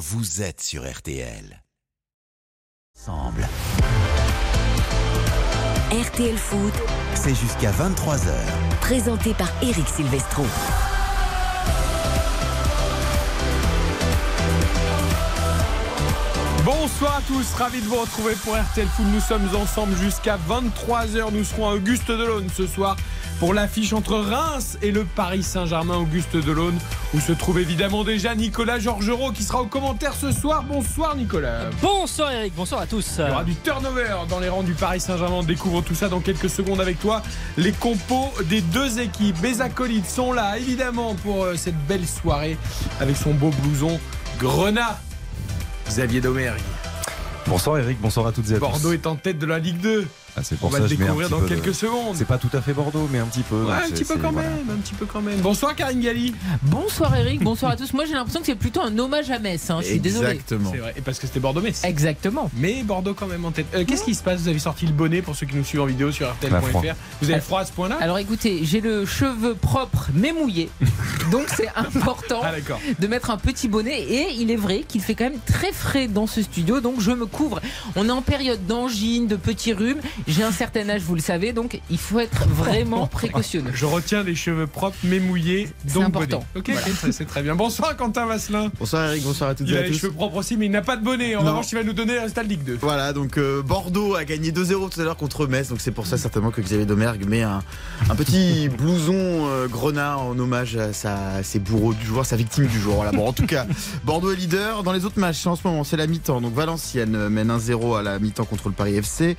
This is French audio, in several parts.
vous êtes sur RTL. Ensemble. RTL Foot, C'est jusqu'à 23h. présenté par Eric Silvestro. Bonsoir à tous, ravi de vous retrouver pour RTL Foot. Nous sommes ensemble jusqu'à 23h. Nous serons à Auguste Delaune ce soir pour l'affiche entre Reims et le Paris Saint-Germain. Auguste Delaune, où se trouve évidemment déjà Nicolas Georgerot qui sera au commentaire ce soir. Bonsoir Nicolas. Bonsoir Eric, bonsoir à tous. Il y aura du turnover dans les rangs du Paris Saint-Germain. On découvre tout ça dans quelques secondes avec toi. Les compos des deux équipes. Les acolytes sont là, évidemment, pour euh, cette belle soirée avec son beau blouson Grenat. Xavier Domergue. Bonsoir Eric, bonsoir à toutes et à Bordeaux tous. est en tête de la Ligue 2. Ah, c'est On va le découvrir dans peu de- quelques secondes. C'est pas tout à fait Bordeaux, mais un petit peu. Ouais, un petit peu quand voilà. même, un petit peu quand même. Bonsoir Karine Galli. Bonsoir Eric, bonsoir à tous. Moi j'ai l'impression que c'est plutôt un hommage à Metz. hein. Je suis désolé. C'est vrai, et parce que c'était Bordeaux-Metz. Exactement. Mais Bordeaux quand même en tête. Euh, Qu'est-ce qui se passe? Vous avez sorti le bonnet pour ceux qui nous suivent en vidéo sur. RTL.fr. Vous avez froid à ce point-là? Alors écoutez, j'ai le cheveu propre mais mouillé. Donc c'est important Ah de mettre un petit bonnet. Et il est vrai qu'il fait quand même très frais dans ce studio. Donc je me couvre. On est en période d'angine, de petits rhumes. J'ai un certain âge, vous le savez. Donc il faut être vraiment précautionneux. Je retiens les cheveux propres mais mouillés. C'est Donc important. bonnet. Ok, c'est très bien. Bonsoir Quentin Vasselin. Bonsoir Eric, bonsoir à toutes Il et a à les tous. cheveux propres aussi, mais il n'a pas de bonnet. En Non. revanche, il va nous donner le résultat de Ligue 2. Voilà, donc euh, Bordeaux a gagné 2-0 tout à l'heure contre Metz, donc c'est pour ça certainement que Xavier Domergue met un, un petit blouson euh, grenat en hommage à, sa, à ses bourreaux du jour, sa victime du jour. Voilà, bon, en tout cas, Bordeaux est leader. Dans les autres matchs, en ce moment, c'est la mi-temps. Donc Valenciennes mène 1-0 à la mi-temps contre le Paris FC.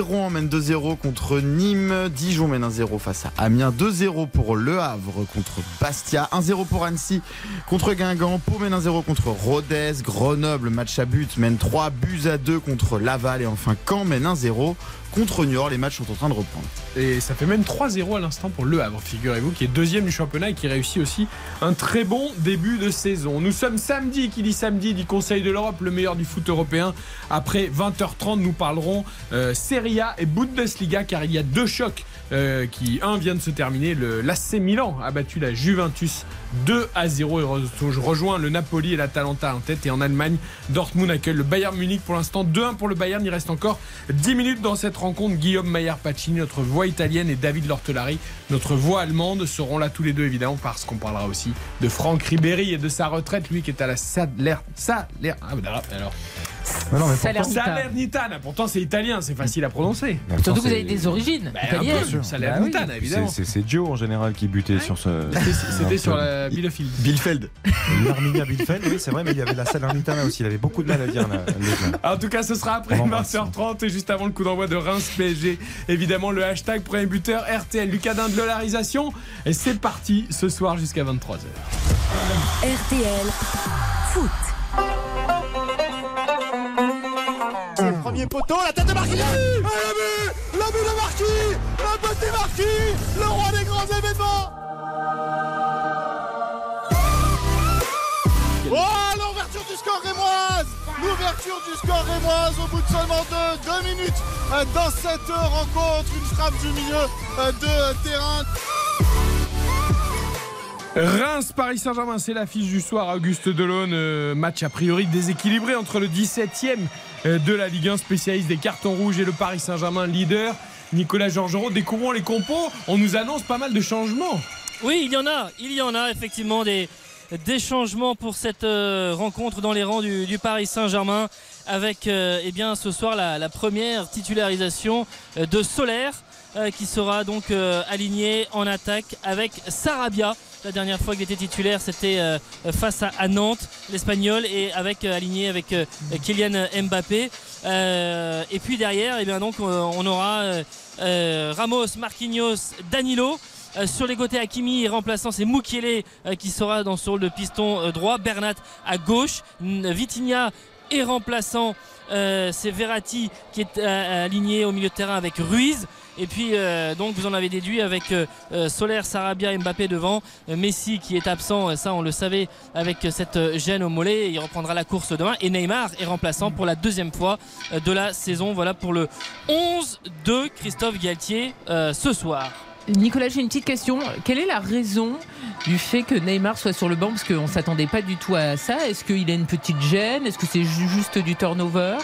Quevilly-Rouen mène 2-0 contre Nîmes. Dijon mène 1-0 face à Amiens. 2-0 pour Le Havre contre Bastia. 1-0 pour Annecy contre Guingamp. Pau mène 1-0 contre Rodez. Grenoble, match à but, mène 3 buts à 2 contre Laval. Et enfin, Caen mène 1-0 contre Niort. Les matchs sont en train de reprendre. Et ça fait même 3-0 à l'instant pour Le Havre, figurez-vous, qui est deuxième du championnat et qui réussit aussi un très bon début de saison. Nous sommes samedi, qui dit samedi dit Conseil de l'Europe, le meilleur du foot européen. Après 20h30, nous parlerons euh, Serie A et Bundesliga, car il y a deux chocs euh, qui, un vient de se terminer. L'AC Milan a battu la Juventus 2 à 0 et re- rejoint le Napoli et l'Atalanta en tête. Et en Allemagne, Dortmund accueille le Bayern Munich pour l'instant 2-1 pour le Bayern. Il reste encore 10 minutes dans cette rencontre. Guillaume Maillard-Pacini, notre voix italienne, et David Lortelari, notre voix allemande, seront là tous les deux évidemment parce qu'on parlera aussi de Franck Ribéry et de sa retraite, lui qui est à la Saler... Saler... Ah, alors... Non, non, mais Salernitana. Salernitana. Pourtant c'est italien, c'est facile à prononcer. pourtant, Surtout que vous avez des origines Bah, un Bah évidemment. C'est Joe en général qui butait sur ce. C'était- sur la Bielefeld. Bielefeld. L'Arminia Bielefeld, oui, c'est vrai, mais il y avait la Salernitana aussi. Il avait beaucoup de mal à dire. le gars. En tout cas, ce sera après On l'embrasse. 20h30 et juste avant le coup d'envoi de Reims PSG. Évidemment, le hashtag premier buteur RTL. Lucas de l'olarisation. Et c'est parti ce soir jusqu'à 23h. RTL Foot. Premier poteau, la tête de Marquinhos Le Marquis Le petit Marquis Le roi des grands événements Oh l'ouverture du score rémoise L'ouverture du score rémoise au bout de seulement deux, deux minutes euh, dans cette rencontre. Une frappe du milieu euh, de terrain. Reims, Paris Saint-Germain, c'est l'affiche du soir. Auguste Delaune, euh, match a priori déséquilibré entre le 17e euh, de la Ligue 1, spécialiste des cartons rouges, et le Paris Saint-Germain, leader. Nicolas Georgerot, découvrons les compos. On nous annonce pas mal de changements. Oui, il y en a, il y en a effectivement des, changements pour cette euh, rencontre dans les rangs du, Paris Saint-Germain avec eh bien, ce soir la, la première titularisation de Solaire euh, qui sera donc euh, aligné en attaque avec Sarabia. La dernière fois qu'il était titulaire, c'était euh, face à, Nantes, l'Espagnol, et avec aligné avec Kylian Mbappé. Et puis derrière, eh bien donc, on aura Ramos, Marquinhos, Danilo. Sur les côtés, Hakimi remplaçant, c'est Mukiele euh, qui sera dans ce rôle de piston droit. Bernat à gauche. Vitinha est remplaçant. c'est Verratti qui est aligné au milieu de terrain avec Ruiz. Et puis, euh, donc, vous en avez déduit avec euh, euh, Soler, Sarabia, Mbappé devant. Messi qui est absent, ça on le savait, avec cette gêne au mollet. Il reprendra la course demain. Et Neymar est remplaçant pour la deuxième fois de la saison. Voilà pour le 11 de Christophe Galtier ce soir. Nicolas, j'ai une petite question. Quelle est la raison du fait que Neymar soit sur le banc? Parce qu'on ne s'attendait pas du tout à ça. Est-ce qu'il a une petite gêne? Est-ce que c'est ju- juste du turnover?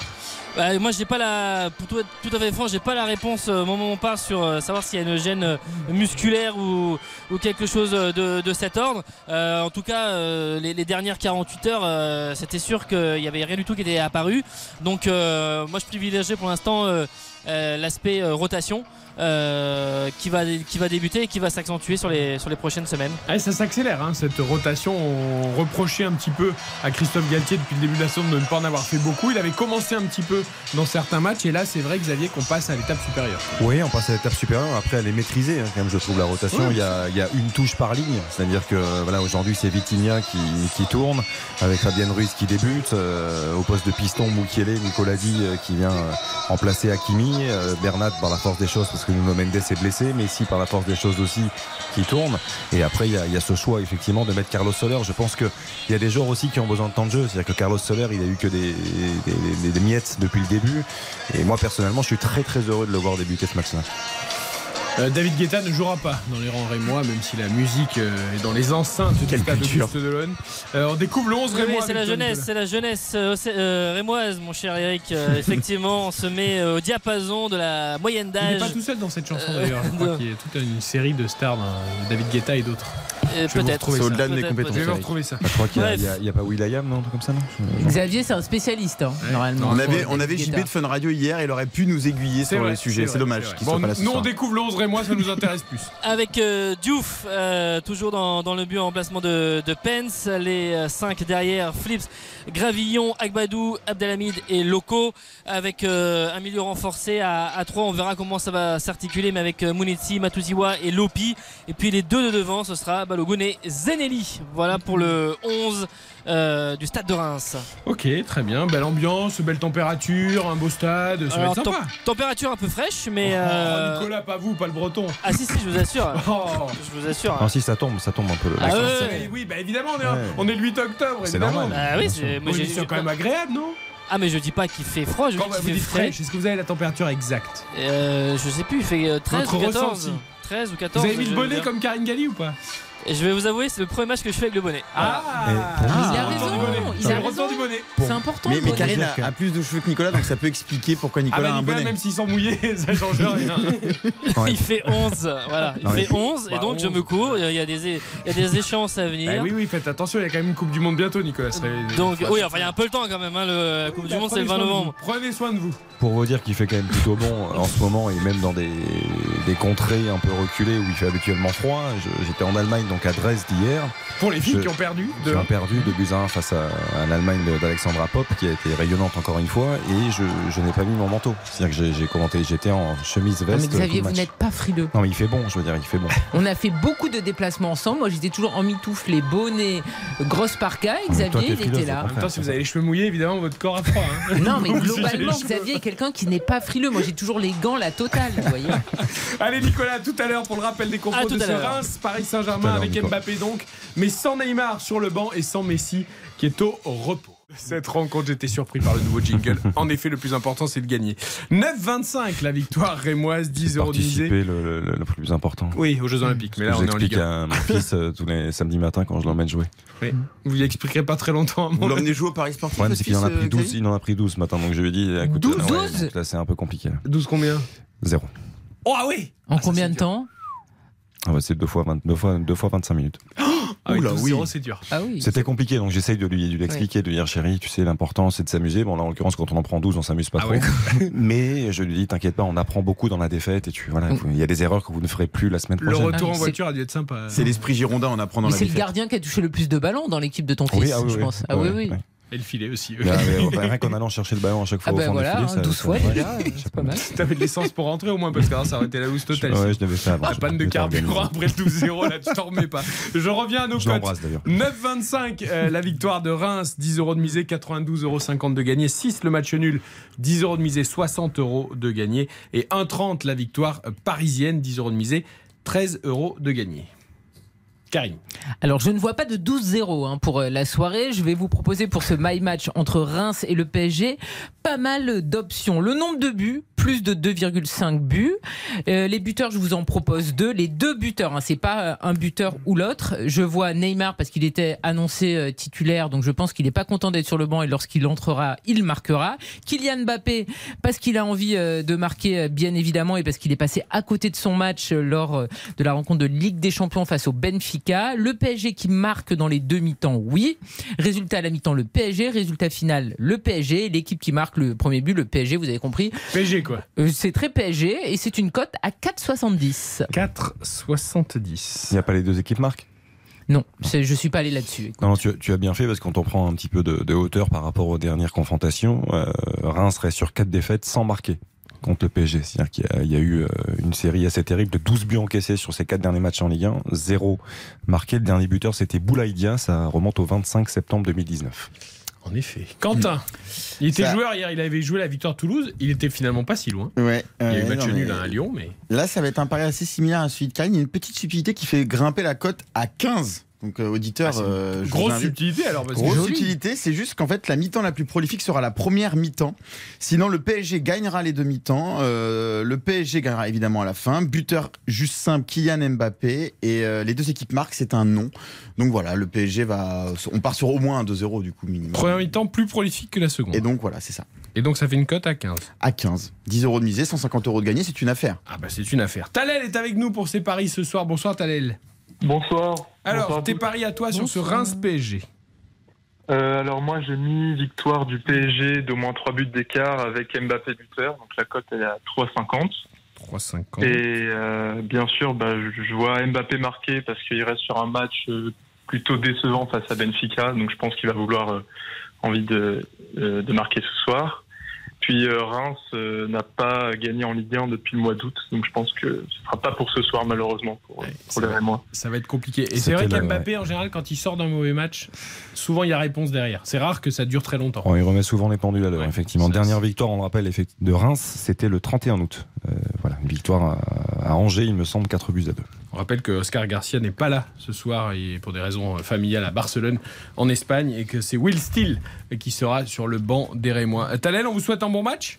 Bah, moi, j'ai pas la, pour tout tout à fait franc, j'ai pas la réponse euh, au moment où on parle sur euh, savoir s'il y a une gêne euh, musculaire ou, ou quelque chose euh, de, de cet ordre. Euh, en tout cas, euh, les, dernières 48 heures, euh, c'était sûr qu'il y avait rien du tout qui était apparu. Donc, euh, moi, je privilégierais pour l'instant euh, euh, l'aspect euh, rotation. euh, qui va qui va débuter et qui va s'accentuer sur les sur les prochaines semaines. Ah, ça s'accélère, hein, cette rotation. On reprochait un petit peu à Christophe Galtier depuis le début de la saison de ne pas en avoir fait beaucoup. Il avait commencé un petit peu dans certains matchs et là, c'est vrai, Xavier, qu'on passe à l'étape supérieure. Oui, on passe à l'étape supérieure. Après, elle est maîtrisée, hein, quand même, je trouve, la rotation. Oui. Il, y a, il y a une touche par ligne. C'est-à-dire que voilà, aujourd'hui, c'est Vitinha qui, qui tourne, avec Fabienne Ruiz qui débute. euh, au poste de piston, Mukiele, Nicolas Di euh, qui vient euh, remplacer Hakimi. Euh, Bernat, par la force des choses, parce que Nuno Mendes est blessé. Messi, par la force des choses aussi, qui tourne. Et après, il y a, ce choix, effectivement, de mettre Carlos Soler. Je pense qu'il y a des joueurs aussi qui ont besoin de temps de jeu. C'est-à-dire que Carlos Soler, il a eu que des- des miettes depuis le début. Et moi, personnellement, je suis très, très heureux de le voir débuter ce match-là. Euh, David Guetta ne jouera pas dans les rangs rémois, même si la musique euh, est dans les enceintes du Quelle stade. Auguste Delon. Euh, on découvre le 11 Oui, oui, rémois. c'est la jeunesse, c'est la jeunesse euh, euh, rémoise, mon cher Eric. Euh, effectivement, on se met au diapason de la moyenne Il n'est d'âge. pas tout seul dans cette chanson d'ailleurs. Je crois qu'il y a toute une série de stars, dans David Guetta et d'autres. Peut-être. retrouver C'est au-delà de mes compétences. Je vais retrouver ça. Je crois qu'il n'y a, pas Will.i.am, non un truc comme ça, non Xavier, c'est un spécialiste, hein, Ouais. normalement. On avait, on avait. JB de Fun Radio hier, il aurait pu nous aiguiller sur le sujet. C'est dommage qu'il soit pas là Nous, on découvre le 11 rémois, ça nous intéresse plus. Avec euh, Diouf, euh, toujours dans, le but en remplacement de, Pence. Les 5 derrière, Flips, Gravillon, Agbadou, Abdelhamid et Loco. Avec euh, un milieu renforcé à, à 3. On verra comment ça va s'articuler, mais avec euh, Mounetzi, Matuziwa et Lopi. Et puis les deux de devant, ce sera Balogun et Zeneli. Voilà pour le 11 euh, du stade de Reims. Ok, très bien. Belle ambiance, belle température, un beau stade. Ça va être sympa. tem- température un peu fraîche, mais. Oh, euh, Nicolas, pas vous, pas le breton. Ah si, si, je vous assure. Oh. Je vous assure. Non, si ça tombe, ça tombe un peu. le- Ah ouais. Oui, bah évidemment, on est, Ouais. on est le 8 octobre. C'est évidemment. normal. Ah oui, c'est. quand même agréable, non? Ah mais je dis pas qu'il fait froid, je dis Quand qu'il vous fait frais. fraîche, est-ce que vous avez la température exacte? Euh, je sais plus, il fait euh, 13 Votre ou 14. ressenti. 13 ou 14. Vous avez mis le bonnet comme Karine Galli ou pas? Et je vais vous avouer, c'est le premier match que je fais avec le bonnet. Ah, pour Ah, il a raison, du bonnet. il C'est a raison. du bonnet. C'est important. Mais, mais bonnet. Karine bonnet. a, a plus de cheveux que Nicolas, donc ça peut expliquer pourquoi Ah Nicolas bah a un Nicolas, bonnet. même s'ils sont mouillés, ça change rien. Ouais. Il fait 11, voilà, il Non, fait 11 et Bah, donc je 11. me cours, il y a des, il y a des échéances à venir. Bah oui, oui, faites attention, il y a quand même une Coupe du Monde bientôt, Nicolas. Donc oui, enfin il y a un peu le temps quand même, hein, le- la Coupe du Monde c'est le prenez 20 soin de novembre. Prenez soin de vous. Pour vous dire qu'il fait quand même plutôt bon en ce moment et même dans des, des contrées un peu reculées où il fait habituellement froid. J'étais en Allemagne, donc à Dresde hier. Pour les filles Je- qui ont perdu. Qui de- ont perdu de 1 face à, à l'Allemagne d'Alexandra Pop, qui a été rayonnante encore une fois. Et je, je n'ai pas mis mon manteau. C'est-à-dire que j'ai- commenté, j'étais en chemise Non, mais veste. tout Xavier, vous n'êtes pas frileux. Non, mais il fait bon, je veux dire, il fait bon. On a fait beaucoup de déplacements ensemble. Moi, j'étais toujours en mitoufle, bonnet, grosse parka. Et mais toi, Xavier, il frileuse, était là. En même temps, si vous avez les cheveux mouillés, évidemment, votre corps a froid. hein. Non, mais globalement. Xavier est quelqu'un qui n'est pas frileux. Moi, j'ai toujours les gants, la totale, vous voyez. Allez Nicolas, tout à l'heure pour le rappel des compos de ce. Reims, Paris Saint-Germain avec. Mbappé donc, mais sans Neymar sur le banc et sans Messi qui est au repos. Cette rencontre, j'étais surpris par le nouveau jingle. En effet, le plus important, c'est de gagner. 9-25, la victoire rémoise, 10 euros. Participer le, le- le plus important. Oui, aux Jeux Olympiques. Mais là, je on est en explique Ligue 1. à mon fils euh, tous les samedis matins quand je l'emmène jouer. Oui. Vous lui expliquerez pas très longtemps. à mon Vous l'emmenez jouer au Paris Le Sportif problème, votre c'est qu'il en a pris euh, 12, Xavier il en a pris 12 ce matin, donc je lui ai dit, écoute, 12, euh, ouais, 12? donc là c'est un peu compliqué. là. 12 combien? Zéro. Oh ah oui En Ah, combien de dur. temps? Ah bah, c'est deux fois, 20 deux fois, deux fois 25 minutes. Ah oui, Oula, 12 oui. zéro, c'est dur. Ah oui. C'était compliqué, donc j'essaye de lui, de lui expliquer, de lui dire chérie, tu sais, l'important c'est de s'amuser. Bon, là en l'occurrence, quand on en prend 12, on s'amuse pas Ah trop. ouais. Mais je lui dis, t'inquiète pas, on apprend beaucoup dans la défaite et tu, voilà, Mm. il y a des erreurs que vous ne ferez plus la semaine Le prochaine. retour Ah, en c'est- voiture a dû être sympa. C'est l'esprit Girondin, on apprend dans Mais la c'est le défaite. gardien qui a touché le plus de ballons dans l'équipe de ton fils, Oui, ah oui, je oui. pense. Ah oui, oui. Ouais. Et le filet aussi. Mais, euh, mais, rien qu'en allant chercher le ballon à chaque fois Ah au ben fond voilà, du hein, filet, ça- 12 ça- fois ouais. déjà, c'est pas mal. T'avais de l'essence pour rentrer au moins parce que alors, ça aurait été la housse totale. Ouais, je l'avais fait avant. La je- panne de carburant après le 12-0, là tu t'en remets pas. Je reviens à nos Je cotes. l'embrasse d'ailleurs. 9,25 euh, la victoire de Reims, 10 euros de misée, 92,50 euros de gagné. 6 le match nul, 10 euros de misée, 60 euros de gagné. Et 1,30 la victoire euh, parisienne, 10 euros de misée, 13 euros de gagné. Alors, je ne vois pas de 12-0 hein, pour euh, la soirée. Je vais vous proposer pour ce my match entre Reims et le PSG pas mal d'options. Le nombre de buts, plus de 2,5 buts. Euh, les buteurs, je vous en propose deux. Les deux buteurs, hein, c'est pas euh, un buteur ou l'autre. Je vois Neymar parce qu'il était annoncé titulaire, donc je pense qu'il n'est pas content d'être sur le banc et lorsqu'il entrera, il marquera. Kylian Mbappé parce qu'il a envie de marquer, bien évidemment, et parce qu'il est passé à côté de son match lors de la rencontre de Ligue des Champions face au Benfica. Le PSG qui marque dans les deux mi-temps, oui. Résultat à la mi-temps, le PSG. Résultat final, le PSG. L'équipe qui marque le premier but, le PSG, vous avez compris. PSG quoi. Euh, C'est très PSG et c'est une cote à 4,70. 4,70. Il n'y a pas les deux équipes marques Non, c'est- je suis pas allé là-dessus. Non, non, tu, tu as bien fait parce qu'on t'en prend un petit peu de, de hauteur par rapport aux dernières confrontations. Euh, Reims reste sur quatre défaites sans marquer contre le PSG. C'est-à-dire qu'il y a- il y, a eu euh, une série assez terrible de 12 buts encaissés sur ces quatre derniers matchs en Ligue 1, zéro marqué. Le dernier buteur, c'était Boulaïdia, ça remonte au 25 septembre 2019. En effet. Quentin, il était Ça- joueur hier, il avait joué la victoire de Toulouse. Il était finalement pas si loin. Ouais, Il y a eu match non, nul mais à Lyon, mais. Là, ça va être un pari assez similaire à celui de Karine. Il y a une petite subtilité qui fait grimper la cote à 15. Donc, euh, auditeur, Ah, euh, Grosse invite- subtilité alors. parce Grosse joli. utilité, c'est juste qu'en fait la mi-temps la plus prolifique sera la première mi-temps. Sinon le PSG gagnera les deux mi-temps. Euh, le PSG gagnera évidemment à la fin. Buteur juste simple Kylian Mbappé et les deux équipes marquent c'est un non. Donc voilà le PSG va, on part sur au moins un 2-0 du coup minimum. Première mi-temps plus prolifique que la seconde. Et donc voilà c'est ça. Et donc ça fait une cote à 15. À 15, 10 euros de misée, 150 euros de gagné, c'est une affaire. Ah bah c'est une affaire. Talel est avec nous pour ses paris ce soir. Bonsoir Talel. Bonsoir. Alors, Bonsoir tes paris à toi sur ce Bonsoir. Reims PSG. Euh, alors moi j'ai mis victoire du PSG d'au moins 3 buts d'écart avec Mbappé buteur, donc la cote est à 3,50. 3,50. Et euh, bien sûr bah, je, vois Mbappé marquer parce qu'il reste sur un match euh, plutôt décevant face à Benfica, donc je pense qu'il va vouloir euh, envie de, euh, de marquer ce soir. Puis euh, Reims euh, n'a pas gagné en Ligue 1 depuis le mois d'août, donc je pense que ce sera pas pour ce soir malheureusement pour, Ouais, pour les Rémois. Ça va être compliqué. Et c'est vrai qu'Mbappé, en général, quand il sort d'un mauvais match, souvent il y a réponse derrière. C'est rare que ça dure très longtemps. On il remet souvent les pendules à l'heure, Ouais, effectivement. Dernière victoire, on le rappelle, de Reims, c'était le 31 août. Euh, voilà, une victoire à, à Angers, il me semble, 4 buts à 2. On rappelle que Oscar Garcia n'est pas là ce soir et pour des raisons familiales à Barcelone, en Espagne, et que c'est Will Steele qui sera sur le banc des Rémois. Euh, Talel, on vous souhaite un bon match?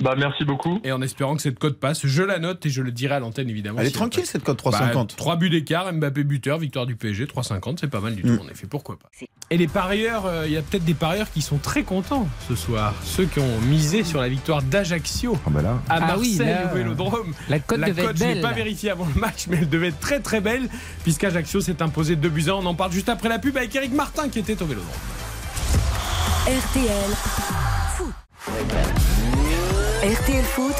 Bah merci beaucoup. et en espérant que cette cote passe. Je la note et je le dirai à l'antenne évidemment. Elle est si tranquille cette cote Bah, 350. 3 buts d'écart, Mbappé buteur, victoire du PSG, 3,50, c'est pas mal du tout Mm. en effet, pourquoi pas. Et les parieurs, euh, il y a peut-être des parieurs qui sont très contents ce soir. Ceux qui ont misé sur la victoire d'Ajaccio Ah bah là, à Ah oui, Marseille là, au Vélodrome. La cote La devait cote, être je l'ai belle. pas vérifiée avant le match, mais elle devait être très très belle, puisqu'Ajaccio s'est imposé 2 buts à 1. On en parle juste après la pub avec Eric Martin qui était au Vélodrome. RTL Foot. RTL Foot,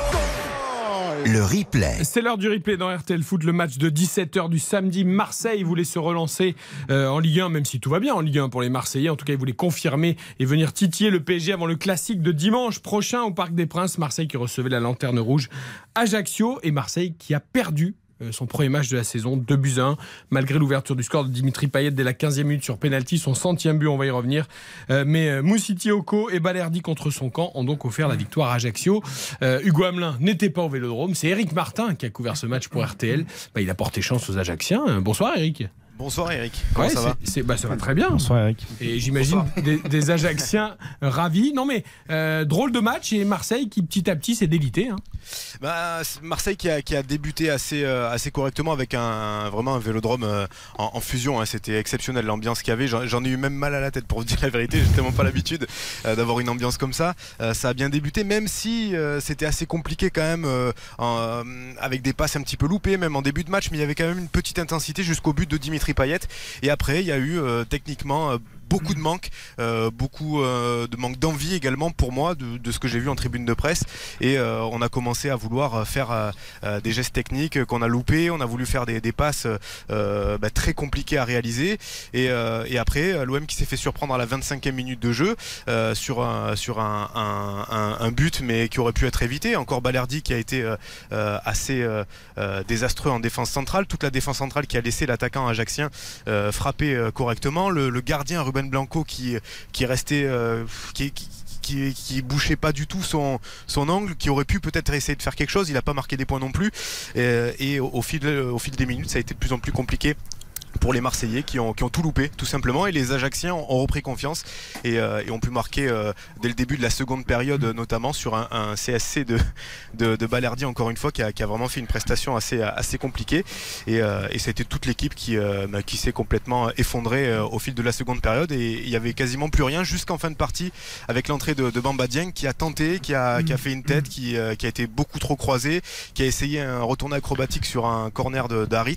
Le replay. C'est l'heure du replay dans RTL Foot, le match de 17h du samedi. Marseille voulait se relancer euh, en Ligue 1, même si tout va bien en Ligue 1 pour les Marseillais. En tout cas, ils voulaient confirmer et venir titiller le PSG avant le classique de dimanche prochain au Parc des Princes. Marseille qui recevait la lanterne rouge Ajaccio et Marseille qui a perdu son premier match de la saison, 2 buts à 1, malgré l'ouverture du score de Dimitri Payet dès la 15e minute sur penalty, son centième but, on va y revenir. Euh, mais euh, Moussiti Oko et Balerdi contre son camp ont donc offert la victoire à Ajaccio. Euh, Hugo Hamelin n'était pas au Vélodrome, c'est Eric Martin qui a couvert ce match pour RTL. Bah, il a porté chance aux Ajacciens. Euh, bonsoir Eric. Bonsoir Eric, comment Ouais, ça va c'est- bah, Ça va très bien. bonsoir Eric. Et j'imagine des, des Ajacciens ravis. Non mais euh, drôle de match et Marseille qui petit à petit s'est délité. hein. bah, Marseille qui a, qui a débuté assez, euh, assez correctement avec un, vraiment un vélodrome euh, en, en fusion. hein. C'était exceptionnel l'ambiance qu'il y avait. J'en j'en ai eu même mal à la tête pour vous dire la vérité. J'ai tellement pas l'habitude euh, d'avoir une ambiance comme ça. Euh, ça a bien débuté, même si euh, c'était assez compliqué quand même, euh, en, euh, avec des passes un petit peu loupées, même en début de match. Mais il y avait quand même une petite intensité jusqu'au but de Dimitri Payet. Et après, il y a eu euh, techniquement. Beaucoup de manque, euh, beaucoup euh, de manque d'envie également pour moi de, ce que j'ai vu en tribune de presse. Et euh, on a commencé à vouloir faire des gestes techniques qu'on a loupés. On a voulu faire des, passes bah, très compliquées à réaliser. Et, après, l'OM qui s'est fait surprendre à la 25e minute de jeu sur, un, sur un, but, mais qui aurait pu être évité. Encore Balerdi qui a été assez désastreux en défense centrale. Toute la défense centrale qui a laissé l'attaquant ajaxien frapper correctement. Le, le gardien Ruben Blanco qui, euh, qui, qui bouchait pas du tout son, angle, qui aurait pu peut-être essayer de faire quelque chose. Il n'a pas marqué des points non plus. Et, au fil des minutes, ça a été de plus en plus compliqué pour les Marseillais qui ont, qui ont tout loupé tout simplement et les Ajaxiens ont, ont repris confiance et, euh, et ont pu marquer euh, dès le début de la seconde période notamment sur un, un CSC de, de, de Balerdi encore une fois qui a, qui a vraiment fait une prestation assez, assez compliquée. Et, euh, et c'était toute l'équipe qui, euh, bah, qui s'est complètement effondrée euh, au fil de la seconde période. Et il y avait quasiment plus rien jusqu'en fin de partie avec l'entrée de, de Bamba Dieng qui a tenté, qui a, qui a fait une tête, qui, euh, qui a été beaucoup trop croisé, qui a essayé un retourné acrobatique sur un corner de- d'Harit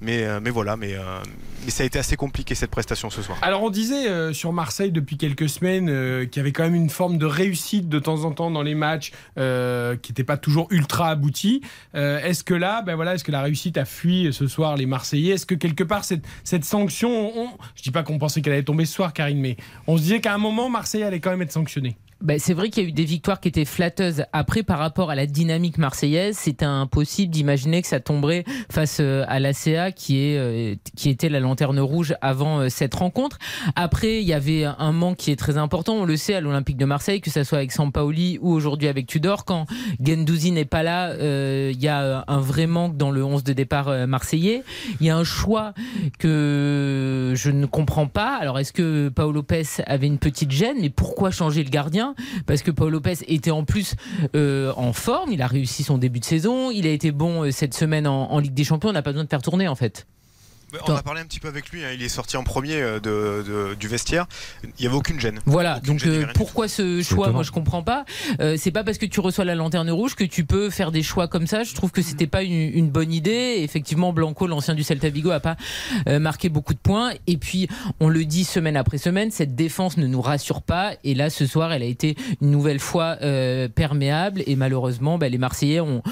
mais, euh, mais voilà mais, euh, mais ça a été assez compliqué cette prestation ce soir. Alors on disait euh, sur Marseille depuis quelques semaines euh, qu'il y avait quand même une forme de réussite de temps en temps dans les matchs euh, qui n'était pas toujours ultra abouti. Euh, est-ce que là, ben voilà, est-ce que la réussite a fui ce soir les Marseillais? Est-ce que quelque part cette, cette sanction, on, je dis pas qu'on pensait qu'elle allait tomber ce soir, Karine, mais on se disait qu'à un moment Marseille allait quand même être sanctionné. Bah, c'est vrai qu'il y a eu des victoires qui étaient flatteuses. Après, par rapport à la dynamique marseillaise, c'était impossible d'imaginer que ça tomberait face euh, à l'ACA qui est euh, qui était la lanterne rouge avant euh, cette rencontre. Après, il y avait un manque qui est très important. On le sait à l'Olympique de Marseille, que ça soit avec Sampaoli ou aujourd'hui avec Tudor, quand Gendouzi n'est pas là, euh, il y a un vrai manque dans le 11 de départ marseillais. Il y a un choix que je ne comprends pas. Alors, est-ce que Paolo Lopez avait une petite gêne? Mais pourquoi changer le gardien? Parce que Paolo Lopez était en plus euh, en forme. Il a réussi son début de saison. Il a été bon euh, cette semaine en Ligue des Champions. On n'a pas besoin de faire tourner en fait. On a parlé un petit peu avec lui, hein, il est sorti en premier euh, de, de- du vestiaire, il n'y avait aucune gêne. Voilà, Aucune donc gêne, euh, pourquoi ce choix? Moi je comprends pas. Euh, c'est pas parce que tu reçois la lanterne rouge que tu peux faire des choix comme ça. Je trouve que c'était pas une, une bonne idée. Effectivement, Blanco, l'ancien du Celta Vigo, a pas euh, marqué beaucoup de points. Et puis, on le dit semaine après semaine, cette défense ne nous rassure pas. Et là, ce soir, elle a été une nouvelle fois euh, perméable. Et malheureusement, bah, les Marseillais ont,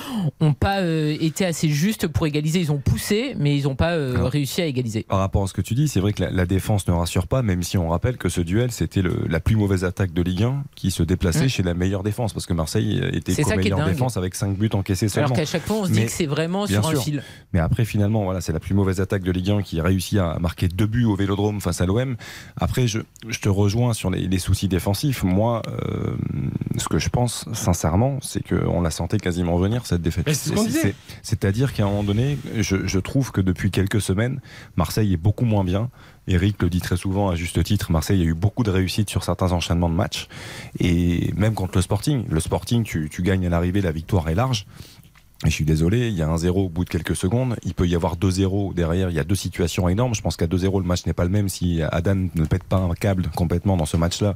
ont pas euh, été assez justes pour égaliser. Ils ont poussé, mais ils ont pas euh, Alors, réussi à égaliser. Par rapport à ce que tu dis, c'est vrai que la, la défense ne rassure pas, même si on rappelle que ce duel, c'était la plus mauvaise attaque de Ligue 1 qui se déplaçait Mm. chez la meilleure défense, parce que Marseille était est meilleure défense avec 5 buts encaissés seulement. Alors qu'à chaque fois, on se dit Mais- que c'est vraiment sur un fil. Mais après, finalement, voilà, c'est la plus mauvaise attaque de Ligue 1 qui a réussi à marquer deux buts au Vélodrome face à l'OM. Après, je, je te rejoins sur les, les soucis défensifs. Moi, euh, ce que je pense, sincèrement, c'est qu'on la sentait quasiment venir cette défaite. C'est-à-dire qu'à un moment donné, je, je trouve que depuis quelques semaines, Marseille est beaucoup moins bien. Eric le dit très souvent à juste titre, Marseille a eu beaucoup de réussite sur certains enchaînements de matchs. Et même contre le Sporting, le Sporting, tu, tu gagnes à l'arrivée, la victoire est large. Et je suis désolé, il y a un 0 au bout de quelques secondes. Il peut y avoir 2-0 derrière. Il y a deux situations énormes. Je pense qu'à 2-0, le match n'est pas le même si Adam ne pète pas un câble complètement dans ce match-là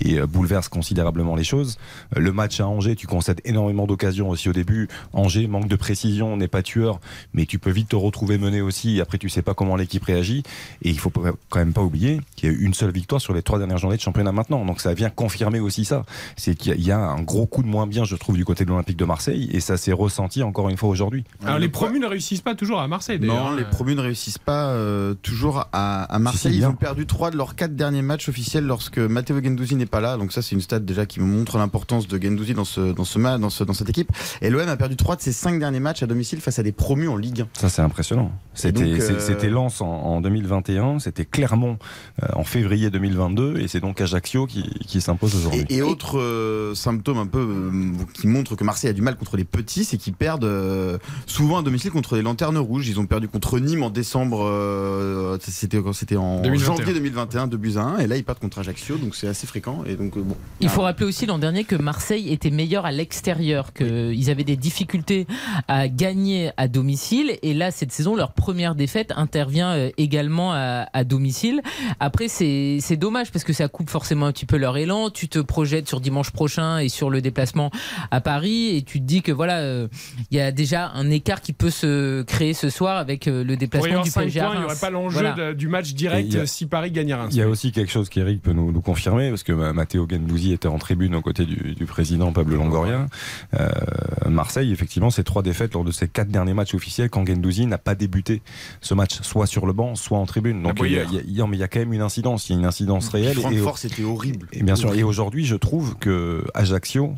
et euh, bouleverse considérablement les choses. Euh, Le match à Angers, tu concèdes énormément d'occasions aussi au début. Angers, manque de précision, n'est pas tueur, mais tu peux vite te retrouver mené aussi. Après, tu sais pas comment l'équipe réagit. Et il faut quand même pas oublier qu'il y a eu une seule victoire sur les trois dernières journées de championnat maintenant. Donc ça vient confirmer aussi ça. C'est qu'il y a un gros coup de moins bien, je trouve, du côté de l'Olympique de Marseille. Et ça s'est ressenti encore une fois aujourd'hui. Alors les promus ne réussissent pas toujours à Marseille d'ailleurs. Non, les hein. promus ne réussissent pas euh, toujours à, à Marseille. Ils ont perdu trois de leurs quatre derniers matchs officiels lorsque Matteo Gendouzi n'est pas là. Donc ça, c'est une stat déjà qui me montre l'importance de Gendouzi dans ce dans ce match, dans ce dans cette équipe. Et l'OM a perdu trois de ses cinq derniers matchs à domicile face à des promus en Ligue 1. Ça, c'est impressionnant. C'était euh, c'était Lens en, en 2021, c'était Clermont euh, en février 2022, et c'est donc Ajaccio qui, qui s'impose aujourd'hui. Et, et autre euh, symptôme un peu euh, qui montre que Marseille a du mal contre les petits, c'est qu'ils perdent euh, souvent à domicile contre les lanternes rouges. Ils ont perdu contre Nîmes en décembre, euh, c'était c'était en 2021. janvier 2021, 2 buts à 1, et là ils perdent contre Ajaccio, donc c'est assez fréquent. Et donc euh, bon. Il faut rappeler aussi l'an dernier que Marseille était meilleur à l'extérieur, qu'ils avaient des difficultés à gagner à domicile. Et là, cette saison, leur première défaite intervient également à, à domicile. Après, c'est c'est dommage parce que ça coupe forcément un petit peu leur élan. Tu te projettes sur dimanche prochain et sur le déplacement à Paris et tu te dis que voilà, euh, il y a déjà un écart qui peut se créer ce soir avec euh, le déplacement du 5 PSG points, il n'y aurait pas l'enjeu Voilà. du match direct a- si Paris gagne à Reims. Il y a aussi quelque chose qu'Eric peut nous, nous confirmer, parce que bah, Matteo Gendouzi était en tribune aux côtés du, du président Pablo Longoria. Euh, Marseille, effectivement, c'est trois défaites lors de ses quatre derniers matchs officiels quand Gendouzi n'a pas débuté ce match, soit sur le banc, soit en tribune. Donc il y, a, Boyer. il y a- mais il y a quand même une incidence, il y a une incidence réelle. Et- Francfort, c'était horrible. Et bien sûr, et aujourd'hui, je trouve que Ajaccio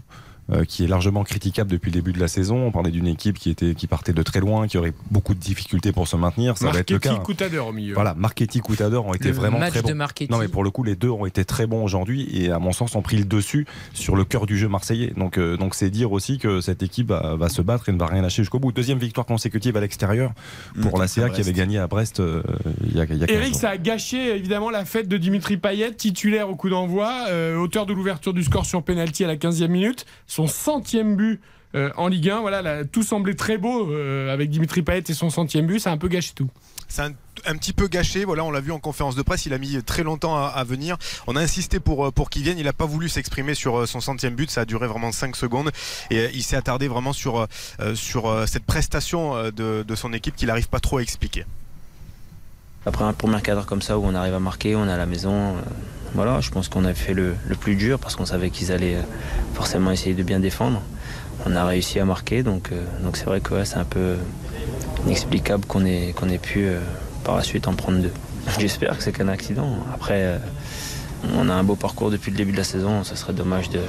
euh, qui est largement critiquable depuis le début de la saison. On parlait d'une équipe qui, était, qui partait de très loin, qui aurait beaucoup de difficultés pour se maintenir. Ça va être le cas. Marketing au milieu. Voilà, Marketing Coutadeur ont été Le vraiment match très bons. de Marchetti. Non, mais pour le coup, les deux ont été très bons aujourd'hui et à mon sens ont pris le dessus sur le cœur du jeu marseillais. Donc, euh, donc c'est dire aussi que cette équipe va, va se battre et ne va rien lâcher jusqu'au bout. Deuxième victoire consécutive à l'extérieur pour Mmh, la CA qui avait Brest. gagné à Brest euh, il y a, il y a 15 Eric, jours. ça a gâché évidemment la fête de Dimitri Payet, titulaire au coup d'envoi, euh, auteur de l'ouverture du score sur penalty à la 15e minute, son centième but euh, en Ligue 1. Voilà, là, tout semblait très beau euh, avec Dimitri Payet et son centième but, ça a un peu gâché tout. C'est un, petit peu gâché. Voilà, on l'a vu en conférence de presse. Il a mis très longtemps à, venir. On a insisté pour, euh, qu'il vienne. Il n'a pas voulu s'exprimer sur son centième but. Ça a duré vraiment 5 secondes. Et il s'est attardé vraiment sur, cette prestation de, de son équipe qu'il n'arrive pas trop à expliquer. Après un premier cadre comme ça où on arrive à marquer, on est à la maison. euh, voilà, je pense qu'on a fait le, plus dur parce qu'on savait qu'ils allaient euh, forcément essayer de bien défendre. On a réussi à marquer, donc euh, donc c'est vrai que ouais, c'est un peu inexplicable qu'on ait, qu'on ait pu par la suite en prendre deux. J'espère que c'est qu'un accident. Après, on a un beau parcours depuis le début de la saison. Ça serait dommage de,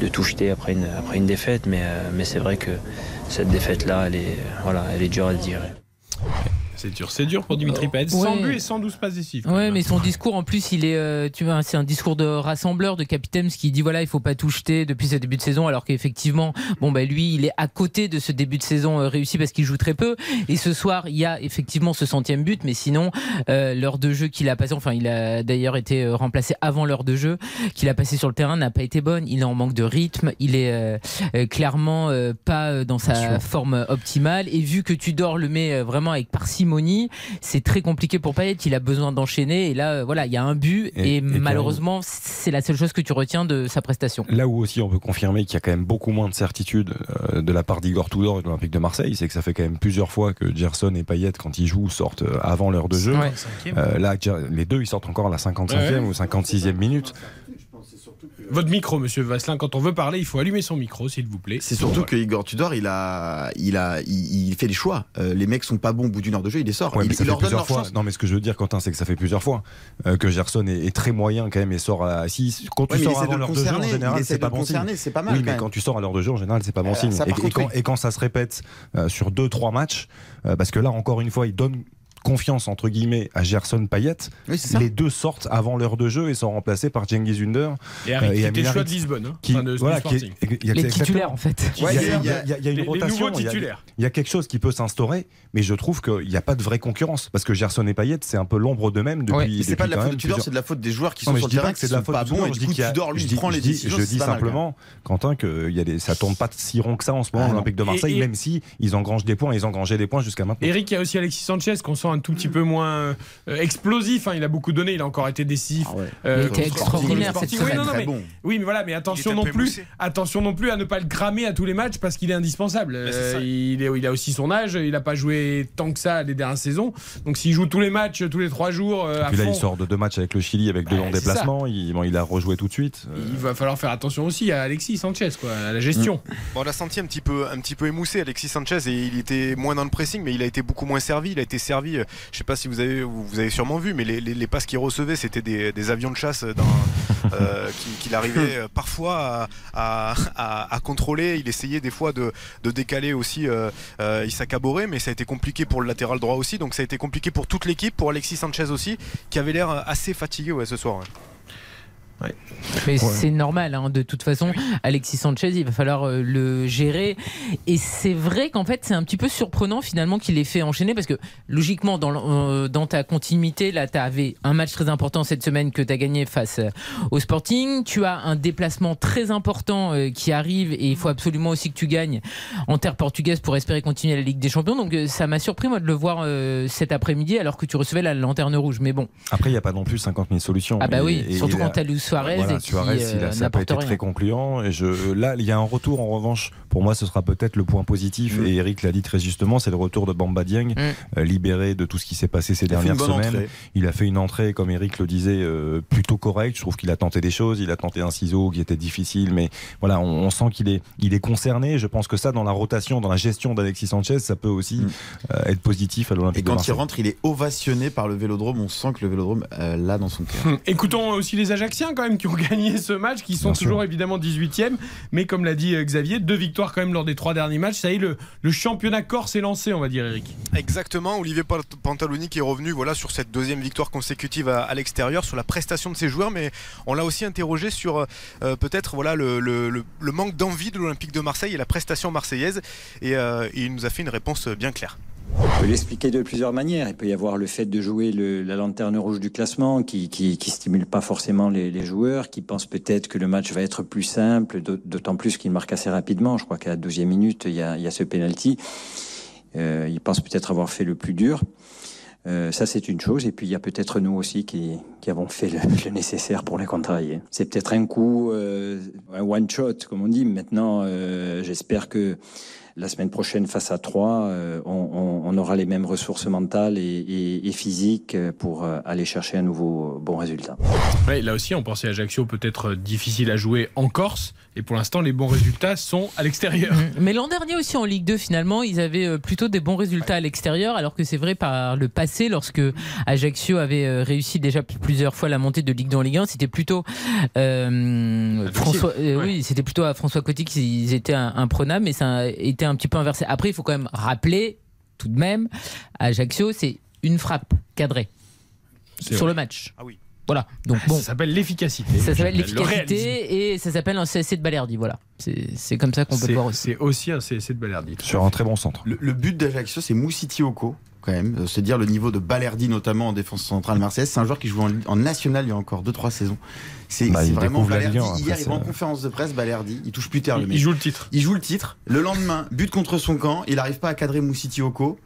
de tout jeter après une, après une défaite, mais, mais c'est vrai que cette défaite-là, elle est, voilà, elle est dure à digérer. C'est dur, c'est dur pour Dimitri Payet. 100 Ouais. buts et 112 passes décisives. Ouais, mais son discours en plus, il est, euh, tu vois, c'est un discours de rassembleur, de capitaine, ce qui dit voilà, il faut pas tout jeter depuis ce début de saison, alors qu'effectivement, bon bah lui, il est à côté de ce début de saison euh, réussi parce qu'il joue très peu. Et ce soir, il y a effectivement ce centième but, mais sinon, euh, l'heure de jeu qu'il a passé, enfin, il a d'ailleurs été euh, remplacé avant l'heure de jeu qu'il a passé sur le terrain, n'a pas été bonne. Il est en manque de rythme, il est euh, euh, clairement euh, pas euh, dans sa forme optimale. Et vu que Tudor le met euh, vraiment avec parcimonie, c'est très compliqué pour Payet. Il a besoin d'enchaîner. Et là, euh, voilà, il y a un but. Et- Et, et malheureusement, c'est la seule chose que tu retiens de sa prestation. Là où aussi on peut confirmer qu'il y a quand même beaucoup moins de certitude euh, de la part d'Igor Tudor et de l'Olympique de Marseille, c'est que ça fait quand même plusieurs fois que Gerson et Payet, quand ils jouent, sortent euh, avant l'heure de jeu. Ouais. Euh, là, les deux, ils sortent encore à la 55e Ouais. ou 56e minute. Votre micro, monsieur Vasselin, quand on veut parler, il faut allumer son micro, s'il vous plaît. C'est surtout que Igor Tudor, il a, il a, il, il fait des choix. Euh, les mecs sont pas bons au bout d'une heure de jeu, il les sort. Ouais, il, mais ça il fait leur donne plusieurs leur fois. chance. Non, mais ce que je veux dire, Quentin, c'est que ça fait plusieurs fois euh, que Gerson est, est très moyen quand même et sort à 6. Quand Ouais, tu sors le l'heure de jeu, en général, c'est pas bon signe. concerner, c'est pas mal, Oui, quand mais quand tu sors à l'heure de jeu, en général, c'est pas bon Euh, signe. ça, Et, quand, oui. et quand ça se répète euh, sur 2-3 matchs, euh, parce que là, encore une fois, il donne confiance entre guillemets à Gerson Payet. Oui. Les deux sortent avant l'heure de jeu et sont remplacés par Cengiz Under Et Harry, Euh, qui et était choix de Harit, Lisbonne. hein, qui, enfin, de- voilà, qui est- y a- Les exactement. titulaires, en fait. Il y a- Ouais, y y y une Les- rotation. il y a- y quelque chose qui peut s'instaurer, mais je trouve qu'il n'y a pas de vraie concurrence. Parce que Gerson et Payet, c'est un peu l'ombre d'eux-mêmes depuis. Ouais. C'est pas de la faute de Tudor, c'est de la faute des joueurs qui sont sur le terrain c'est de la faute pas bons je du dis Tudor lui prend les décisions. Je dis simplement, Quentin, que des, ça tourne pas si rond que ça en ce moment Ah, l'Olympique de Marseille, même si ils engrangent des points, ils engrangé des points jusqu'à maintenant. Eric, il y a aussi Alexis Sanchez qu'on sent un tout petit peu moins euh, explosif. hein, il a beaucoup donné, il a encore été décisif. Ah ouais. Euh, Il contre- extraordinaire cette. Oui, semaine. non, non, Très mais- bon. Oui, mais voilà, mais attention était non plus, attention non plus à ne pas le cramer à tous les matchs parce qu'il est indispensable. Ça. Euh, il, est, il a aussi son âge, il n'a pas joué tant que ça les dernières saisons. Donc s'il joue tous les matchs, tous les trois jours, euh, à Puis là, fond, il sort de deux matchs avec le Chili avec deux longs ça. déplacements. Il, bon, il a rejoué tout de suite. Euh, il va falloir faire attention aussi à Alexis Sanchez, quoi, à la gestion. Bon, on l'a senti un petit peu, un petit peu émoussé, Alexis Sanchez, et il était moins dans le pressing, mais il a été beaucoup moins servi. Il a été servi, euh, je sais pas si vous avez, vous vous avez sûrement vu, mais les, les- les passes qu'il recevait, c'était des, des avions de chasse euh, qu'il arrivait euh, parfois à, à- à- à contrôler. Il essayait des fois de, de décaler aussi euh, euh, Issa Caboret, mais ça a été compliqué pour le latéral droit aussi. Donc ça a été compliqué pour toute l'équipe, pour Alexis Sanchez aussi, qui avait l'air assez fatigué ouais, ce soir. ouais. Mais c'est normal, hein, de toute façon. Alexis Sanchez, il va falloir euh, le gérer. Et c'est vrai qu'en fait, c'est un petit peu surprenant finalement qu'il ait fait enchaîner parce que logiquement, dans, euh, dans ta continuité, là, tu avais un match très important cette semaine que tu as gagné face euh, au Sporting. Tu as un déplacement très important euh, qui arrive et il faut absolument aussi que tu gagnes en terre portugaise pour espérer continuer la Ligue des Champions. Donc euh, ça m'a surpris, moi, de le voir euh, cet après-midi alors que tu recevais la lanterne rouge. Mais bon, Après, il n'y a pas non plus 50 000 solutions. ah bah Et- oui, et surtout quand tu as Suarez Voilà, et qui Suarez, il euh, a, ça n'a pas n'apporte été rien. très concluant. Et je, là, il y a un retour en revanche. Pour moi, ce sera peut-être le point positif. Mm. Et Eric l'a dit très justement, c'est le retour de Bamba Dieng, Mm. euh, libéré de tout ce qui s'est passé ces Il dernières semaines. entrée. Il a fait une entrée, comme Eric le disait, euh, plutôt correcte. Je trouve qu'il a tenté des choses. Il a tenté un ciseau qui était difficile, mais voilà, on, on sent qu'il est, il est concerné. Je pense que ça, dans la rotation, dans la gestion d'Alexis Sanchez, ça peut aussi Mm. euh, être positif à l'Olympique Et de quand il rentre, il est ovationné par le Vélodrome. On sent que le Vélodrome euh, l'a dans son cœur. Écoutons aussi les Ajacciens quand même qui ont gagné ce match, qui sont Bien sûr. toujours évidemment 18e. Mais comme l'a dit euh, Xavier, deux victoires quand même lors des trois derniers matchs. Ça y est, le, le championnat corse est lancé, on va dire, Eric. Exactement, Olivier Pant- Pantaloni qui est revenu voilà, sur cette deuxième victoire consécutive à, à l'extérieur, sur la prestation de ses joueurs, mais on l'a aussi interrogé sur euh, peut-être voilà, le, le- le- le manque d'envie de l'Olympique de Marseille et la prestation marseillaise, et, euh, et il nous a fait une réponse bien claire. On peut l'expliquer de plusieurs manières. Il peut y avoir le fait de jouer la lanterne rouge du classement qui, qui, stimule pas forcément les, joueurs, qui pensent peut-être que le match va être plus simple, d'aut- d'autant plus qu'ils marquent assez rapidement. Je crois qu'à la 12e minute, il y a, il y a ce penalty. Euh, ils pensent peut-être avoir fait le plus dur. Euh, ça, c'est une chose. Et puis, il y a peut-être nous aussi qui, qui avons fait le, nécessaire pour les contrarier. C'est peut-être un coup, euh, un one-shot, comme on dit. Maintenant, j'espère que la semaine prochaine, face à Troyes, euh, on, on- on aura les mêmes ressources mentales et, et- et physiques euh, pour euh, aller chercher un nouveau bon résultat. Ouais, là aussi, on pensait à Ajaccio peut-être difficile à jouer en Corse. Et pour l'instant, les bons résultats sont à l'extérieur. Mais l'an dernier aussi en Ligue 2, finalement, ils avaient plutôt des bons résultats à l'extérieur, alors que c'est vrai par le passé, lorsque Ajaccio avait réussi déjà plusieurs fois la montée de Ligue 2 en Ligue 1, c'était plutôt euh, François, euh, oui, c'était plutôt à François Coty qu'ils étaient un- imprenables, mais ça a été un petit peu inversé. Après, il faut quand même rappeler, tout de même, Ajaccio, c'est une frappe cadrée sur vrai. le match. Ah oui. Voilà. Donc bon. Ça s'appelle l'efficacité. Ça s'appelle l'efficacité et ça s'appelle un CSC de Balerdi. Voilà. C'est c'est comme ça qu'on peut voir aussi. C'est aussi un CSC de Balerdi. Sur un très bon centre. Le, le but d'Ajaccio, c'est Moussiti Oko, quand même. Euh, C'est dire le niveau de Balerdi, notamment en défense centrale marseillaise. C'est un joueur qui joue en, en national il y a encore 2-3 saisons. C'est Bah, vraiment Balerdi. Hier, il va en conférence de presse, Balerdi. Il touche plus terre, le mec. il joue le titre. Il joue le titre. Le lendemain, but contre son camp. Il n'arrive pas à cadrer Moussiti Oko.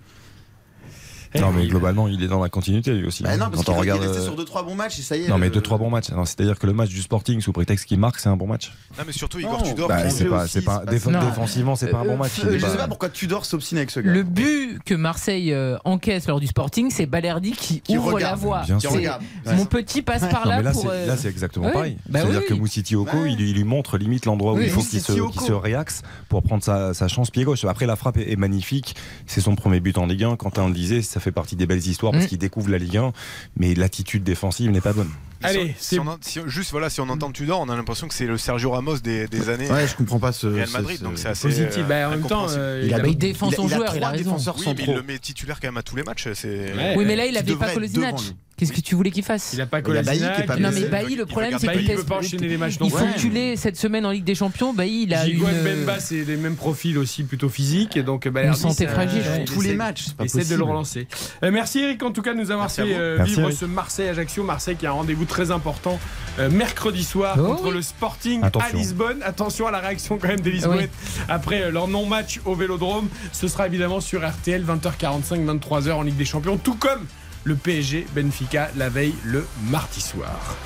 Non, mais globalement, il est dans la continuité lui aussi. Bah non, parce Quand on qu'il est regarde. resté euh, sur 2-3 bons matchs et ça y est. Non, mais le- deux trois bons matchs. Non, C'est-à-dire que le match du Sporting, sous prétexte qu'il marque, c'est un bon match. Non, mais surtout Igor Tudor. Bah, c'est pas, aussi, c'est pas, c'est pas défensivement, c'est pas un bon match. Euh, il est Je sais pas pourquoi Tudor s'obstine avec ce gars. Le but que Marseille euh, encaisse lors du Sporting, c'est Balerdi qui, Qui ouvre regarde, la voie. regarde. Mon petit passe par là mais là, pour. c'est, là, c'est exactement pareil. Bah C'est-à-dire que. Moussiti Oko, il, il lui montre limite l'endroit où il faut qu'il se, réaxe pour prendre sa, chance pied gauche. Après, la frappe est, est magnifique. C'est son premier but en Ligue 1. Quentin le disait, ça fait partie des belles histoires parce Mm. qu'il découvre la Ligue 1, mais l'attitude défensive n'est pas bonne. Allez, si, on si on- juste voilà, si on entend Tudor, on a l'impression que c'est le Sergio Ramos des, des années Ouais, je comprends pas ce. Real Madrid, ce- donc c'est assez positif. euh, Bah, en même temps, euh, Il a- Bah, il défend il a- son il a joueur, il a raison. Oui, mais il le met titulaire quand même à tous les matchs. Ouais. Oui, mais là, il Qui avait pas Kolasinac. Qu'est-ce que tu voulais qu'il fasse il a pas Kolasinac, Non, mais. Bailly, le problème, c'est pas, que il peut pas enchaîner les matchs il plus. fonctionnait cette semaine en Ligue des Champions. Bailly, il a Gigo une, Mbemba, c'est les mêmes profils aussi, plutôt physiques. Et donc, Balerdi, santé fragile, Tous les matchs, Essaie de le relancer. Euh, merci Eric en tout cas de nous avoir fait euh, vivre ce Marseille-Ajaccio. Marseille qui a un rendez-vous très important euh, mercredi soir Oh contre oui. le Sporting Attention. à Lisbonne. Attention à la réaction quand même des Lisbonnettes après euh, leur non-match au Vélodrome. Ce sera évidemment sur RTL 20h45, 23h en Ligue des Champions, tout comme le PSG Benfica la veille le mardi soir.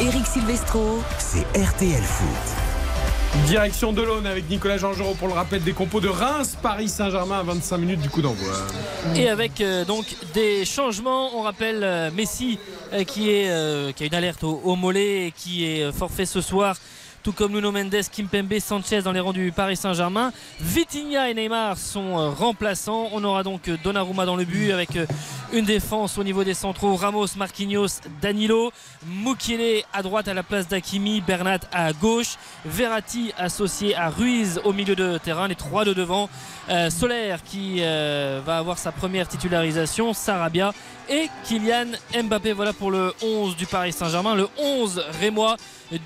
Eric Silvestro. C'est RTL Foot. Direction de l'Aune avec Nicolas Jean-Jean pour le rappel des compos de Reims, Paris Saint-Germain à 25 minutes du coup d'envoi. Et avec euh, donc des changements, on rappelle euh, Messi euh, qui, a une alerte au, au mollet et qui est forfait ce soir. Tout comme Nuno Mendes, Kimpembe, Sanchez dans les rangs du Paris Saint-Germain. Vitinha et Neymar sont euh, remplaçants. On aura donc euh, Donnarumma dans le but avec euh, une défense au niveau des centraux. Ramos, Marquinhos, Danilo. Mukiele à droite à la place d'Akimi. Bernat à gauche. Verratti associé à Ruiz au milieu de terrain. Les trois de devant. Euh, Solaire qui va avoir sa première titularisation. Sarabia et Kylian Mbappé. Voilà pour le 11 du Paris Saint-Germain. Le 11 Rémois.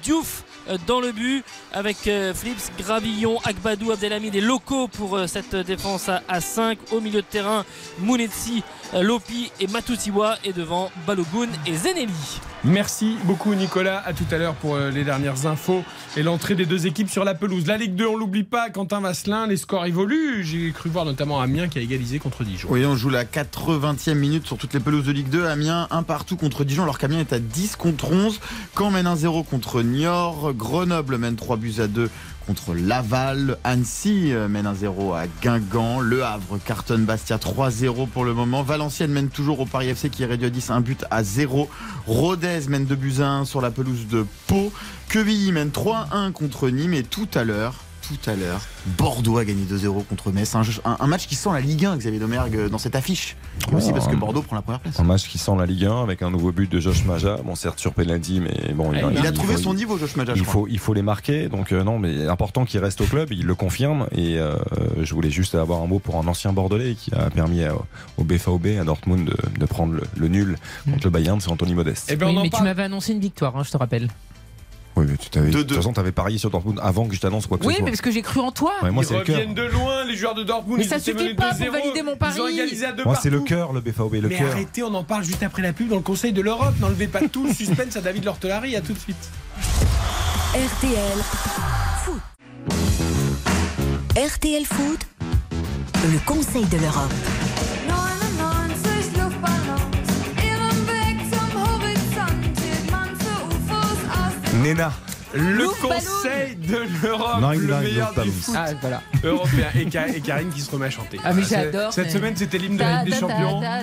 Diouf dans le but avec euh, Flips, Gravillon, Akbadou, Abdelhamid et locaux pour euh, cette défense à, à 5. Au milieu de terrain, Mounetsi, euh, Lopi et Matusiwa. Et devant Balogun et Zeneli. Merci beaucoup Nicolas. À tout à l'heure pour euh, les dernières infos et l'entrée des deux équipes sur la pelouse. La Ligue 2, on l'oublie pas. Quentin Vasselin, les scores évoluent. J'ai cru voir notamment Amiens qui a égalisé contre Dijon. Oui, on joue la 80e minute sur toutes les pelouses de Ligue 2. Amiens, un partout contre Dijon, alors qu'Amiens est à 10 contre 11. Caen mène 1-0 contre Niort. Grenoble mène 3 buts à 2 contre Laval. Annecy euh, mène 1-0 à Guingamp. Le Havre cartonne Bastia 3-0 pour le moment. Valenciennes mène toujours au Paris FC qui est réduit à 10, un but à 0. Rodez mène 2 buts à 1 sur la pelouse de Pau. Quevilly mène 3-1 contre Nîmes. Et tout à l'heure, tout à l'heure. Bordeaux a gagné 2-0 contre Metz. Un, un- un match qui sent la Ligue 1, Xavier Domergue, dans cette affiche. Et aussi parce que un- Bordeaux prend la première place. Un match qui sent la Ligue 1 avec un nouveau but de Josh Maja. Bon, certes sur penalty, mais bon, Il a trouvé faut- son niveau, Josh Maja, je Il crois. faut, il faut les marquer. Donc euh, non, mais important qu'il reste au club. Il le confirme. Et euh, je voulais juste avoir un mot pour un ancien Bordelais qui a permis à- au BVB à Dortmund de, de prendre le, le nul contre le Bayern. C'est Anthony Modeste. Eh ben, Oui, mais tu m'avais annoncé une victoire, hein, je te rappelle. Oui, mais tu t'avais, de 2-2. toute façon, t'avais parié sur Dortmund avant que je t'annonce quoi que Oui, ce mais soit. parce que j'ai cru en toi. Ouais, moi, Ils c'est le cœur. reviennent de loin, les joueurs de Dortmund. Mais ils ça suffit pas pour 2-0. valider mon pari. Ils ont égalisé à deux Moi, c'est le cœur, le BVB, le Mais cœur. arrêtez, on en parle juste après la pub dans le Conseil de l'Europe. N'enlevez pas tout le suspense à David Lortelari. À tout de suite. RTL Foot. RTL Foot, le Conseil de l'Europe. Néna. Le Conseil de l'Europe, le meilleur foot ah, voilà. européen. Et, Ka Karine qui se remet à chanter. Ah, mais j'adore. Cette semaine, c'était l'hymne de la Ligue des Champions. Ah,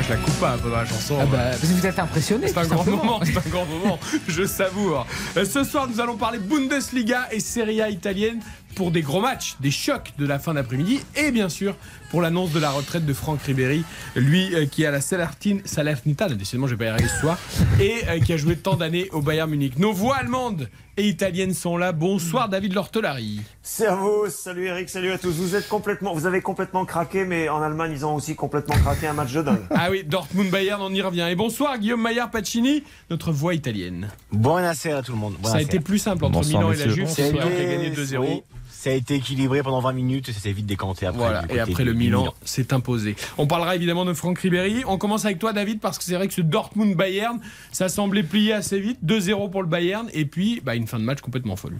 je la coupe pas pendant la chanson. Vous êtes impressionné. C'est un grand moment, c'est un grand moment. Je savoure. Ce soir, nous allons parler Bundesliga et Serie A italienne pour des gros matchs, des chocs de la fin d'après-midi et bien sûr pour l'annonce de la retraite de Franck Ribéry, lui euh, qui est à la Salernitana, décidément je vais pas y arriver ce soir, et euh, qui a joué tant d'années au Bayern Munich. Nos voix allemandes et italiennes sont là. Bonsoir David Lortolari. Servus, salut Eric, salut à tous. Vous êtes complètement, vous avez complètement craqué, mais en Allemagne ils ont aussi complètement craqué un match de dingue. Ah oui, Dortmund Bayern, on y revient. Et bonsoir Guillaume Maillard Pacini, notre voix italienne. Buonasera à tout le monde. Ça a été plus simple entre Bonsoir, Milan et la. Juve, Ça a ce soir qui a gagné 2-0. oui, ça a été équilibré pendant 20 minutes et ça s'est vite décanté après. Voilà, et après le Milan s'est imposé. On parlera évidemment de Franck Ribéry. On commence avec toi, David, parce que c'est vrai que ce Dortmund-Bayern, ça semblait plier assez vite. 2-0 pour le Bayern, et puis bah, une fin de match complètement folle.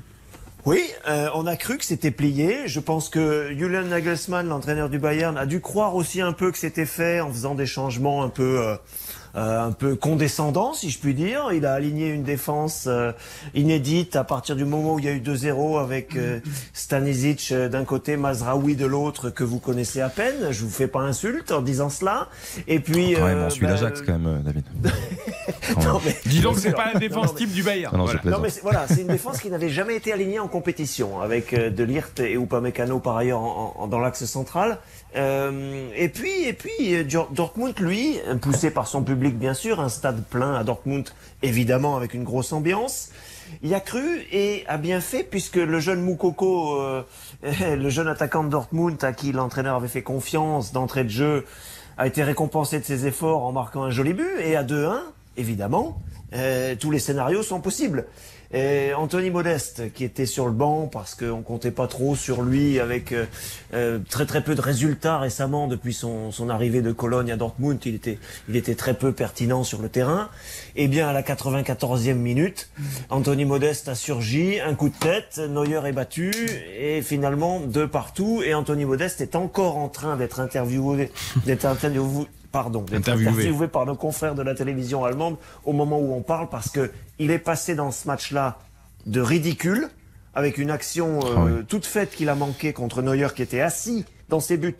Oui, euh, on a cru que c'était plié. Je pense que Julian Nagelsmann, l'entraîneur du Bayern, a dû croire aussi un peu que c'était fait en faisant des changements un peu. euh, euh, un peu condescendants, si je puis dire. Il a aligné une défense euh, inédite à partir du moment où il y a eu 2-0 avec euh, Stanisic euh, d'un côté, Mazraoui de l'autre, que vous connaissez à peine. Je vous fais pas insulte en disant cela. Et puis, Quand même, euh, on suit bah, l'Ajax quand même, euh, David. Non, mais- Dis donc, Bien c'est pas la défense non, mais- type du Bayern. Non, non, je Voilà. plaisante. non mais c'est- voilà, c'est une défense qui n'avait jamais été alignée en compétition avec euh, De Ligt et Upamecano par ailleurs en- en- dans l'axe central. Euh, et puis et puis euh, Dor- Dortmund lui, poussé par son public bien sûr, un stade plein à Dortmund évidemment avec une grosse ambiance. Il a cru et a bien fait puisque le jeune Moukoko, euh, le jeune attaquant de Dortmund à qui l'entraîneur avait fait confiance d'entrée de jeu, a été récompensé de ses efforts en marquant un joli but et à 2-1, évidemment, tous les scénarios sont possibles. Et Anthony Modeste, qui était sur le banc parce qu'on comptait pas trop sur lui, avec euh, euh, très très peu de résultats récemment depuis son, son arrivée de Cologne à Dortmund, il était très peu pertinent sur le terrain. Et bien à la 94e minute, Anthony Modeste a surgi, un coup de tête, Neuer est battu et finalement deux partout. Et Anthony Modeste est encore en train d'être interviewé, pardon, Interviewé. interviewé par nos confrères de la télévision allemande au moment où on parle parce que il est passé dans ce match-là de ridicule avec une action euh, Ah oui. toute faite qu'il a manqué contre Neuer qui était assis dans ses buts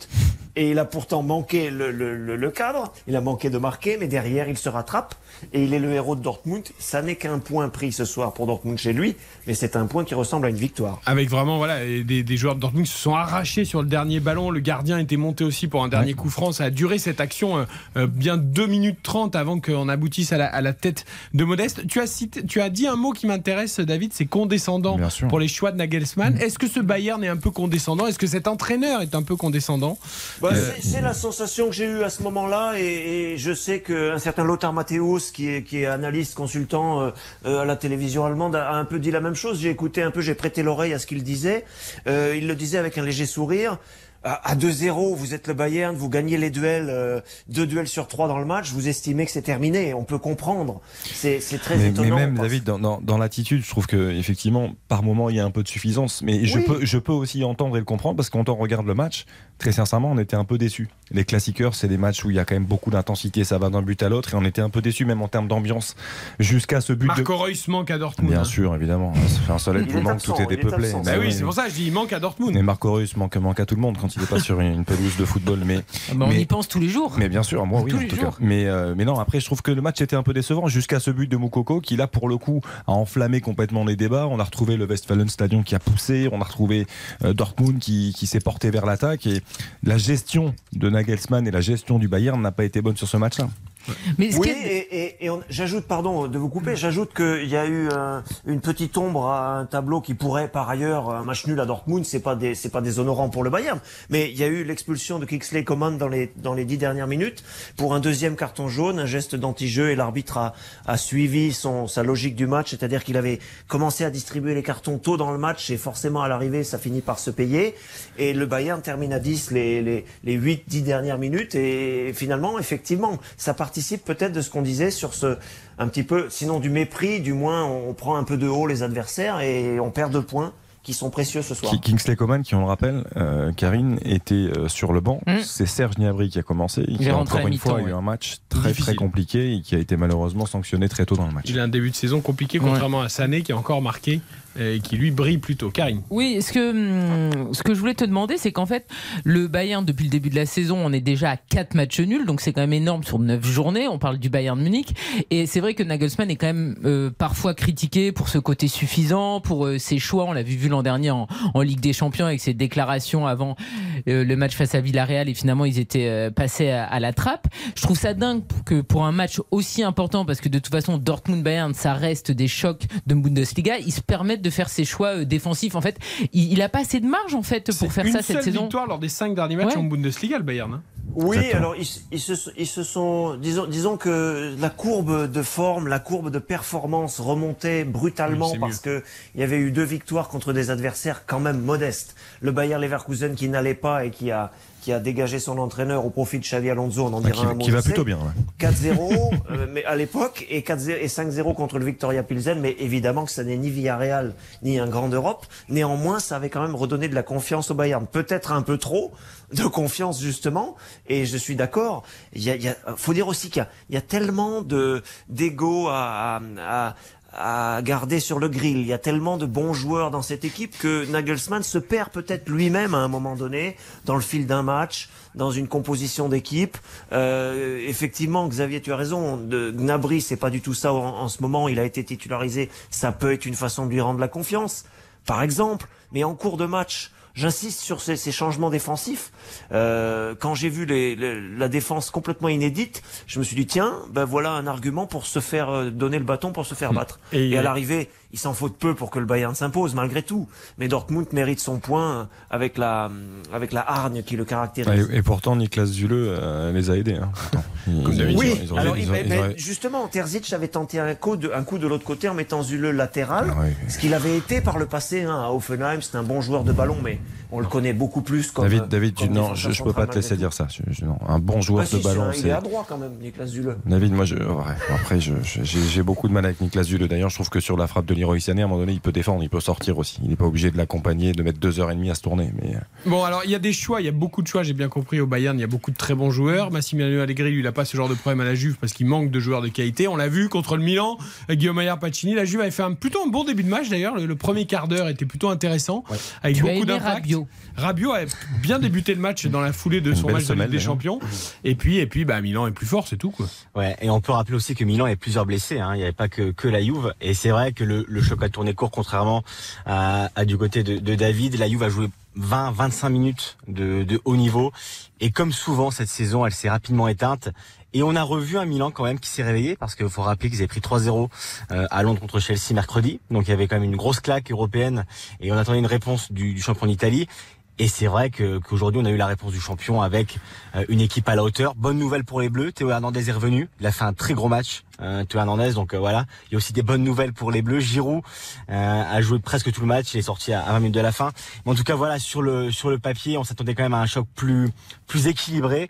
et il a pourtant manqué le, le- le- le cadre, il a manqué de marquer mais derrière il se rattrape et il est le héros de Dortmund. Ça n'est qu'un point pris ce soir pour Dortmund chez lui mais c'est un point qui ressemble à une victoire. Avec vraiment voilà, des, des joueurs de Dortmund qui se sont arrachés sur le dernier ballon. Le gardien était monté aussi pour un dernier coup franc. Ça a duré cette action euh, euh, bien 2 minutes 30 avant qu'on aboutisse à la, à la tête de Modeste. Tu as, cité, tu as dit un mot qui m'intéresse, David, c'est condescendant pour les choix de Nagelsmann. Est-ce que ce Bayern est un peu condescendant? Est-ce que cet entraîneur est un peu condescendant Bah, Euh, c'est- la sensation que j'ai eue à ce moment-là et, et je sais qu'un certain Lothar Matthäus, qui est, qui est analyste, consultant euh, euh, à la télévision allemande, a, a un peu dit la même chose. J'ai écouté un peu, j'ai prêté l'oreille à ce qu'il disait. Il le disait avec un léger sourire. À, à 2-0, vous êtes le Bayern, vous gagnez les duels, euh, deux duels sur trois dans le match, vous estimez que c'est terminé. On peut comprendre. C'est très mais, mais étonnant. même David dans, dans, dans l'attitude je trouve que effectivement par moment il y a un peu de suffisance mais je peux je peux aussi entendre et le comprendre parce que quand on regarde le match très sincèrement on était un peu déçus les classiqueurs c'est des matchs où il y a quand même beaucoup d'intensité ça va d'un but à l'autre et on était un peu déçus même en termes d'ambiance jusqu'à ce but Marco de Reus manque à Dortmund. bien hein. sûr évidemment ça fait un soleil Il tout est manque absent, tout est est dépeuplé. Bah oui, c'est pour ça que je dis il manque à Dortmund. mais Marco Reus manque, manque à tout le monde quand quand il n'est pas sur une pelouse de football. Mais, Ah bah, on mais- y pense tous les jours. mais bien sûr, moi oui, Tous en tout jours. cas. Mais, euh, mais non, après, je trouve que le match était un peu décevant jusqu'à ce but de Moukoko qui, là, pour le coup, a enflammé complètement les débats. On a retrouvé le Westfalen Stadion qui a poussé, on a retrouvé euh, Dortmund qui, qui s'est porté vers l'attaque. Et la gestion de Nagelsmann et la gestion du Bayern n'a pas été bonne sur ce match-là. Mais oui, et, et- et j'ajoute, pardon de vous couper, j'ajoute qu'il y a eu euh, une petite ombre à un tableau qui pourrait, par ailleurs, un match nul à Dortmund, c'est pas des, c'est pas déshonorant pour le Bayern, mais il y a eu l'expulsion de Kingsley Coman dans les dans les dix dernières minutes pour un deuxième carton jaune, un geste d'anti-jeu, et l'arbitre a, a suivi son sa logique du match, c'est-à-dire qu'il avait commencé à distribuer les cartons tôt dans le match, et forcément à l'arrivée, ça finit par se payer, et le Bayern termine à 10 les les les huit dix dernières minutes, et finalement, effectivement, ça participe peut-être de ce qu'on disait sur ce un petit peu, sinon du mépris, du moins on prend un peu de haut les adversaires et on perd deux points qui sont précieux ce soir. Ki- Kingsley Coman, qui on le rappelle, euh, Karine, était euh, sur le banc. C'est Serge Gnabry qui a commencé. Et Il qui, est encore une fois, a eu ouais. un match très Difficile. très compliqué et qui a été malheureusement sanctionné très tôt dans le match. Il a un début de saison compliqué, contrairement à Sané qui a encore marqué et qui lui brille plutôt. Karine. Oui, ce que, hum, ce que je voulais te demander, c'est qu'en fait, le Bayern, depuis le début de la saison, on est déjà à 4 matchs nuls, donc c'est quand même énorme sur 9 journées. On parle du Bayern de Munich. Et c'est vrai que Nagelsmann est quand même euh, parfois critiqué pour ce côté suffisant, pour euh, ses choix. On l'avait vu l'an dernier en, Ligue des Champions avec ses déclarations avant euh, le match face à Villarreal et finalement ils étaient passés à la trappe. Je trouve ça dingue que pour un match aussi important, parce que de toute façon, Dortmund-Bayern, ça reste des chocs de Bundesliga, ils se permettent de faire ses choix euh, défensifs. En fait, il, il a pas assez de marge en fait pour faire une ça cette seule saison. victoire lors des 5 derniers matchs Ouais. en Bundesliga, le Bayern. hein. Oui, alors ils, ils se, ils se sont, disons, disons que la courbe de forme, la courbe de performance remontait brutalement Oui, parce que il y avait eu deux victoires contre des adversaires quand même modestes. Le Bayer Leverkusen qui n'allait pas et qui a qui a dégagé son entraîneur au profit de Xavi Alonso, on en Ah, dira qui, un mot. qui va plutôt bien. ouais. 4-0 euh, mais à l'époque et 4 et 5-0 contre le Victoria Pilsen mais évidemment que ça n'est ni Villarreal ni un grand d'Europe néanmoins ça avait quand même redonné de la confiance au Bayern peut-être un peu trop de confiance justement et je suis d'accord il y a, y a- faut dire aussi qu'il y a, il y a tellement de d'ego à, à, à garder sur le grill. Il y a tellement de bons joueurs dans cette équipe que Nagelsmann se perd peut-être lui-même à un moment donné dans le fil d'un match, dans une composition d'équipe. Euh, effectivement, Xavier, tu as raison. De, Gnabry, c'est pas du tout ça en ce moment. Il a été titularisé. Ça peut être une façon de lui rendre la confiance, par exemple. Mais en cours de match, J'insiste sur ces, ces changements défensifs. Euh, quand j'ai vu les, les- la défense complètement inédite, je me suis dit tiens, ben voilà un argument pour se faire euh, donner le bâton pour se faire battre. Et- Et, à l'arrivée, il s'en faut de peu pour que le Bayern s'impose malgré tout. Mais Dortmund mérite son point avec la avec la hargne qui le caractérise. Et, et pourtant, Niklas Zule euh, les a aidés. hein. Ils- Oui, ils ont- alors ils il- ont- mais- ils mais ont- justement, Terzic avait tenté un coup de, un coup de l'autre côté en mettant Zule latéral, Ah ce qu'il avait été par le passé hein, à Offenheim. C'est un bon joueur de ballon, mais on le connaît beaucoup plus comme. David, David, comme tu- non, je, je peux pas te laisser dire ça. Je- je- non, un bon joueur Ah, si, de c'est ballon, un- Il c'est. est à droit quand même, Niklas Zule. David, moi, je, ouais, après, je- je- j'ai beaucoup de mal avec Niklas Zule. D'ailleurs, je trouve que sur la frappe de Leroy Sané, à un moment donné, il peut défendre, il peut sortir aussi. Il n'est pas obligé de l'accompagner, de mettre deux heures et demie à se tourner. Mais euh, Bon, alors il y a des choix, il y a beaucoup de choix, j'ai bien compris au Bayern, il y a beaucoup de très bons joueurs. Massimiliano Allegri, lui, il n'a pas ce genre de problème à la Juve parce qu'il manque de joueurs de qualité. On l'a vu contre le Milan, Guillaume Maillard Pacini. La Juve avait fait un, plutôt un bon début de match d'ailleurs. Le, le premier quart d'heure était plutôt intéressant, avec Tu beaucoup d'impact. Rabiot. Rabiot a bien débuté le match dans la foulée de Une son match de Ligue des. Champions. Et puis, et puis bah, Milan est plus fort, c'est tout. Quoi. Ouais, et on peut rappeler aussi que Milan avait plusieurs blessés. Hein. Il n'y avait pas que, que la Juve. Et c'est vrai que le, le choc a tourné court, contrairement à, à du côté de, de David. La Juve a joué 20-25 minutes de, de haut niveau. Et comme souvent cette saison, elle s'est rapidement éteinte. Et on a revu un Milan quand même qui s'est réveillé parce qu'il faut rappeler qu'ils avaient pris 3-0 euh, à Londres contre Chelsea mercredi. Donc il y avait quand même une grosse claque européenne et on attendait une réponse du, champion d'Italie. Et c'est vrai que qu'aujourd'hui on a eu la réponse du champion avec euh, une équipe à la hauteur. Bonne nouvelle pour les Bleus, Théo Hernandez est revenu. Il a fait un très gros match, euh, Théo Hernandez. Donc euh, voilà, il y a aussi des bonnes nouvelles pour les Bleus. Giroud a joué presque tout le match, il est sorti à, à 20 minutes de la fin. Mais en tout cas voilà, sur le sur le papier, on s'attendait quand même à un choc plus plus équilibré.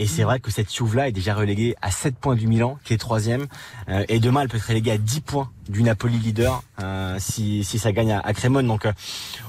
Et c'est vrai que cette Juve-là est déjà reléguée à 7 points du Milan, qui est troisième. Euh, et demain, elle peut être reléguée à 10 points du Napoli leader, euh, si, si ça gagne à, à Crémone. Donc, euh,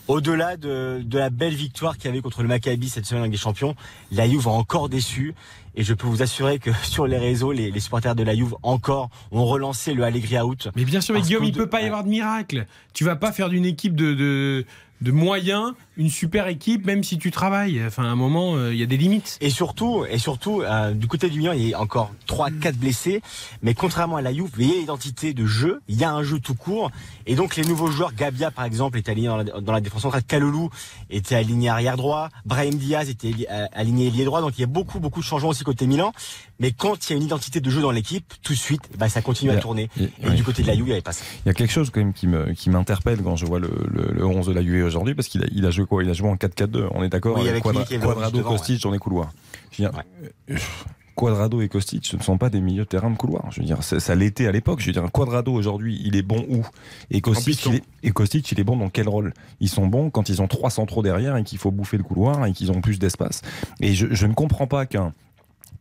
au-delà de, de la belle victoire qu'il y avait contre le Maccabi cette semaine en Ligue des Champions, la Juve a encore déçu. Et je peux vous assurer que sur les réseaux, les, les supporters de la Juve encore ont relancé le Allegri out. Mais bien sûr, mais Guillaume, il de- peut pas y avoir de miracle. Tu vas pas faire d'une équipe de, de, de moyens une super équipe, même si tu travailles. Enfin, à un moment, euh, il y a des limites. Et surtout, et surtout, euh, du côté du Milan, il y a encore 3-4 blessés. Mais contrairement à la Juve, il y a une identité de jeu, il y a un jeu tout court. Et donc les nouveaux joueurs, Gabia par exemple, était aligné dans la, dans la défense centrale. Kalulu était aligné arrière droit. Brahim Diaz était euh, aligné ailier droit. Donc il y a beaucoup, beaucoup de changements aussi côté Milan. Mais quand il y a une identité de jeu dans l'équipe, tout de suite, bah, ça continue à tourner. Et oui. du côté de la il n'y avait pas ça. Il y a quelque chose quand même qui me qui m'interpelle quand je vois le, le, le 11 de la UE aujourd'hui parce qu'il a, il a joué quoi? Il a joué en 4-4-2. On est d'accord? Oui, avec avec Quadrado, devant, Kostic dans les couloirs. Je veux dire, euh, Quadrado et Kostic, ce ne sont pas des milieux de terrain de couloir. Je veux dire, ça, ça l'était à l'époque. Je veux dire, Quadrado aujourd'hui, il est bon où? Et Kostic, il est, et Kostic, il est bon dans quel rôle? Ils sont bons quand ils ont trois centraux derrière et qu'il faut bouffer le couloir et qu'ils ont plus d'espace. Et je, je ne comprends pas qu'un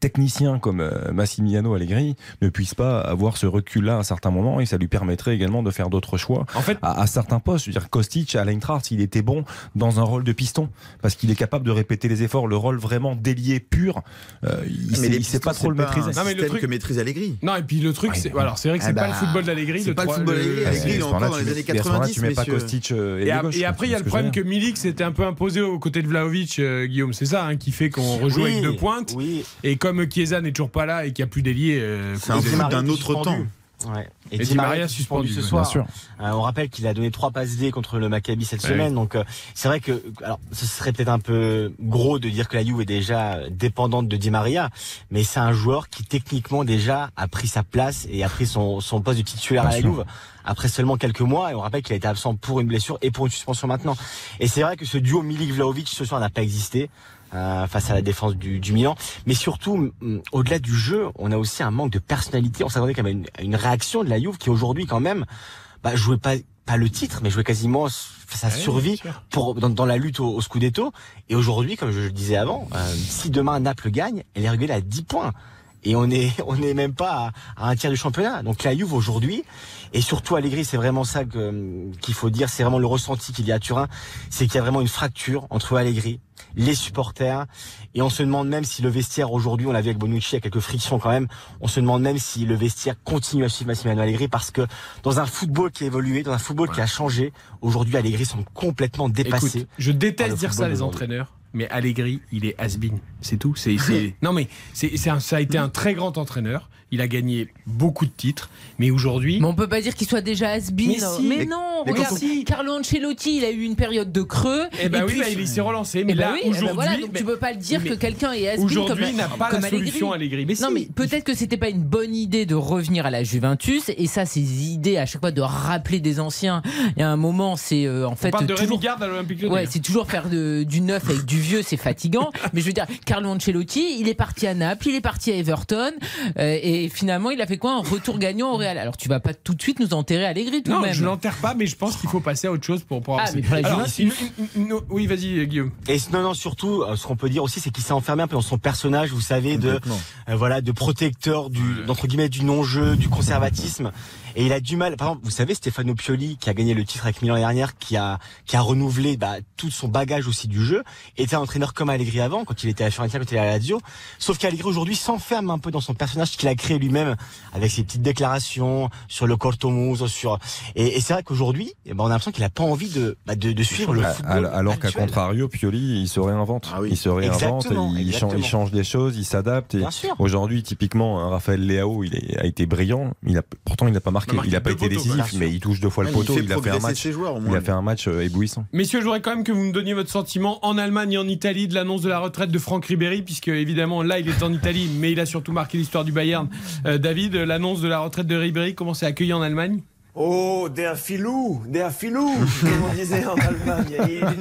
technicien comme euh, Massimiliano Allegri ne puisse pas avoir ce recul-là à certains moments et ça lui permettrait également de faire d'autres choix En fait, à, à certains postes. Je veux dire, Kostic à l'Eintracht, il était bon dans un rôle de piston parce qu'il est capable de répéter les efforts, le rôle vraiment délié pur. euh, il sait, il sait pas trop le maîtriser. Non, mais le truc- que maîtrise Allegri. Non, et puis le truc, c'est alors c'est vrai que Ah c'est pas bah, le football d'Allegri. c'est pas le football d'Allegri. Allegri, il est à ce encore moment-là, dans tu les mets- années et à ce moment-là, 90, tu mets pas. Kostic euh, Et, après, il y a le problème que. Milik s'était un peu imposé aux côtés de Vlaovic, Guillaume. C'est ça hein, qui fait qu'on rejoue avec deux pointes. Et comme Chiesa n'est toujours pas là et qu'il n'y a plus d'ailier, euh, C'est un foot d'un autre suspendu. temps. Ouais. Et Et, Di Maria Maria suspendu, suspendu ce soir. bien sûr. Euh, on rappelle qu'il a donné trois passes D contre le Maccabi cette Ouais. semaine. Donc euh, c'est vrai que alors ce serait peut-être un peu gros de dire que la Juve est déjà dépendante de Di Maria, mais c'est un joueur qui techniquement déjà a pris sa place et a pris son, son poste de titulaire Bien à la. Juve après seulement quelques mois. Et on rappelle qu'il a été absent pour une blessure et pour une suspension maintenant. Et c'est vrai que ce duo Milik-Vlahovic ce soir n'a pas existé. Euh, face à la défense du, du Milan, mais surtout au-delà du jeu, on a aussi un manque de personnalité. On s'attendait quand même à une, à une réaction de la Juve qui aujourd'hui quand même bah, jouait pas pas le titre, mais jouait quasiment sa Ouais, survie pour dans, dans la lutte au, au Scudetto. Et aujourd'hui, comme je le disais avant, euh, si demain Naples gagne, elle est régulière à 10 points. Et on est on n'est même pas à, à un tiers du championnat. Donc la Juve aujourd'hui, et surtout Allegri, c'est vraiment ça qu'il faut dire, c'est vraiment le ressenti qu'il y a à Turin, c'est qu'il y a vraiment une fracture entre Allegri, les supporters, et on se demande même si le vestiaire aujourd'hui, on l'a vu avec Bonucci, il y a quelques frictions quand même, on se demande même si le vestiaire continue à suivre Massimiliano Allegri parce que dans un football qui a évolué, dans un football qui a changé, aujourd'hui Allegri semble complètement dépassé. Écoute, je déteste dire ça les entraîneurs, mais Allegri, il est has-been. C'est tout. C'est, c'est- non mais c'est, ça a été un très grand entraîneur. Il a gagné beaucoup de titres, mais aujourd'hui, Mais on peut pas dire qu'il soit déjà has-been. Mais si. Mais Mais- non, mais regarde, Carlo Ancelotti, il a eu une période de creux. eh ben et oui, puis- bah, il s'est relancé. Mais Eh ben là, oui, eh ben aujourd'hui, voilà, donc mais- tu peux pas le dire mais que quelqu'un est has-been aujourd'hui, il n'a pas la solution Allegri. Mais non, si. mais peut-être que c'était pas une bonne idée de revenir à la Juventus. Et ça, ces idées à chaque fois de rappeler des anciens. Il y a un moment, c'est euh, en On fait parle de toujours. À l'Olympique. Ouais, c'est toujours faire de- du neuf avec du vieux, c'est fatigant. Mais je veux dire, Carlo Ancelotti, il est parti à Naples, il est parti à Everton, euh, et finalement, il a fait quoi Un retour gagnant au Real? Alors, tu vas pas tout de suite nous enterrer Allegri, tout non, de même. je l'enterre pas, mais je pense qu'il faut passer à autre chose pour pouvoir. Ah, mais pour la Alors, Juventus. une- une- une- oui, vas-y, Guillaume. Et non, non, surtout, euh, ce qu'on peut dire aussi, c'est qu'il s'est enfermé un peu dans son personnage, vous savez, de euh, voilà, de protecteur du, d'entre guillemets, du non-jeu, du conservatisme. Et il a du mal. Par exemple, vous savez, Stefano Pioli, qui a gagné le titre avec Milan l'année dernière, qui a, qui a renouvelé bah, tout son bagage aussi du jeu, était un entraîneur comme Allegri avant, quand il était à Fiorentina, quand il était à la Lazio. Sauf qu'Allegri aujourd'hui s'enferme un peu dans son personnage qu'il a créé lui-même, avec ses petites déclarations sur le cortomuso, sur. Et, et c'est vrai qu'aujourd'hui, eh ben, on a l'impression qu'il a pas envie de, bah, de, de suivre le football. Alors qu'à contrario, Pioli, il se réinvente. Ah oui. Il se réinvente, Exactement, et il, change, exactement. il change des choses, il s'adapte. Et Bien sûr. aujourd'hui, typiquement, un Raphaël Leao, il est- a été brillant. Il a, pourtant, il n'a pas marqué. Il a marqué Il n'a pas été décisif, mais il touche deux fois le poteau. il a fait un match. ses joueurs, au Il a fait un match euh, éblouissant. Messieurs, je voudrais quand même que vous me donniez votre sentiment en Allemagne et en Italie de l'annonce de la retraite de Franck Ribéry, puisque évidemment là il est en Italie, mais il a surtout marqué l'histoire du Bayern. Euh, David, l'annonce de la retraite de Ribéry, comment c'est accueilli en Allemagne? Oh, der Filou, der Filou, comme on disait en Allemagne.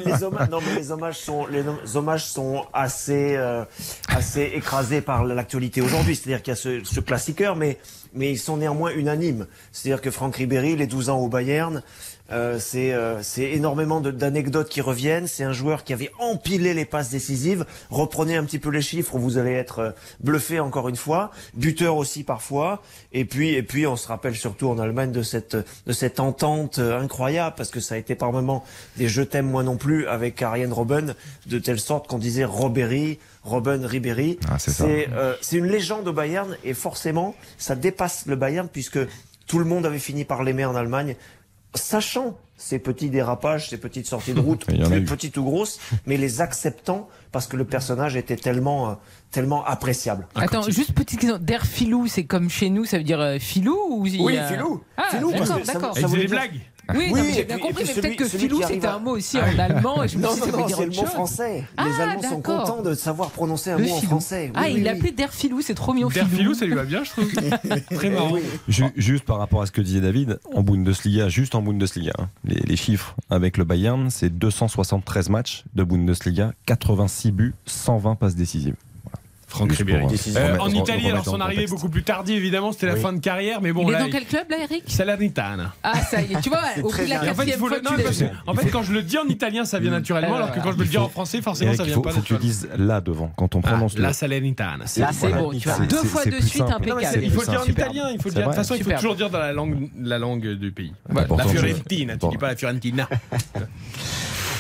Les hommages, non, mais les hommages sont, les hommages sont assez, euh, assez écrasés par l'actualité aujourd'hui. C'est-à-dire qu'il y a ce, ce classiqueur, mais, mais ils sont néanmoins unanimes. C'est-à-dire que Franck Ribéry, les 12 ans au Bayern, euh, c'est euh, énormément d'anecdotes qui reviennent. C'est un joueur qui avait empilé les passes décisives. Reprenez un petit peu les chiffres, vous allez être euh, bluffé encore une fois. Buteur aussi parfois. Et puis et puis on se rappelle surtout en Allemagne de cette de cette entente euh, incroyable parce que ça a été par moments des je t'aime moi non plus avec Ariane Robben de telle sorte qu'on disait Robéry, Robben, Ribéry. Ah, c'est euh, c'est une légende au Bayern et forcément ça dépasse le Bayern puisque tout le monde avait fini par l'aimer en Allemagne sachant ces petits dérapages, ces petites sorties de route, petites ou grosses, mais les acceptant parce que le personnage était tellement, euh, tellement appréciable. Attends, juste petite question. Der filou, c'est comme chez nous, ça veut dire euh, filou ou Oui, a- filou. Ah, Filou, parce d'accord, que ça- ça voulait dire- Oui, j'ai bien compris, mais peut-être que filou c'était à- un mot aussi Ah en allemand et je me Non, suis dit ça non, c'est le mot français. Ah, les Allemands sont contents de savoir prononcer un Le mot en français. Ah, Oui, il oui, l'appelait Der filou, c'est trop mignon. Der Filou, ça lui va bien, je trouve. Très marrant. Ju- Juste par rapport à ce que disait David, en Bundesliga, juste en Bundesliga, hein, les, les chiffres avec le Bayern, c'est 273 matchs de Bundesliga, 86 buts, 120 passes décisives. Franck Ribéry. euh, en Italie, alors son arrivée est beaucoup plus tardive, évidemment, c'était la Oui. fin de carrière, mais bon Il est là. dans quel club là, Eric? Salernitana. Ah, ça y est, tu vois, au bout de la En fait, il le- non, parce en fait, quand je le dis en italien, ça vient naturellement, alors que quand je le dis en français, forcément, Eric, ça il vient faut, pas faut que tu dises là devant quand on Ah, prononce le. la Salernitana. Là, c'est bon, tu vois. Deux fois de suite, impeccable. Il faut le dire en italien, il faut dire. De toute façon, il faut toujours dire dans la langue, la langue du pays. Bah, la Fiorentina, tu dis pas la Fiorentina.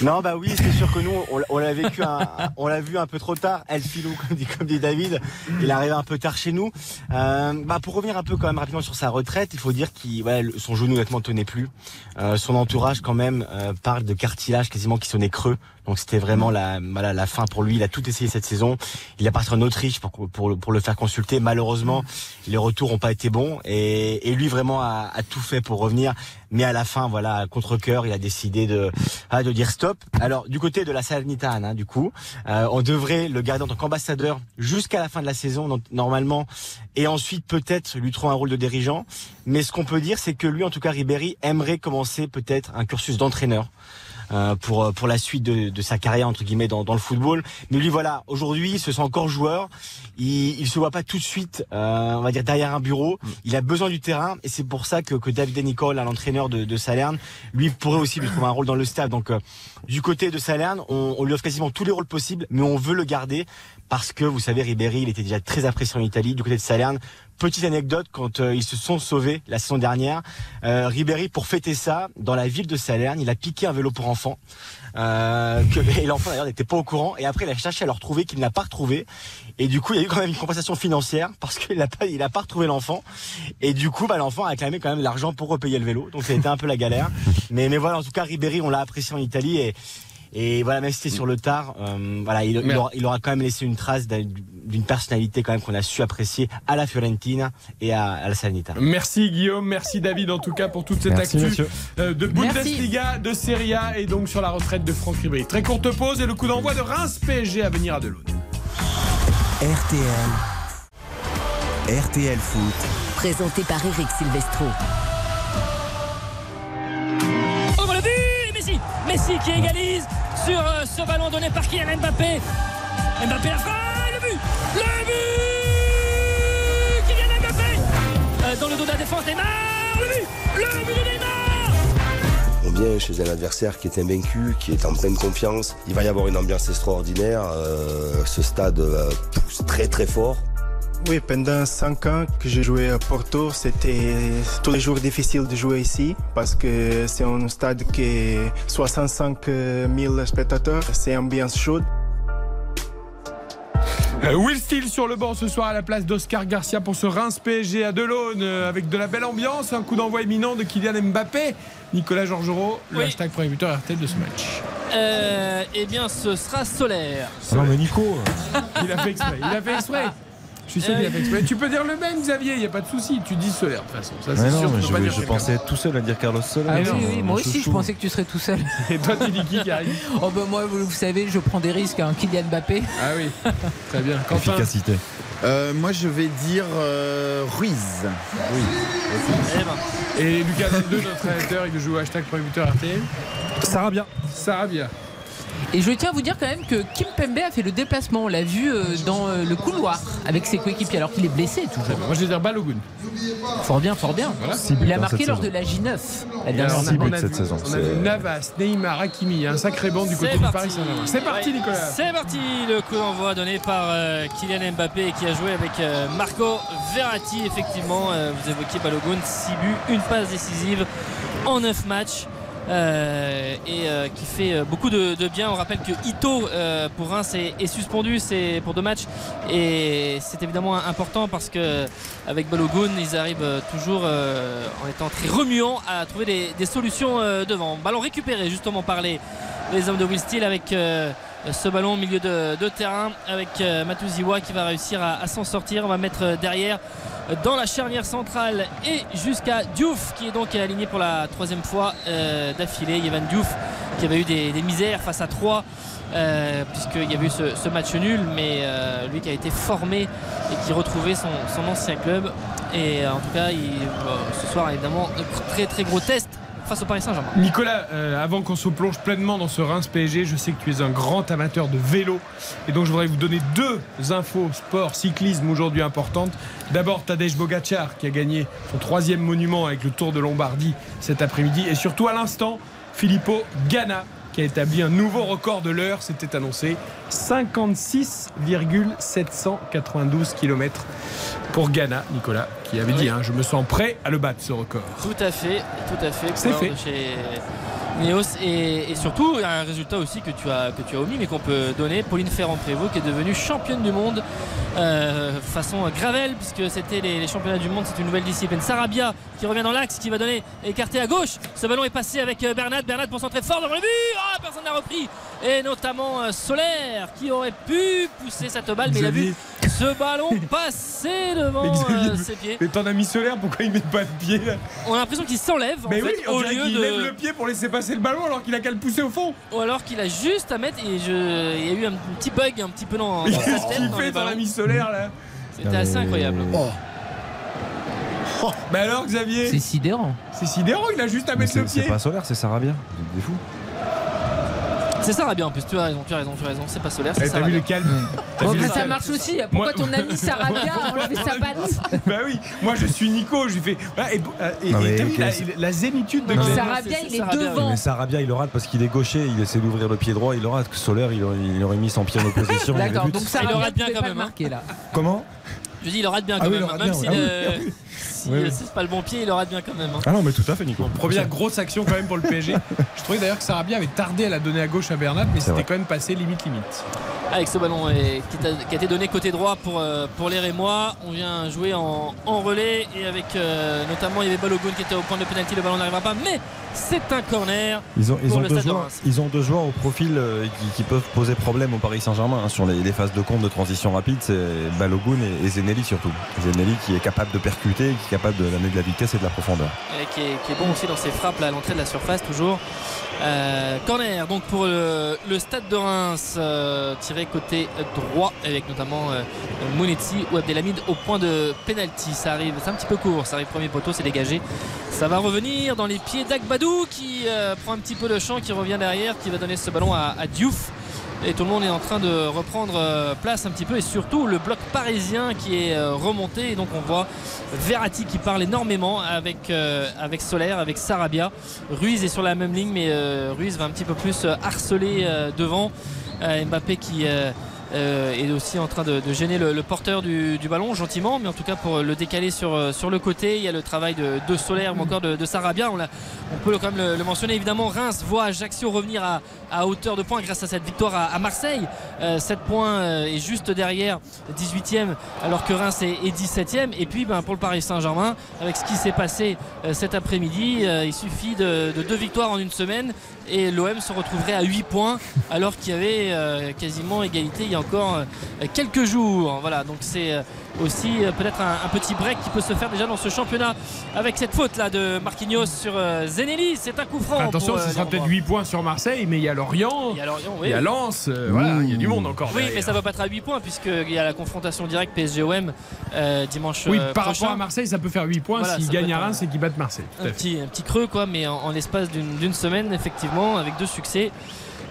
Non, bah oui, c'est sûr que nous, on, l'a vécu, un- on l'a vu un peu trop tard. El Filou, comme dit, comme dit David, il arrive un peu tard chez nous. Euh, bah pour revenir un peu quand même rapidement sur sa retraite, il faut dire qu'il, son genou honnêtement tenait plus. Euh, son entourage quand même euh, parle de cartilage quasiment qui sonnait creux. Donc c'était vraiment la, voilà, la fin pour lui. Il a tout essayé cette saison. Il est parti en Autriche pour, pour, pour le faire consulter. Malheureusement, les retours n'ont pas été bons et, et lui vraiment a, a tout fait pour revenir. Mais à la fin, voilà, à contre-cœur, il a décidé de, ah, de dire stop. Alors du côté de la Salernitana, hein, du coup, euh, on devrait le garder en tant qu'ambassadeur jusqu'à la fin de la saison normalement, et ensuite peut-être lui trouver un rôle de dirigeant. Mais ce qu'on peut dire, c'est que lui, en tout cas, Ribéry aimerait commencer peut-être un cursus d'entraîneur pour euh, pour la suite de, de sa carrière entre guillemets dans, dans le football. Mais lui voilà, aujourd'hui, il se sent encore joueur. Il, il se voit pas tout de suite, euh, on va dire derrière un bureau. Il a besoin du terrain et c'est pour ça que, que David Nicole, l'entraîneur de, de Salerne, lui pourrait aussi lui trouver un rôle dans le stade. Donc euh, du côté de Salerne, on, on lui offre quasiment tous les rôles possibles, mais on veut le garder parce que vous savez, Ribéry, il était déjà très apprécié en Italie. Du côté de Salerne, Petite anecdote, quand euh, ils se sont sauvés la saison dernière, euh, Ribéry, pour fêter ça, dans la ville de Salerne, il a piqué un vélo pour enfants. Euh, que, et l'enfant d'ailleurs n'était pas au courant. Et après, il a cherché à le retrouver, qu'il n'a pas retrouvé. Et du coup, il y a eu quand même une compensation financière parce qu'il n'a pas, il a pas retrouvé l'enfant. Et du coup, bah, l'enfant a réclamé quand même l'argent pour repayer le vélo. Donc, ça a été un peu la galère. Mais, mais voilà, en tout cas, Ribéry, on l'a apprécié en Italie et et voilà, même si c'était sur le tard, euh, voilà, il, aura, il aura quand même laissé une trace d'un- d'une personnalité quand même qu'on a su apprécier à la Fiorentina et à, à la Salernitana. Merci Guillaume, merci David en tout cas pour toute cette Merci, actu monsieur. euh, de Merci. Bundesliga, de Serie A et donc sur la retraite de Franck Ribéry. Très courte pause et le coup d'envoi de Reims PSG à venir à Delaune. RTL. RTL Foot. Présenté par Eric Silvestro. Messi qui égalise sur euh, ce ballon donné par Kylian Mbappé. Mbappé la frappe, le but Le but Kylian Mbappé Euh, Dans le dos de la défense, Neymar Le but Le but de Neymar On vient chez un adversaire qui est invaincu, qui est en pleine confiance. Il va y avoir une ambiance extraordinaire. euh, ce stade pousse très très fort. Oui, pendant 5 ans que j'ai joué à Porto, c'était tous les jours difficile de jouer ici parce que c'est un stade qui est 65 000 spectateurs, c'est ambiance chaude. Euh, Will Steele sur le banc ce soir à la place d'Oscar Garcia pour ce Reims PSG à Delaune euh, avec de la belle ambiance, un coup d'envoi imminent de Kylian Mbappé. Nicolas Georgerot, le Oui. hashtag premier buteur RTL de ce match. euh, Eh bien, ce sera solaire. Non, mais Nico, Il a fait exprès, il a fait exprès. Je suis sûr qu'il a fait exprès. Tu peux dire le même Xavier, il n'y a pas de souci, tu dis solaire de toute façon. Ça c'est non, sûr, mais je, pensais être tout seul à dire Carlos Soler. Ah oui, oui, moi aussi, je pensais que tu serais tout seul. Et toi tu dis qui qui arrive? Oh ben moi, vous, vous savez, je prends des risques. Hein. Kylian Mbappé. Ah oui, très bien. Quentin Efficacité. Euh, moi, je vais dire euh, Ruiz. Eh ben, Et Lucas 22, notre rédacteur, il veut jouer au hashtag premier buteur RTL. Sarah bien. Sarah bien. Et je tiens à vous dire quand même que Kim Pembe a fait le déplacement. On l'a vu euh, dans euh, le couloir avec ses coéquipiers alors qu'il est blessé toujours. Moi je vais dire Balogun. Fort bien, fort bien. Il a marqué lors saison. de la J9. La dernière on a cette saison, On a c'est- vu Navas, Neymar, Hakimi, un sacré banc du côté parti. Paris Saint-Germain. C'est parti. Nicolas. C'est parti, le coup d'envoi donné par euh, Kylian Mbappé qui a joué avec euh, Marco Verratti. Effectivement, euh, vous évoquiez Balogun, 6 buts, une passe décisive en 9 matchs. Euh, et euh, qui fait euh, beaucoup de, de bien. On rappelle que Ito euh, pour Reims est, est suspendu c'est pour deux matchs et c'est évidemment important parce que avec Balogun ils arrivent euh, toujours euh, en étant très remuants à trouver des, des solutions devant. Ballon récupéré justement par les, les hommes de Will Steele avec ce ballon au milieu de, terrain avec euh, Matuziwa qui va réussir à, s'en sortir. On va mettre euh, derrière euh, dans la charnière centrale et jusqu'à Diouf qui est donc aligné pour la troisième fois d'affilée. Yvan Diouf qui avait eu des, misères face à 3 puisqu'il y avait eu ce, match nul mais lui qui a été formé et qui retrouvait son, ancien club et en tout cas ce soir évidemment très très gros test face au Paris Saint-Germain. Nicolas, euh, avant qu'on se plonge pleinement dans ce Reims PSG, je sais que tu es un grand amateur de vélo et donc je voudrais vous donner deux infos sport, cyclisme aujourd'hui importantes. D'abord Tadej Bogacar qui a gagné son troisième monument avec le Tour de Lombardie cet après-midi et surtout à l'instant Filippo Ganna qui a établi un nouveau record de l'heure, c'était annoncé 56,792 km pour Ghana, Nicolas, qui avait Oui. dit hein, je me sens prêt à le battre ce record. Tout à fait, tout à fait. C'est fait. de Chez Neos et, et surtout un résultat aussi que tu as que tu as omis mais qu'on peut donner. Pauline Ferrand-Prévot qui est devenue championne du monde euh, façon gravel puisque c'était les, championnats du monde, c'est une nouvelle discipline. Sarabia qui revient dans l'axe, qui va donner écarté à gauche. Ce ballon est passé avec euh, Bernat. Bernat pour centrer fort devant le but. Ah, personne n'a repris. Et notamment euh, Solaire qui aurait pu pousser cette balle mais il a vu ce ballon passer devant Mais Xavier, euh, ses pieds. Mais ton ami solaire, pourquoi il met pas de pied là? On a l'impression qu'il s'enlève en Mais fait, oui, on au lieu qu'il de. lève le pied pour laisser passer le ballon alors qu'il a qu'à le pousser au fond. Ou alors qu'il a juste à mettre. Et je... il y a eu un petit bug un petit peu dans, Mais dans qu'est-ce qu'il dans fait ballons. ami solaire là? C'était assez incroyable. Bah alors Xavier? C'est sidérant. C'est sidérant, il a juste à Mais mettre le C'est c'est pied. pas solaire, c'est Sarabia. Des fous. C'est ça, bien en plus. Tu as raison, tu as raison, tu as raison. C'est pas solaire, c'est Eh, ça. T'as vu le calme T'as Bon, vu bah, le ça calme marche aussi. Pourquoi Moi- ton ami Sarabia a enlevé sa batte Bah oui, moi je suis Nico, je lui fais. Ah, et et- Non, mais la, zénitude de Sarabia, il est Sarabia, devant. Mais Sarabia, il le rate parce qu'il est gaucher, il essaie d'ouvrir le pied droit, il le rate. Solaire, il aurait, il aurait mis son pied en opposition. D'accord, donc Il Sarabia aura bien quand même, le hein. Comment? Je dis, il aura de bien Ah quand même. Même si, si Oui, euh, oui. c'est pas le bon pied, il aura de bien quand même. hein. Ah non, mais tout à fait, Nico. Première grosse action quand même pour le PSG. Je trouvais d'ailleurs que Sarabia avait tardé à la donner à gauche à Bernat, mais c'était quand même passé limite limite. Avec ce ballon qui, a été donné côté droit pour, euh, pour les Rémois. On vient jouer en, en relais et avec euh, notamment il y avait Balogun qui était au point de pénalty. Le ballon n'arrivera pas, mais c'est un corner. Ils ont, ils, ont le deux joueurs, Reims. ils ont deux joueurs au profil euh, qui, qui peuvent poser problème au Paris Saint-Germain hein, sur les, les phases de compte de transition rapide. C'est Balogun et, et Zenelli surtout. Zenelli qui est capable de percuter, qui est capable de d'amener de la vitesse et de la profondeur. Et qui, est, bon aussi dans ses frappes à l'entrée de la surface toujours. Euh, corner donc pour le, le stade de Reims euh, tiré côté droit avec notamment euh, ou Abdelhamid au point de penalty. Ça arrive, c'est un petit peu court, ça arrive premier poteau, c'est dégagé. Ça va revenir dans les pieds d'Agbadou qui euh, prend un petit peu de champ, qui revient derrière, qui va donner ce ballon à, à Diouf. Et tout le monde est en train de reprendre euh, place un petit peu et surtout le bloc parisien qui est euh, remonté et donc on voit Verratti qui parle énormément avec, euh, avec Solaire, avec Sarabia. Ruiz est sur la même ligne mais Ruiz va un petit peu plus harceler devant. Mbappé qui euh, euh, est aussi en train de, gêner le, porteur du, ballon gentiment mais en tout cas pour le décaler sur, euh, sur le côté. Il y a le travail de, de Solaire ou encore de, Sarabia on, peut quand même le, mentionner. Évidemment Reims voit Ajaccio revenir à, hauteur de points grâce à cette victoire à, Marseille. Euh, 7 points euh, et juste derrière 18e alors que Reims est, est 17e et puis ben, pour le Paris Saint-Germain avec ce qui s'est passé euh, cet après-midi euh, il suffit de, de deux victoires en une semaine et l'OM se retrouverait à 8 points alors qu'il y avait euh, quasiment égalité il y a encore euh, quelques jours. Voilà donc c'est euh, aussi euh, peut-être un, un petit break qui peut se faire déjà dans ce championnat avec cette faute là de Marquinhos sur euh, Zenelli c'est un coup franc Attention, pour, euh, ce sera peut-être Hongrois. 8 points sur Marseille, mais il y a Lorient, il y a Lorient oui. il y a Lens, euh, voilà, il y a du monde encore. Oui, derrière. mais ça va pas être à 8 points puisqu'il y a la confrontation directe PSG-OM euh, dimanche Oui, par prochain. rapport à Marseille, ça peut faire 8 points Voilà, s'ils gagnent à être un- Reims et qu'ils battent Marseille. Un petit, un petit creux quoi mais en, en l'espace d'une semaine effectivement avec deux succès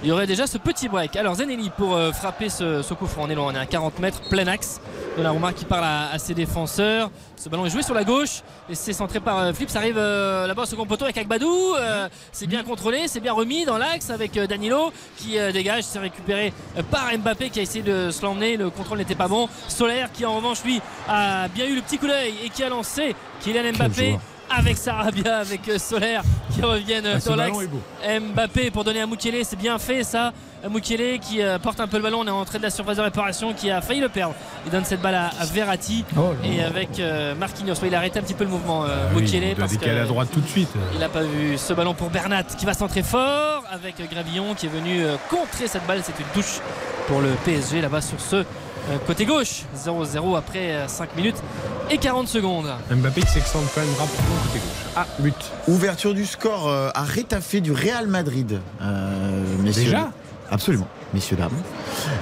il y aurait déjà ce petit break. Alors Zenelli pour euh, frapper ce, ce coup franc on est loin. On est à 40 mètres plein axe. Donnarumma qui parle à, à ses défenseurs. Ce ballon est joué sur la gauche. Et c'est centré par euh, Flip ça arrive euh, là-bas au second poteau avec Agbadou. Euh, c'est bien contrôlé c'est bien remis dans l'axe avec Danilo qui dégage. C'est récupéré par Mbappé qui a essayé de se l'emmener. Le contrôle n'était pas bon. Solaire qui en revanche lui a bien eu le petit coup d'œil et qui a lancé Kylian Mbappé. Avec Sarabia, avec euh, Solaire qui reviennent euh, Ah, ballon l'axe. Mbappé pour donner à Mukele, c'est bien fait ça. Mukele qui euh, porte un peu le ballon, on est en entrée de la surface de réparation qui a failli le perdre. Il donne cette balle à, Verratti Oh et avec euh, Marquinhos. Il a arrêté un petit peu le mouvement euh, Ah Mukele parce à droite tout de suite. il n'a pas vu ce ballon pour Bernat qui va centrer fort avec Gravillon qui est venu euh, contrer cette balle. C'est une touche pour le PSG là-bas sur ce euh, côté gauche. 0-0 après euh, 5 minutes et 40 secondes. Mbappé qui s'extende quand même rapidement côté gauche. Ah, but. Ouverture du score euh, à Rétafé du Real Madrid. Euh, messieurs. Déjà Absolument, messieurs, dames.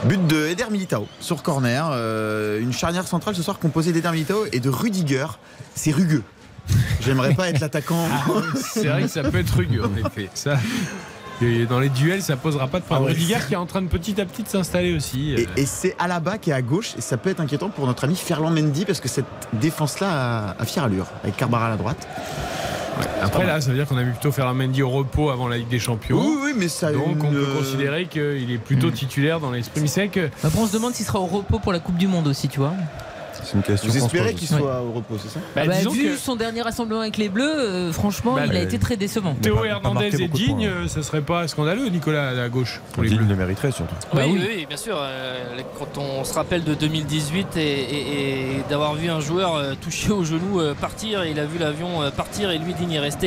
But de Eder Militao sur corner. euh, une charnière centrale ce soir composée d'Eder Militao et de Rudiger. C'est rugueux. J'aimerais pas être l'attaquant. Ah C'est vrai que ça peut être rugueux en effet. Ça, et dans les duels, ça posera pas de problème. Ah ouais. Rudiger qui est en train de petit à petit de s'installer aussi. euh. Et, et c'est Alaba qui est à gauche et ça peut être inquiétant pour notre ami Ferland Mendy parce que cette défense-là a, a fière allure avec Carbaral à droite. Après là, ça veut dire qu'on a vu plutôt faire un Mendy au repos avant la Ligue des Champions. Oui, oui, mais ça a Donc une, on peut euh, considérer qu'il est plutôt titulaire dans l'esprit. Mais c'est que Après, on se demande s'il sera au repos pour la Coupe du Monde aussi, tu vois. C'est une question. Vous espérez qu'il soit au repos, c'est ça Bah, Ah bah, vu que- son dernier rassemblement avec les Bleus, euh, franchement, Bah, il a été très décevant. Théo Hernandez de Digne, ça serait pas scandaleux, Nicolas, à gauche pour les Digne Bleus. le mériterait surtout. Bah oui, oui. bien sûr. euh, quand on se rappelle de 2018 et, et- et d'avoir vu un joueur euh, touché au genou partir, et il a vu l'avion partir et lui digne est resté.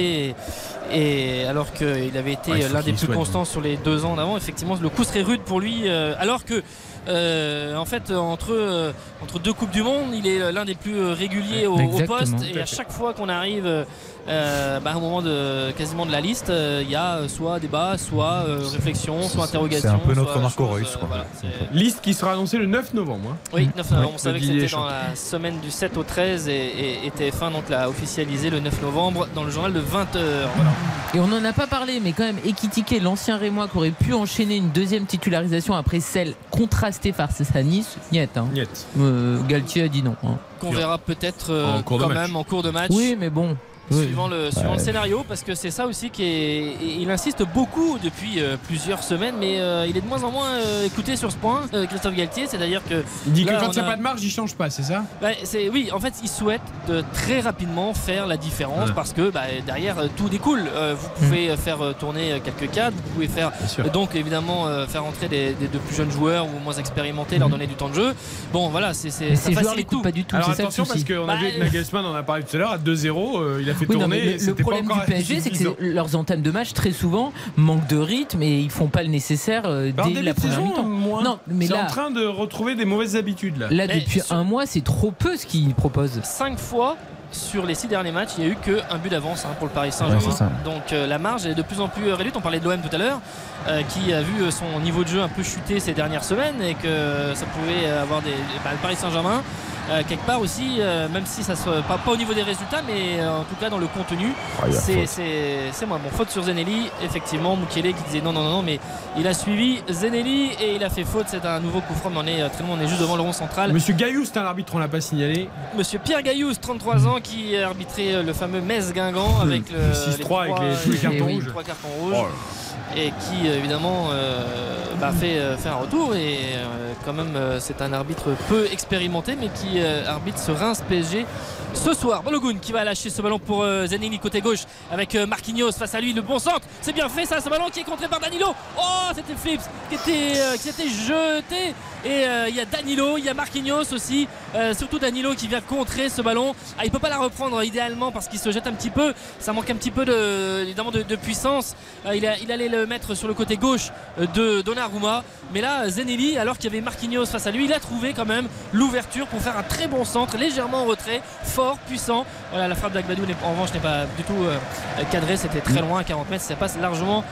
Et, et alors qu'il avait été Ouais, l'un des plus constants sur les deux ans d'avant, effectivement, le coup serait rude pour lui. euh, alors que, euh, en fait, entre, euh, entre deux Coupes du Monde, il est l'un des plus euh, réguliers au, poste. Et à chaque fois qu'on arrive euh, bah, au moment de quasiment de la liste, euh, il y a euh, soit débat, soit euh, réflexion, soit interrogation. c'est un peu notre Marco chose, Reus, euh, quoi. voilà, Liste qui sera annoncée le 9 novembre. hein. oui, 9 novembre. Ouais, on savait que c'était dans la semaine du 7 au 13 et, et- et TF1 donc l'a officialisé le 9 novembre dans le journal de 20h. Voilà. Et on n'en a pas parlé, mais quand même, Ekitike, l'ancien Rémois, qui aurait pu enchaîner une deuxième titularisation après celle contrastée face à Nice, niet. Hein. Niet. Euh, Galtier a dit non. hein. Qu'on verra peut-être euh, quand match. même en cours de match. Oui, mais bon. Oui. Suivant le, suivant le scénario, parce que c'est ça aussi qui est. Il insiste beaucoup depuis euh, plusieurs semaines, mais euh, il est de moins en moins euh, écouté sur ce point, euh, Christophe Galtier. C'est-à-dire que. Il dit Là, que quand on il n'y a a- pas de marge, il change pas, c'est ça? Bah, c'est oui, en fait, il souhaite de très rapidement faire la différence Ouais. parce que bah, derrière euh, tout découle. Euh, vous pouvez euh, faire euh, tourner euh, quelques cadres, vous pouvez faire euh, donc évidemment euh, faire entrer des, des- de plus jeunes joueurs ou moins expérimentés, leur donner du temps de jeu. Bon, voilà, c'est c'est ça ces joueurs tout. pas du tout. Alors c'est ça attention parce qu'on a Bah, vu que euh, Nagelsmann en a parlé tout à l'heure à 2-0, euh, il a fait Oui, non, mais le, problème du PSG, c'est que leurs entames de match, très souvent, manquent de rythme et ils font pas le nécessaire euh, dès début la première mi-temps. Non, mais c'est là- en train de retrouver des mauvaises habitudes là. Là, Mais depuis sur- un mois, c'est trop peu ce qu'ils proposent. 5 fois sur les 6 derniers matchs, il n'y a eu qu'un but d'avance hein, pour le Paris Saint-Germain. Donc euh, la marge est de plus en plus réduite. On parlait de l'OM tout à l'heure, euh, qui a vu euh, son niveau de jeu un peu chuter ces dernières semaines et que ça pouvait avoir des. bah, le Paris Saint-Germain, euh, quelque part aussi, euh, même si ça soit pas, pas au niveau des résultats, mais euh, en tout cas dans le contenu, Ah, c'est faute. c'est- c'est moi. Bon, faute sur Zenelli, effectivement, Mukele qui disait non, non, non, non, mais il a suivi Zenelli et il a fait faute. C'est un nouveau coup franc, mais on est très loin, on est juste devant le rond central. Monsieur Gaillou, c'est un arbitre, on l'a pas signalé. Monsieur Pierre Gaillous, 33 ans, qui a arbitré le fameux Metz-Guingamp avec le 6-3 avec les- les cartons oui, rouges. trois cartons rouges. Et qui euh, évidemment euh, bah, fait, euh, fait un retour. Et quand même c'est un arbitre peu expérimenté mais qui arbitre ce Reims PSG ce soir. Balogun qui va lâcher ce ballon pour Zenini côté gauche avec Marquinhos face à lui. Le bon centre c'est bien fait ça ce ballon qui est contré par Danilo. Oh c'était Flips qui était, qui était jeté et euh, il y a Danilo il y a Marquinhos aussi. Euh, surtout Danilo qui vient contrer ce ballon. Ah, il peut pas la reprendre idéalement parce qu'il se jette un petit peu. Ça manque un petit peu de, évidemment de, de puissance. Euh, il, a- il allait le mettre sur le côté gauche de Donnarumma. Mais là Zenelli alors qu'il y avait Marquinhos face à lui il a trouvé quand même l'ouverture pour faire un très bon centre légèrement en retrait fort puissant. Voilà la frappe d'Agbadou en revanche n'est pas du tout cadrée. C'était très loin à 40 mètres. Ça passe largement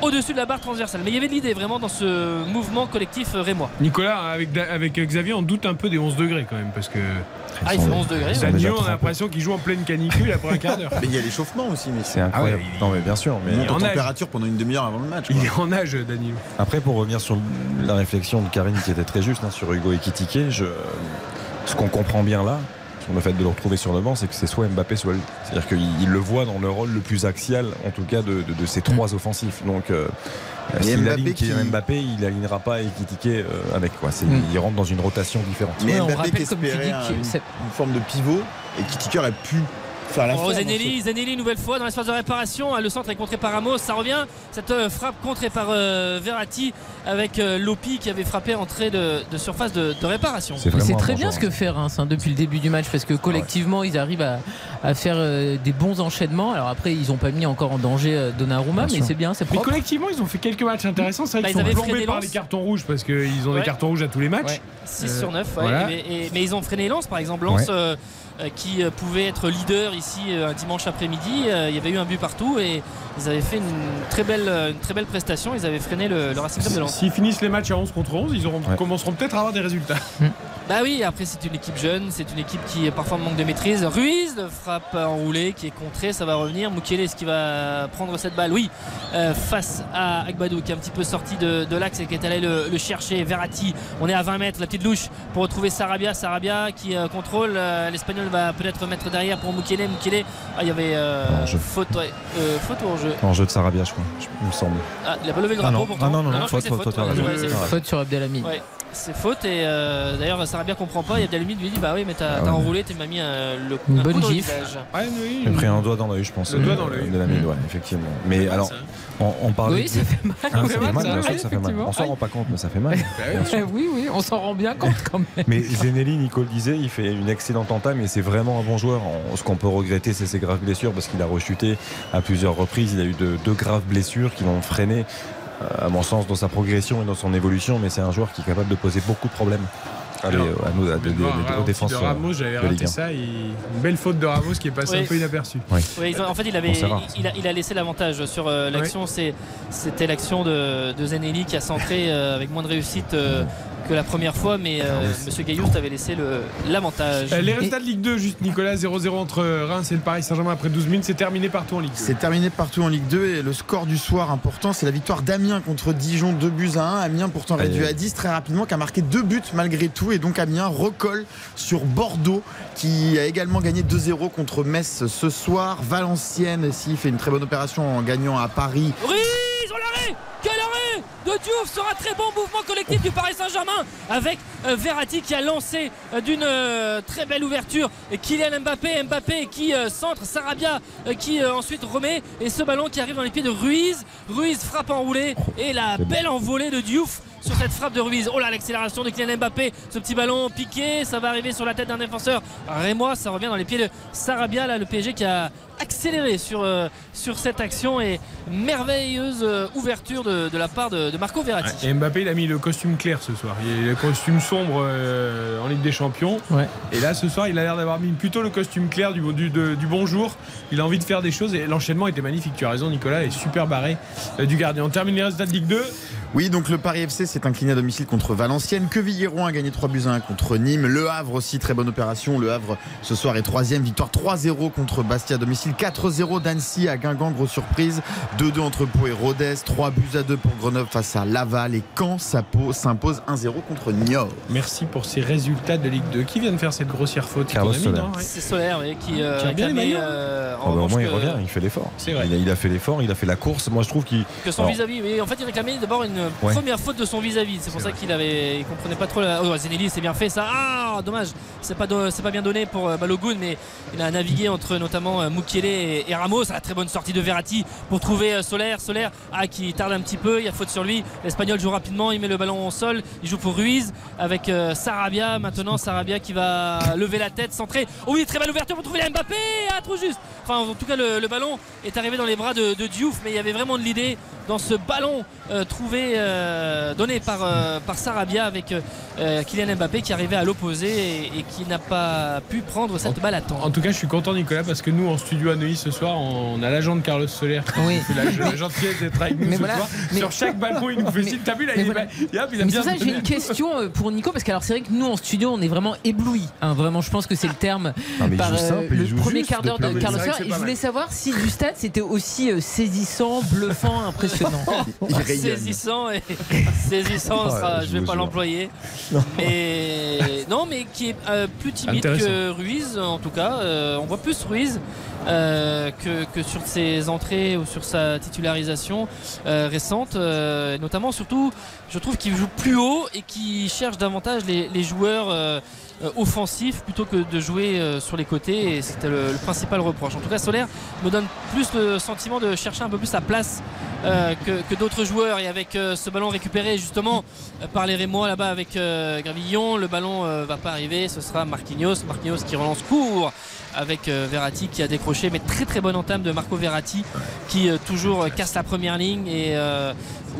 au-dessus de la barre transversale mais il y avait de l'idée vraiment dans ce mouvement collectif euh, rémois Nicolas, avec, avec Xavier, on doute un peu des 11 degrés quand même parce que. ah il fait 11 degrés. Danilo, on a l'impression qu'il joue en pleine canicule après un quart d'heure. Mais il y a l'échauffement aussi, mais C'est incroyable. Ah ouais, il- Non mais bien sûr. Mais il monte en température pendant une demi-heure avant le match. quoi. Il est en âge, Danilo. Après, pour revenir sur la réflexion de Karine qui était très juste hein, sur Hugo Ekitike, je... ce qu'on comprend bien là, sur le fait de le retrouver sur le banc, c'est que c'est soit Mbappé, soit lui. C'est-à-dire qu'il il le voit dans le rôle le plus axial, en tout cas, de, de- de ces trois offensifs. Donc, euh, Et s'il Mbappé aligne qui- Mbappé, il alignera pas Ekitike euh, avec. Quoi. C'est- Mm. Il rentre dans une rotation différente. Mais Ouais, on Mbappé qui rappelle, comme tu espérait dis, un- que une, c'est- une forme de pivot et qui aurait pu faire la Oh, ferme, Zenelli, Zenelli, nouvelle fois dans l'espace de réparation. Le centre est contré par Ramos. Ça revient. Cette euh, frappe contrée par euh, Verratti avec euh, Lopi qui avait frappé entrée de, de surface de, de réparation. C'est très bien ce que fait Reims hein, depuis le début du match parce que collectivement ils arrivent à, à faire euh, des bons enchaînements. Alors après ils n'ont pas mis encore en danger euh, Donnarumma, mais c'est bien, c'est Mais collectivement, ils ont fait quelques matchs intéressants. C'est vrai Bah, qu'ils sont plombés par les cartons rouges parce qu'ils ont Ouais. des cartons rouges à tous les matchs. 6 Euh, sur 9, ouais. voilà. mais, et- mais ils ont freiné Lens par exemple. Lens Ouais. Qui euh, pouvait être leader ici euh, un dimanche après-midi. Euh, il y avait eu un but partout et ils avaient fait une très belle, euh, une très belle prestation. Ils avaient freiné le, le Racing Club de Lens. S'ils finissent les matchs à 11 contre 11, ils auront, commenceront peut-être à avoir des résultats. Bah oui, après c'est une équipe jeune, c'est une équipe qui parfois manque de maîtrise. Ruiz, le frappe enroulé qui est contré, ça va revenir. Mukele, est-ce qu'il va prendre cette balle? Oui, euh, face à Agbadou qui est un petit peu sorti de, de l'axe et qui est allé le, le chercher. Verratti, on est à 20 mètres, la petite louche pour retrouver Sarabia. Sarabia qui euh, contrôle. Euh, L'Espagnol va peut-être mettre derrière pour Mukele. Mukele, ah, il y avait euh, faute, ouais. Euh, faute ou hors-jeu En jeu de Sarabia, je crois, il me semble. Ah, il a pas levé le Ah drapeau non. pourtant. Ah non, non, non, crois faute, que c'est faute, faute. faute, Ouais, faute. c'est faute. Faute sur Abdelhamid. Ouais, c'est faute et euh, d'ailleurs Sarabia comprend pas et Abdelhamid lui dit bah oui mais t'as Ah ouais. enroulé tu m'as mis euh, le Une un bonne coup dans le gifle. visage. Il a pris un doigt dans l'œil, je pense. Le doigt dans euh, l'œil. De la mine, ouais, effectivement. Mais alors, on, on parlait. Oui, de- ça fait mal. Ah, ça fait mal, ça, fait mal. On s'en rend pas compte, mais ça fait mal. oui, oui, on s'en rend bien compte quand même. Mais Zenelli, Nico le disait, il fait une excellente entame et c'est vraiment un bon joueur. Ce qu'on peut regretter, c'est ses graves blessures parce qu'il a rechuté à plusieurs reprises. Il a eu de- deux graves blessures qui l'ont freiné, à mon sens, dans sa progression et dans son évolution. Mais c'est un joueur qui est capable de poser beaucoup de problèmes Allez, Alors, à nous, à- aux défenses de Ramos, j'avais de raté Ligue 1. ça. et Une belle faute de Ramos qui est passée Oui. un peu inaperçue. Oui. En fait, il, avait, il, a, il a laissé l'avantage sur euh, l'action. C'était l'action de, de Zenelli qui a centré euh, avec moins de réussite euh, que la première fois, mais euh, Monsieur Gailloust avait laissé le- l'avantage. Euh, les résultats de Ligue 2, juste Nicolas, 0-0 entre Reims et le Paris Saint-Germain après 12 minutes, c'est terminé partout en Ligue 2. C'est terminé partout en Ligue 2 et le score du soir important, c'est la victoire d'Amiens contre Dijon, 2 buts à 1. Amiens pourtant réduit à 10 très rapidement, qui a marqué deux buts malgré tout et donc Amiens recolle sur Bordeaux qui a également gagné 2-0 contre Metz ce soir. Valenciennes aussi fait une très bonne opération en gagnant à Paris. Ruiz, on l'arrêt Quel arrêt de Diouf sera très bon mouvement collectif du Paris Saint-Germain avec euh, Verratti qui a lancé euh, d'une euh, très belle ouverture. Et Kylian Mbappé, Mbappé qui centre, Sarabia qui ensuite remet. Et ce ballon qui arrive dans les pieds de Ruiz. Ruiz frappe enroulé et la belle envolée de Diouf sur cette frappe de Ruiz. Oh là l'accélération de Kylian Mbappé, ce petit ballon piqué, ça va arriver sur la tête d'un défenseur. Rémois, ça revient dans les pieds de Sarabia. Là le PSG qui a accéléré sur, euh, sur cette action. Et merveilleuse ouverture de, de la part de, de Marco Verratti. Et Mbappé, il a mis le costume clair ce soir. Il a le costume sombre euh, en Ligue des Champions. Ouais. Et là, ce soir, il a l'air d'avoir mis plutôt le costume clair du, du, de- du bonjour. Il a envie de faire des choses et l'enchaînement était magnifique. Tu as raison, Nicolas, et super barré euh, du gardien. On termine les résultats de Ligue 2. Oui, donc le Paris FC s'est incliné à domicile contre Valenciennes. Quevilleron a gagné 3 buts à 1 contre Nîmes. Le Havre aussi, très bonne opération. Le Havre ce soir est troisième. Victoire 3-0 contre Bastia à domicile. 4-0 d'Annecy à Guingamp, grosse surprise. 2-2 entre Pau et Rodez. 3 buts à 2 pour Grenoble face à Laval. Et Caen s'impose 1-0 contre Niort. Merci pour ces résultats de Ligue 2. Qui vient de faire cette grossière faute C'est Carlos Ouais. C'est Solaire oui, qui, euh, Qui a bien aimé, hein. euh, en Ah bah, au revanche moins il revient, il fait l'effort. C'est vrai. Il a, il a fait l'effort, il a fait la course. Moi je trouve qu'il. que son Alors, vis-à-vis. Oui, en fait, il réclamait d'abord une Ouais. première faute de son vis-à-vis. C'est pour ça qu'il avait, il comprenait pas trop. La... Oh, Zenelli, c'est bien fait ça. Ah, dommage. C'est pas, do- c'est pas bien donné pour euh, Balogun, mais il a navigué entre notamment euh, Mukiele et, Ramos. À la très bonne sortie de Verratti pour trouver euh, Solaire. Solaire, ah, qui tarde un petit peu. Il y a faute sur lui. L'Espagnol joue rapidement. Il met le ballon au sol. Il joue pour Ruiz avec Sarabia. Maintenant, Sarabia qui va lever la tête, centrer. Oh oui, très belle ouverture pour trouver la Mbappé. Ah, trop juste. Enfin, en tout cas, le, le ballon est arrivé dans les bras de, de Diouf, mais il y avait vraiment de l'idée dans ce ballon euh, trouvé, euh, donné par, euh, par Sarabia avec euh, Kylian Mbappé qui arrivait à l'opposé et, et qui n'a pas pu prendre cette balle à temps. En tout cas, je suis content, Nicolas, parce que nous, en studio à Neuilly ce soir, on a l'agent de Carlos Soler qui Oui. fait la, la gentillesse d'être avec nous Mais ce voilà, soir. mais- Sur chaque ballon, il nous fait signe. T'as vu là, il, voilà. a- il a Mais bien c'est ça, j'ai une question pour Nico parce que alors c'est vrai que nous en studio on est vraiment éblouis. hein, vraiment, je pense que c'est le terme Non, par euh, simple, le premier quart d'heure de Carlos Soler. Et je voulais savoir si du stade c'était aussi saisissant, bluffant, impressionnant impressionnant. Il rayonne. saisissant et saisissant, Ouais, sera- je je vais pas l'employer. Mais non, mais qui est euh, plus timide que Ruiz en tout cas. Euh, on voit plus Ruiz euh, que, que sur ses entrées ou sur sa titularisation euh, récente. Euh, notamment, surtout, je trouve qu'il joue plus haut et qu'il cherche davantage les, les joueurs. Euh, offensifs plutôt que de jouer euh, sur les côtés et c'était le, principal reproche. En tout cas Solaire me donne plus le sentiment de chercher un peu plus sa place euh, que, que d'autres joueurs. Et avec ce ballon récupéré justement par les Rémois là-bas avec Gravillon le ballon va pas arriver. Ce sera Marquinhos. Marquinhos qui relance court avec euh, Verratti qui a décroché mais très très bonne entame de Marco Verratti qui euh, toujours euh, casse la première ligne et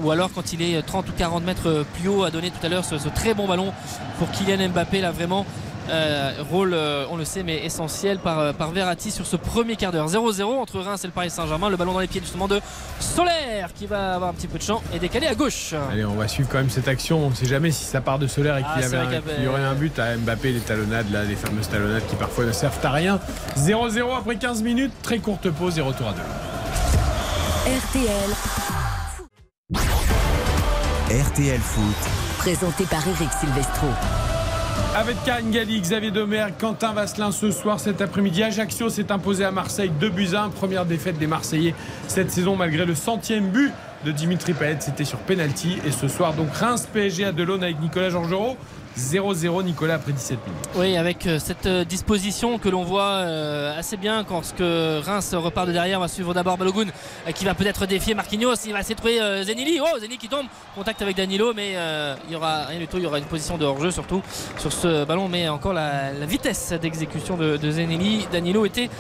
ou alors quand il est 30 ou 40 mètres plus haut a donné tout à l'heure ce, ce très bon ballon pour Kylian Mbappé là vraiment euh, rôle, euh, on le sait, mais essentiel par, euh, par Verratti sur ce premier quart d'heure. 0-0 entre Reims et le Paris Saint-Germain. Le ballon dans les pieds justement de Solaire qui va avoir un petit peu de champ et décalé à gauche. Allez, on va suivre quand même cette action. On ne sait jamais si ça part de Solaire et qu'il Ah, y, c'est avait vrai un- qu'il y aurait un but à Mbappé, les talonnades, là, les fameuses talonnades qui parfois ne servent à rien. 0-0 après 15 minutes, très courte pause et retour à deux. RTL, RTL Foot. présenté par Eric Silvestro. Avec Karine Galli, Xavier Domergue, Quentin Vasselin ce soir, cet après-midi. Ajaccio s'est imposé à Marseille 2 buts à 1. Première défaite des Marseillais cette saison malgré le centième but de Dimitri Payet. C'était sur penalty. Et ce soir, donc Reims PSG à Delaune avec Nicolas Georgerot. 0-0 Nicolas après 17 minutes. Oui, avec euh, cette euh, disposition que l'on voit euh, assez bien quand Reims repart de derrière, on va suivre d'abord Balogun qui va peut-être défier Marquinhos, il va essayer de trouver Zenili. Oh, Zenili qui tombe, contact avec Danilo, mais il y aura rien du tout, il y aura une position de hors-jeu surtout sur ce ballon, mais encore la, vitesse d'exécution de, Zenili. Danilo était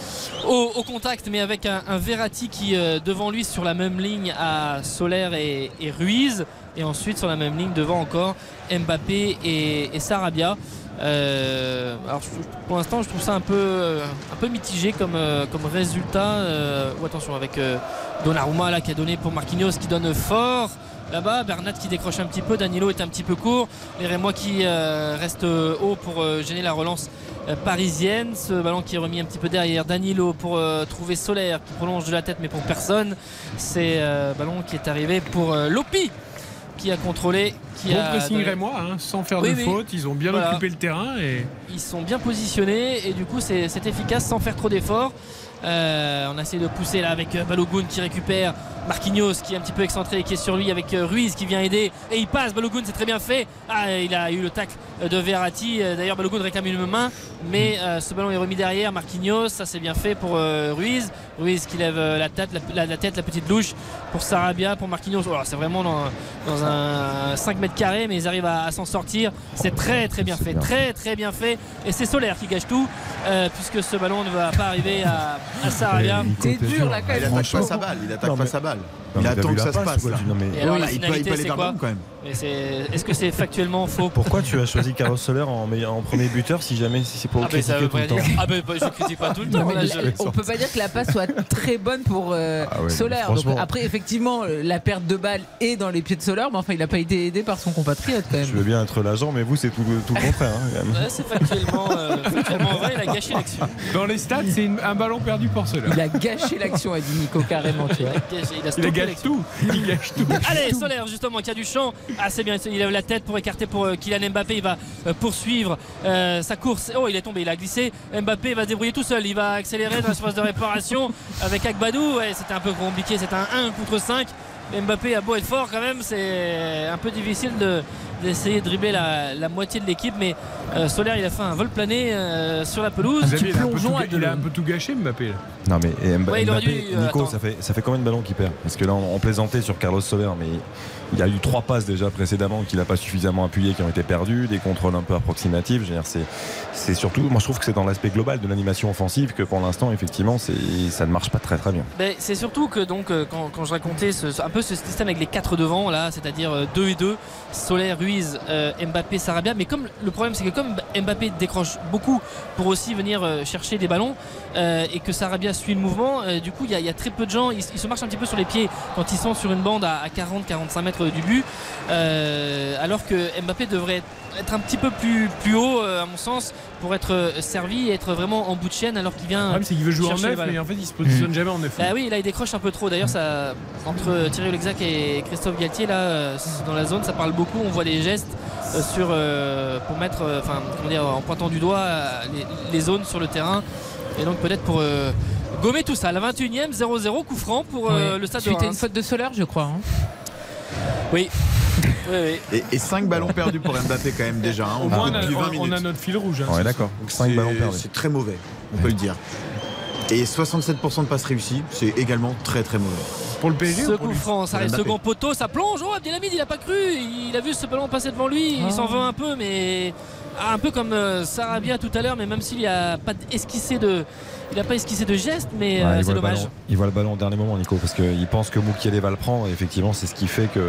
au, contact, mais avec un, Verratti qui devant lui sur la même ligne à Solaire et Ruiz, et ensuite sur la même ligne devant encore Mbappé et, Sarabia. Euh, alors pour l'instant je trouve ça un peu, euh, un peu mitigé comme, euh, comme résultat. Ou attention avec Donnarumma là, qui a donné pour Marquinhos qui donne fort. Là-bas, Bernat qui décroche un petit peu, Danilo est un petit peu court, les Rémois qui euh, restent haut pour gêner la relance parisienne. Ce ballon qui est remis un petit peu derrière Danilo pour trouver Solaire qui prolonge de la tête mais pour personne. C'est ballon qui est arrivé pour Lopi qui a contrôlé. Qui Bon a pressing donné- Rémois, hein, sans faire Oui, de oui. faute. Ils ont bien Voilà. occupé le terrain. Et... Ils sont bien positionnés et du coup c'est efficace sans faire trop d'efforts. Euh, on a essayé de pousser là avec euh, Balogun qui récupère Marquinhos qui est un petit peu excentré et qui est sur lui avec euh, Ruiz qui vient aider et il passe Balogun c'est très bien fait ah, il a eu le tacle euh, de Verratti d'ailleurs Balogun réclame une main mais euh, ce ballon est remis derrière Marquinhos ça c'est bien fait pour euh, Ruiz Ruiz qui lève euh, la tête la, la- la tête la petite louche pour Sarabia pour Marquinhos. Oh, c'est vraiment dans, dans un 5 mètres carrés mais ils arrivent à, à s'en sortir. C'est très très bien fait. très très bien fait. Et c'est Solaire qui gâche tout euh, puisque ce ballon ne va pas arriver à, à Sarabia. C'est dur là quand Il attaque pas sa balle, il attaque Non, pas sa balle. Il attend que ça se passe, passe quoi, non, mais- Et alors Oui, la il peut- il peut aller vers quand même. Est-ce que c'est factuellement faux Pourquoi tu as choisi Carlos Soler en, en premier buteur si jamais si c'est pour Ah critiquer tout le rien temps dire. Ah ben bah, je critique pas tout le temps. là, je- on peut pas dire que la passe soit très bonne pour euh, Ah ouais, franchement. Donc, après, effectivement, la perte de balle est dans les pieds de Solaire, mais enfin, il n'a pas été aidé par son compatriote quand Je même. veux bien être l'agent, mais vous, c'est tout, le- tout le contraire. hein. Ouais, c'est factuellement, euh, factuellement vrai, il a gâché l'action. Dans les stats, c'est un ballon perdu pour Solaire. Il a gâché l'action, a dit Nico carrément. Tu vois. Il a gâché- il a tout. Il tout. Allez, Solaire justement qui a du champ. Ah c'est bien, il lève la tête pour écarter pour euh, Kylian Mbappé. Il va euh, poursuivre euh, sa course. Oh, il est tombé, il a glissé. Mbappé va se débrouiller tout seul. Il va accélérer dans la surface de réparation avec Agbadou. Ouais, c'était un peu compliqué. C'était un 1 contre 5. Mbappé a beau être fort quand même, c'est un peu difficile de d'essayer de dribbler la, la moitié de l'équipe mais euh, Solaire il a fait un vol plané euh, sur la pelouse il, a un peu tout, à ga- il a un Delaune. peu tout gâché, Mbappé. Là. Non mais et Ouais, Mbappé, dû, euh, Nico, attends. ça fait, ça fait combien de ballons qu'il perd? Parce que là, on, on plaisantait sur Carlos Soler, mais il y a eu trois passes déjà précédemment qu'il n'a pas suffisamment appuyé, qui ont été perdues, des contrôles un peu approximatifs. Je veux dire, c'est, c'est surtout, moi je trouve que c'est dans l'aspect global de l'animation offensive que pour l'instant, effectivement, c'est, ça ne marche pas très très bien. Ben, c'est surtout que donc euh, quand, quand je racontais ce- un peu ce système avec les quatre devant là, c'est-à-dire 2 et 2, Solaire, Euh, Mbappé, Sarabia, mais comme le problème c'est que comme Mbappé décroche beaucoup pour aussi venir euh, chercher des ballons euh, et que Sarabia suit le mouvement, du coup il y, a- très peu de gens, ils, se marchent un petit peu sur les pieds quand ils sont sur une bande à, 40-45 mètres du but, alors que Mbappé devrait être être un petit peu plus, plus haut, euh, à mon sens, pour être euh, servi et être vraiment en bout de chaîne alors qu'il vient. Le problème, c'est qu'il veut jouer en les neuf, mais en fait, il se positionne jamais en neuf. Bah oui, là il décroche un peu trop. D'ailleurs, ça entre Thierry Lexac et Christophe Galtier, là, euh, dans la zone, ça parle beaucoup. On voit des gestes euh, sur euh, pour mettre, euh, enfin, comment dire, en pointant du doigt euh, les, les zones sur le terrain. Et donc peut-être pour euh, gommer tout ça. La 21e, 0-0, coup franc pour euh, le stade de Suite à une Reims. faute de Soler, je crois. hein. Oui. Oui, oui. Et, 5 ballons perdus pour Mbappé quand même déjà. hein. Au moins, on a, depuis 20 on- on minutes. a notre fil rouge. hein, Ouais, d'accord. soir. Donc 5 c'est- ballons perdus. C'est très mauvais, on peut le dire. Et 67% de passes réussies, c'est également très très mauvais. Pour le PSG Ce coup franc, ça arrive second poteau, ça plonge. Oh, Abdelhamid, il a pas cru. Il a vu ce ballon passer devant lui. Il Ah. s'en veut un peu, mais ah, un peu comme euh, Sarabia tout à l'heure. Mais même s'il a pas esquissé de, il a pas esquissé de geste, mais Ouais, euh, c'est dommage. ballon, il voit le ballon au dernier moment, Nico, parce qu'il pense que Moukielé va le prendre. Et effectivement, c'est ce qui fait qu'il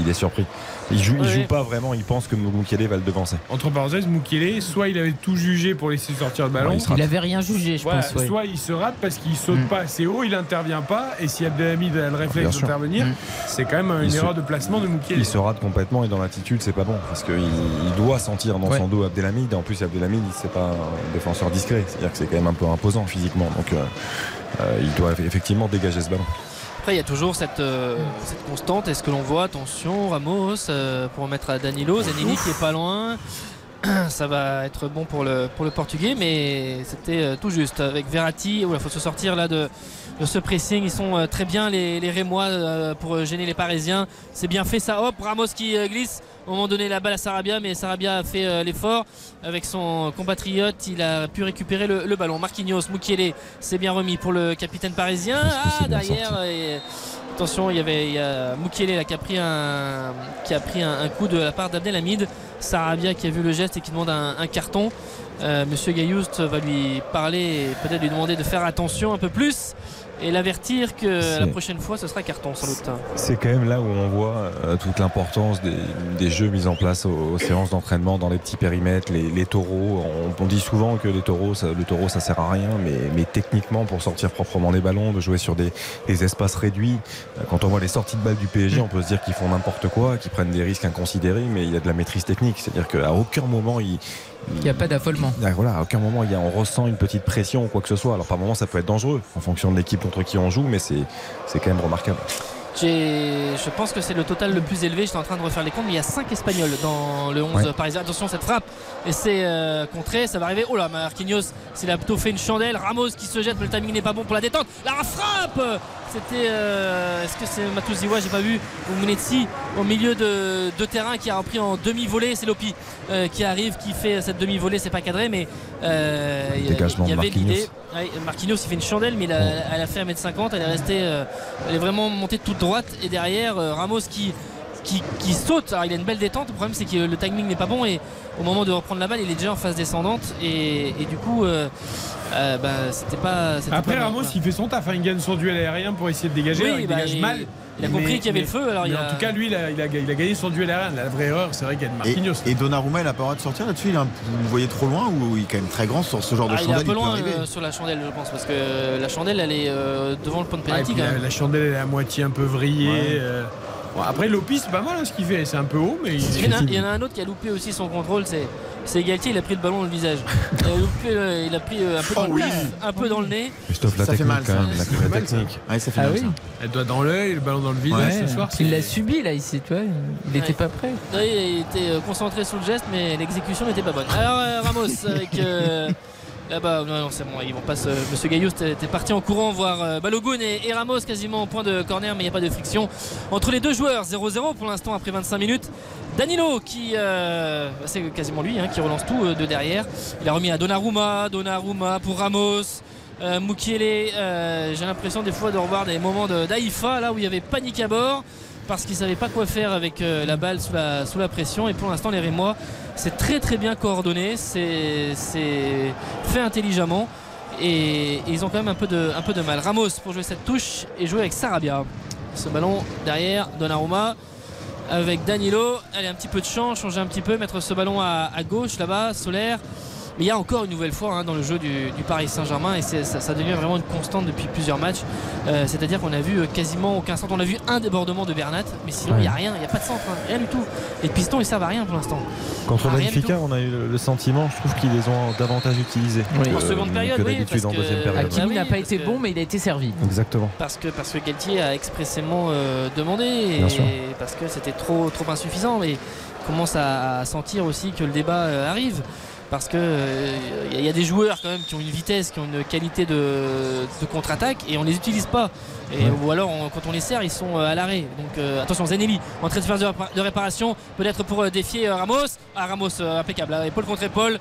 il est surpris. Il joue, il joue pas vraiment, il pense que Moukielé va le devancer. Entre parenthèses, Moukielé, soit il avait tout jugé pour laisser sortir le ballon. Ouais, il se rate. Il avait rien jugé, je Voilà, pense. ouais. Soit il se rate parce qu'il saute pas assez haut, il intervient pas, et si Abdelhamid a le réflexe d'intervenir, Mm. c'est quand même une Il se- erreur de placement de Moukielé. Il se rate complètement et dans l'attitude, c'est pas bon. Parce qu'il il doit sentir dans Ouais. son dos Abdelhamid. Et en plus, Abdelhamid, c'est pas un défenseur discret. C'est-à-dire que c'est quand même un peu imposant physiquement. Donc, euh, euh, il doit effectivement dégager ce ballon. Après, il y a toujours cette, euh, cette constante. Est-ce que l'on voit Attention, Ramos euh, pour remettre à Danilo, Zanini qui est pas loin. Ça va être bon pour le, pour le portugais, mais c'était euh, tout juste. Avec Verratti, il faut se sortir là de, de ce pressing. Ils sont très bien, les, les Rémois, pour gêner les Parisiens. C'est bien fait ça. Hop, Ramos qui glisse. Au moment donné, la balle à Sarabia, mais Sarabia a fait euh, l'effort avec son compatriote. Il a pu récupérer le, le ballon. Marquinhos, Mukiele, c'est bien remis pour le capitaine parisien. Ah, derrière, et- attention, il y avait il y a Mukiele là, qui a pris, un, qui a pris un, un coup de la part d'Abdelhamid. Sarabia qui a vu le geste et qui demande un, un carton. Euh, Monsieur Gayoust va lui parler et peut-être lui demander de faire attention un peu plus et l'avertir que la prochaine fois ce sera carton sans doute. C'est quand même là où on voit euh, toute l'importance des, des jeux mis en place aux, aux séances d'entraînement dans les petits périmètres, les, les taureaux. On, on dit souvent que les taureaux, ça- le taureau ça sert à rien, mais, mais techniquement pour sortir proprement les ballons, de jouer sur des, des espaces réduits, euh, quand on voit les sorties de balles du PSG, on peut se dire qu'ils font n'importe quoi, qu'ils prennent des risques inconsidérés, mais il y a de la maîtrise technique. C'est-à-dire qu'à aucun moment ils Il n'y a pas d'affolement. ah, Voilà, à aucun moment il y a, on ressent une petite pression ou quoi que ce soit. Alors par moment ça peut être dangereux en fonction de l'équipe contre qui on joue, mais c'est c'est quand même remarquable. J'ai- Je pense que c'est le total le plus élevé. J'étais en train de refaire les comptes, mais il y a 5 Espagnols dans le 11 Ouais. parisien. Attention, cette frappe, et c'est euh, contré. Ça va arriver. Oh là, Marquinhos, s'il a plutôt fait une chandelle. Ramos qui se jette, mais le timing n'est pas bon pour la détente. La frappe C'était. euh, Est-ce que c'est Matouziwa J'ai pas vu. Ou Munetsi au milieu de, de terrain qui a repris en demi-volée. C'est Lopi euh, qui arrive, qui fait cette demi-volée. C'est pas cadré, mais euh, il y avait Marquinhos. l'idée. Ouais, Marquinhos il fait une chandelle mais il a- elle a fait 1m50 elle est restée elle est vraiment montée toute droite et derrière Ramos qui, qui, qui saute alors il a une belle détente le problème c'est que le timing n'est pas bon et au moment de reprendre la balle il est déjà en phase descendante et, et du coup euh, euh, bah, c'était pas Après, pas Ramos, il fait son taf. hein, Il gagne son duel aérien pour essayer de dégager. Oui, alors il bah, dégage il- mal. il a compris qu'il y avait le feu, alors mais il a- En tout cas, lui, il a, il a- il a gagné son duel aérien. La vraie erreur, c'est vrai qu'il y a de Et, Marquinhos. et Donnarumma, il a pas le droit de sortir là-dessus il est un- Vous le voyez trop loin ou il est quand même très grand sur ce genre de Ah, il est un chandelle peu loin euh, sur la chandelle je pense parce que la chandelle elle est euh, devant le point de Ah, et pénalty la, chandelle, elle est à moitié un peu vrillée. Ouais. Bon, après, Lopi, c'est pas mal hein, ce qu'il fait. C'est un peu haut, mais il, Il y, en a, il y en a un autre qui a loupé aussi son contrôle, c'est Galtier, il a pris le ballon dans le visage. Il a, loupé, euh, il a pris euh, un peu dans le pif, un peu dans le nez. Christophe, la Ça fait technique mal, quand ça. même, la, Ça fait la mal, ça. technique. Ouais, ça fait Ah mal, oui. ça. Elle doit dans l'œil, le ballon dans le visage Ouais. ce soir. Il l'a subi là ici, tu vois. Il n'était Ouais. pas prêt. Il était euh, concentré sur le geste, mais l'exécution n'était pas bonne. Alors euh, Ramos avec euh, là-bas, non, non c'est bon, ils vont pas se... Monsieur Gaillous était parti en courant voir euh, Balogun et, Ramos quasiment au point de corner, mais il n'y a pas de friction entre les deux joueurs. 0-0 pour l'instant après 25 minutes. Danilo qui, euh, bah, c'est quasiment lui hein, qui relance tout euh, de derrière. Il a remis à Donnarumma, Donnarumma pour Ramos. Mukiele, j'ai l'impression des fois de revoir des moments d'Aïfa là où il y avait panique à bord parce qu'ils ne savaient pas quoi faire avec la balle sous la, sous la pression et pour l'instant les Rémois c'est très très bien coordonné c'est fait intelligemment et, ils ont quand même un peu, de, mal. Ramos pour jouer cette touche et jouer avec Sarabia. Ce ballon derrière Donnarumma avec Danilo. Allez un petit peu de champ changer un petit peu mettre ce ballon à gauche là-bas Solaire Mais il y a encore une nouvelle fois hein, dans le jeu du, du Paris Saint-Germain et ça, ça devient vraiment une constante depuis plusieurs matchs. Euh, C'est-à-dire qu'on a vu euh, quasiment aucun centre. On a vu un débordement de Bernat, mais sinon il n'y a rien, il n'y a pas de centre, hein, rien du tout. Les pistons ils servent à rien pour l'instant. Contre Benfica, on a eu le sentiment, je trouve qu'ils les ont davantage utilisés Oui. que, En seconde période, que oui, parce en deuxième que- période. Hakimi n'a pas été bon, mais il a été servi. Exactement. Parce que, parce que Galtier a expressément euh, demandé et Bien sûr. parce que c'était trop, trop insuffisant. Mais on commence à, à sentir aussi que le débat euh, arrive. Parce que euh, il y, a des joueurs quand même qui ont une vitesse, qui ont une qualité de, de contre-attaque et on les utilise pas. Et, Ouais. Ou alors on- quand on les sert, ils sont euh, à l'arrêt. Donc euh, attention, Zenelli en train de faire de, répa- de réparation, peut-être pour euh, défier euh, Ramos. Ah Ramos euh, impeccable, là, épaule contre épaule, Euh,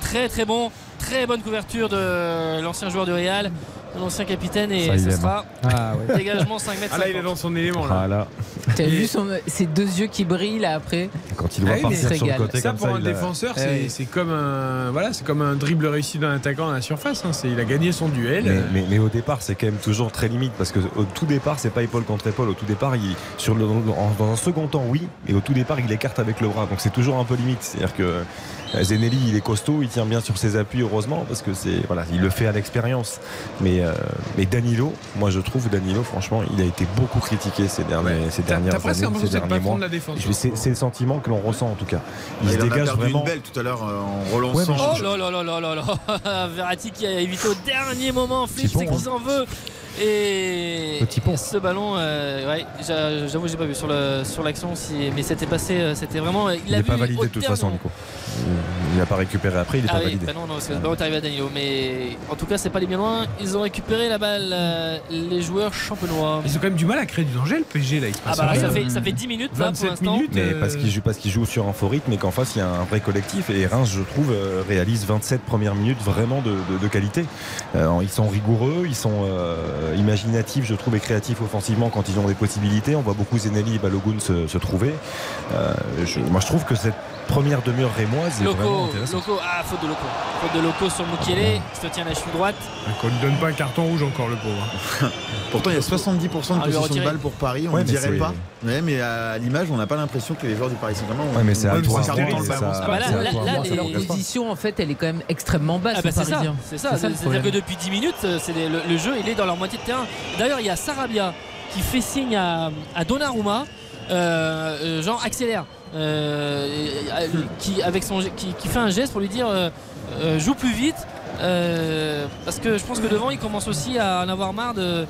très très bon, très bonne couverture de l'ancien joueur de Real, de l'ancien capitaine et Ça, ce sera Ah ouais. dégagement 5 mètres. Ah là, il est 50. dans son élément là. Ah là, T'as vu son- ses deux yeux qui brillent là après quand il Ah voit oui, partir sur le côté Ça comme pour ça, un il défenseur, Eh c'est comme un voilà, c'est comme un dribble réussi d'un attaquant à la surface. hein. Il a gagné son duel. Mais, mais- mais au départ, c'est quand même toujours très limite parce que au tout départ, c'est pas épaule contre épaule. Au tout départ, il, sur le, en- dans un second temps, oui, et au tout départ, il écarte avec le bras. Donc c'est toujours un peu limite. C'est-à-dire que euh, Zenelli, il est costaud, il tient bien sur ses appuis, heureusement, parce que c'est voilà, il le fait à l'expérience. Mais, euh, mais Danilo, moi je trouve Danilo, franchement, il a été beaucoup critiqué ces, derniers, ces dernières années, ces que c'est le derniers mois. de la défense. Je- C'est c'est le sentiment que l'on ressent en tout cas. Il se il a dégage perdu vraiment. une belle tout à l'heure euh, en Ouais, relançant. mais Oh là là là là là là Verratti qui a évité au dernier moment Petit c'est qu'il s'en veut et Petit pont. ce ballon euh, ouais j'a- j'avoue j'ai pas vu sur le sur l'action si, mais c'était passé euh, c'était vraiment il Il n'est pas validé de toute façon. Nico. Il n'a pas récupéré après, il n'est Ah pas oui, validé. bah non, non, parce que le ballon est arrivé à Danilo. Mais en tout cas, c'est pas allé bien loin. Ils ont récupéré la balle, euh, les joueurs champenois. Ils ont quand même du mal à créer du danger le PSG là. Il se Ah passe bah ça fait, ça fait 10 minutes là pour 27 l'instant. minutes. Mais euh, parce qu'il joue, parce qu'il joue sur un faux rythme et qu'en face il y a un vrai collectif et Reims je trouve euh, réalise 27 premières minutes vraiment de, de- de qualité. Euh, ils sont rigoureux, ils sont euh, imaginatifs je trouve et créatifs offensivement quand ils ont des possibilités. On voit beaucoup Zenelli et Balogun se, se trouver. Euh, je- moi je trouve que cette première demi-heure rémoise Loco. Loco, ah faute de Loco. Faute de Loco sur Mukele, qui se tient la cheville droite. Qu'on ne donne pas un carton rouge encore le pauvre. Pourtant, il y a 70% de Ah, possession de balle pour Paris, on ne dirait pas. Ouais, mais à l'image, on n'a pas l'impression que les joueurs du Paris Saint-Germain ont Ouais, mais c'est à ont toi, trois quarts du temps le ça- ballon. Ah bah là, c'est à là, toi, là, moi, ça les- leur Leur regarde pas. position en fait elle est quand même extrêmement basse Ah bah c'est ça, C'est-à-dire que depuis 10 minutes, euh, le, jeu il est dans leur moitié de terrain. D'ailleurs, il y a Sarabia qui fait signe à, à Donnarumma, euh, euh, genre accélère, euh, qui, avec son, qui, qui fait un geste pour lui dire euh, euh, joue plus vite. euh, parce que je pense que devant il commence aussi à en avoir marre de,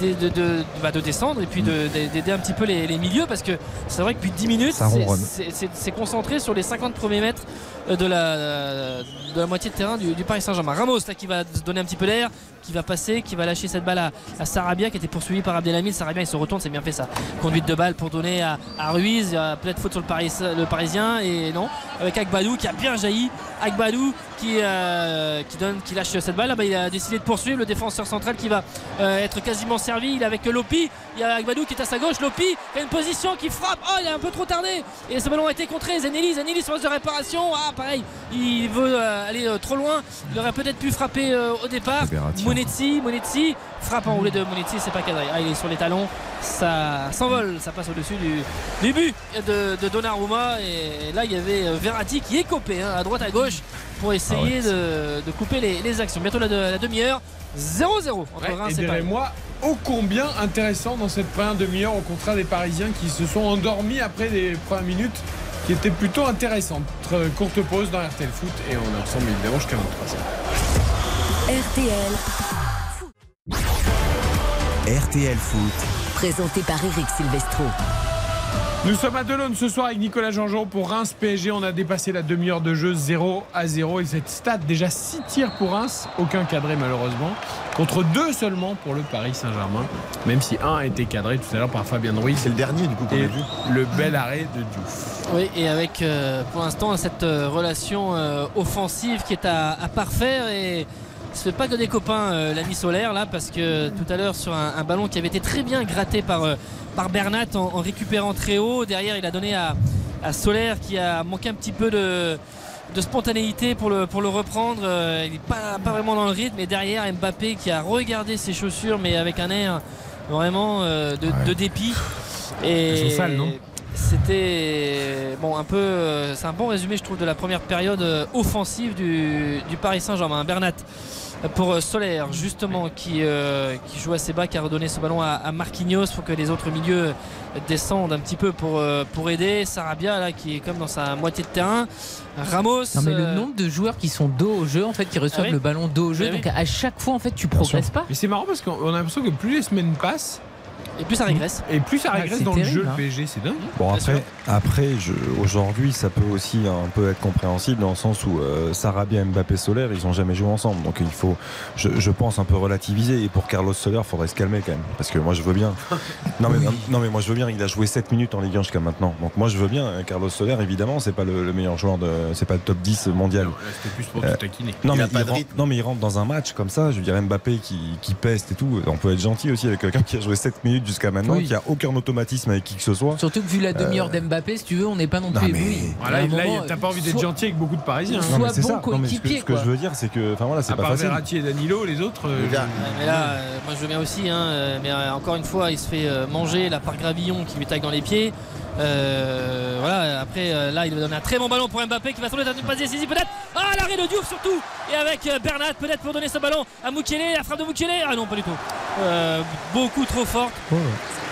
de, de, de- bah, de descendre et puis de- d'aider un petit peu les, les milieux parce que c'est vrai que depuis 10 minutes c'est- concentré sur les 50 premiers mètres de la, de la moitié de terrain du, Paris Saint-Germain. Ramos là qui va se donner un petit peu d'air, qui va passer, qui va lâcher cette balle à, à Sarabia qui était poursuivi par Abdelhamid. Sarabia il se retourne, c'est bien fait ça. Conduite de balle pour donner à, à Ruiz, peut-être faute sur le, Paris, le Parisien et non, avec Agbadou qui a bien jailli. Agbadou qui, euh, qui, donne, qui lâche cette balle. Là, bah, il a décidé de poursuivre le défenseur central qui va euh, être quasiment servi. Il est avec Lopi. Il y a Agbadou qui est à sa gauche. Lopi qui a une position qui frappe. Oh, il a un peu trop tardé. Et ce ballon a été contré. Zenelli, Zenelli sur de réparation. Ah, pareil, il veut euh, aller euh, trop loin. Il aurait peut-être pu frapper euh, au départ. Verratti. Monetzi, Monetzi frappe en roulé de Monetzi, c'est pas cadré. Ah, il est sur les talons. Ça s'envole, ça passe au-dessus du, du but de, de Donnarumma. Et là, il y avait Verratti qui est copé hein, à droite à gauche pour essayer de, de couper les, les actions. Bientôt la demi-heure. 0-0 entre Ouais, Reims et Paris. moi ô combien intéressant dans cette première demi-heure au contraire des Parisiens qui se sont endormis après les premières minutes qui étaient plutôt intéressantes. Très courte pause dans RTL Foot et on est ensemble évidemment jusqu'à 23h. RTL, RTL Foot. présenté par Eric Silvestro. Nous sommes à Delon ce soir avec Nicolas Jean-Jean pour Reims PSG. On a dépassé la demi-heure de jeu 0 à 0 et cette stade déjà 6 tirs pour Reims, aucun cadré malheureusement, contre 2 seulement pour le Paris Saint-Germain, même si un a été cadré tout à l'heure par Fabien Ruiz. C'est le dernier du coup qu'on a vu. le bel arrêt de Diouf. Oui, et avec euh, pour l'instant cette euh, relation euh, offensive qui est à, à parfaire et ce fait pas que des copains euh, l'ami solaire là parce que tout à l'heure sur un, un ballon qui avait été très bien gratté par, euh, par Bernat en, en récupérant très haut, derrière il a donné à, à Solaire qui a manqué un petit peu de, de spontanéité pour le, pour le reprendre. Euh, il n'est pas, pas vraiment dans le rythme et derrière Mbappé qui a regardé ses chaussures mais avec un air vraiment de, de dépit. Et Elles sont sales, non? C'était bon un peu euh, c'est un bon résumé je trouve de la première période euh, offensive du, du Paris Saint-Germain Bernat pour euh, Solaire justement qui, euh, qui joue assez bas qui a redonné ce ballon à, à Marquinhos faut que les autres milieux descendent un petit peu pour, euh, pour aider Sarabia là qui est comme dans sa moitié de terrain Ramos Non mais le nombre de joueurs qui sont dos au jeu, en fait, qui reçoivent Ah oui. le ballon dos au jeu, Ah oui. donc à chaque fois, en fait, tu progresses pas. Mais c'est marrant parce qu'on a l'impression que plus les semaines passent, et plus ça régresse. Et plus ça Ah, régresse dans le jeu hein. le PSG, c'est dingue. Bon après, après je- aujourd'hui ça peut aussi un peu être compréhensible dans le sens où euh, Sarabia et Mbappé Solaire ils ont jamais joué ensemble. Donc il faut je, je pense un peu relativiser. Et pour Carlos Soler faudrait se calmer quand même. Parce que moi je veux bien. Non mais, non, mais moi je veux bien. Il a joué 7 minutes en Ligue 1 jusqu'à maintenant. Donc moi je veux bien hein, Carlos Soler évidemment c'est pas le, le meilleur joueur de c'est pas le top 10 mondial. Là, C'était plus pour Euh, te taquiner. non Il mais, a pas il de rentre, rythme. non mais il rentre dans un match comme ça, je veux dire Mbappé qui, qui peste et tout, on peut être gentil aussi avec quelqu'un qui a joué 7 minutes jusqu'à maintenant, Oui. qui a aucun automatisme avec qui que ce soit. Surtout que vu la demi-heure d'Mbappé, si tu veux, on n'est pas non non, plus mais- ébloui. Voilà, là, moment, t'as pas envie d'être soit- gentil avec beaucoup de Parisiens. hein. Soit Non, mais c'est bon ça. Non, mais ce que, ce je veux dire, c'est que, enfin voilà, c'est À pas part facile. Verratti et Danilo, les autres. euh, Ouais, mais là, euh, moi je veux bien aussi, hein, euh, mais euh, encore une fois, il se fait euh, manger là par Gravillon qui lui taille dans les pieds. Euh, voilà, après euh, là, il va donner un très bon ballon pour Mbappé qui va tomber dans une passe décisive peut-être. Ah, l'arrêt de Diouf surtout Et avec euh, Bernat peut-être pour donner ce ballon à Mukele, la frappe de Mukele. Ah non, pas du tout. Euh, beaucoup trop forte.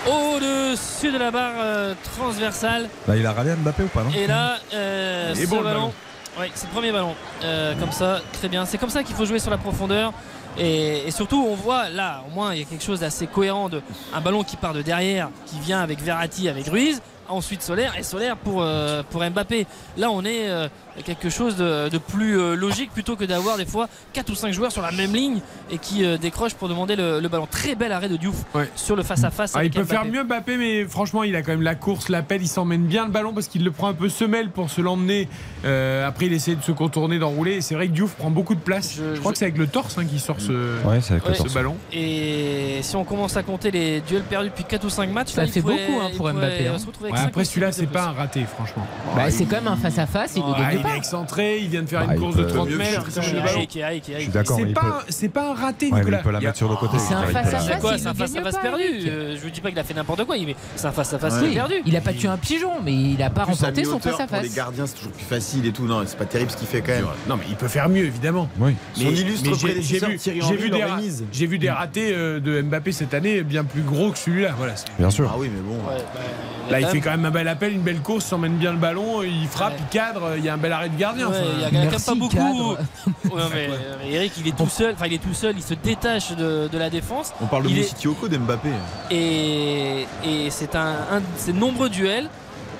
Au-dessus de la barre euh, transversale. Là, il a râlé à Mbappé ou pas non Et là, euh, ce bon, le ballon, ballon. ouais, c'est le premier ballon. Euh, comme ça, très bien. C'est comme ça qu'il faut jouer sur la profondeur. Et, et surtout, on voit là, au moins, il y a quelque chose d'assez cohérent de un ballon qui part de derrière, qui vient avec Verratti, avec Ruiz. Ensuite Solaire et Solaire pour, euh, Mbappé. Là on est euh, quelque chose de, de plus euh, logique plutôt que d'avoir des fois 4 ou 5 joueurs sur la même ligne et qui euh, décrochent pour demander le, le ballon. Très bel arrêt de Diouf Ouais. sur le face-à-face. Ah, il peut faire mieux Mbappé, mais franchement, il a quand même la course, l'appel, il s'emmène bien le ballon parce qu'il le prend un peu semelle pour se l'emmener. Euh, après, il essaie de se contourner, d'enrouler. C'est vrai que Diouf prend beaucoup de place. Je, Je- crois je- que c'est avec le torse hein, qui sort ce, Ouais, c'est avec le Ouais. ce torse. ballon. Et si on commence à compter les duels perdus depuis 4 ou 5 matchs, Ça là, il fait pourrait- beaucoup, hein, il pour Mbappé, hein. Ouais, après, celui-là, c'est pas un raté, franchement. Bah, Ouais, c'est il- quand même un face-à-face, il Ouais, le gagne il pas. est excentré, il vient de faire Bah, une il course peut- de 30 mieux mètres. Je suis d'accord, C'est il pas, peut- un- c'est pas un raté, Ouais, Nicolas. il peut la mettre sur le côté. C'est un face-à-face. Face-à-face perdu. Euh, Je vous dis pas qu'il a fait n'importe quoi, mais c'est un face-à-face perdu. Il a pas tué un pigeon, mais il a pas remporté son Pour les face-à-face. gardiens, c'est toujours plus facile et tout. Non, c'est pas terrible ce qu'il fait quand même. Non, mais il peut faire mieux, évidemment. Oui. Son illustre prédécesseur, vu, Thierry j'ai Henry, vu des, j'ai vu ratés euh, de Mbappé cette année bien plus gros que celui-là. Voilà, Bien sûr. Ah oui, mais bon. Ouais, bah, Là, il fait quand même un bel appel, une belle course, s'emmène bien le ballon, il frappe, Ouais. il cadre, il y a un bel de gardien. Ouais, il y a quand même Merci, pas beaucoup. cadre. Ouais, mais, mais Eric, il est tout seul. Enfin, il est tout seul. Il se détache de, de la défense. On parle de Il est- Moussitioko d'Mbappé. Et, et c'est un, un de ces nombreux duels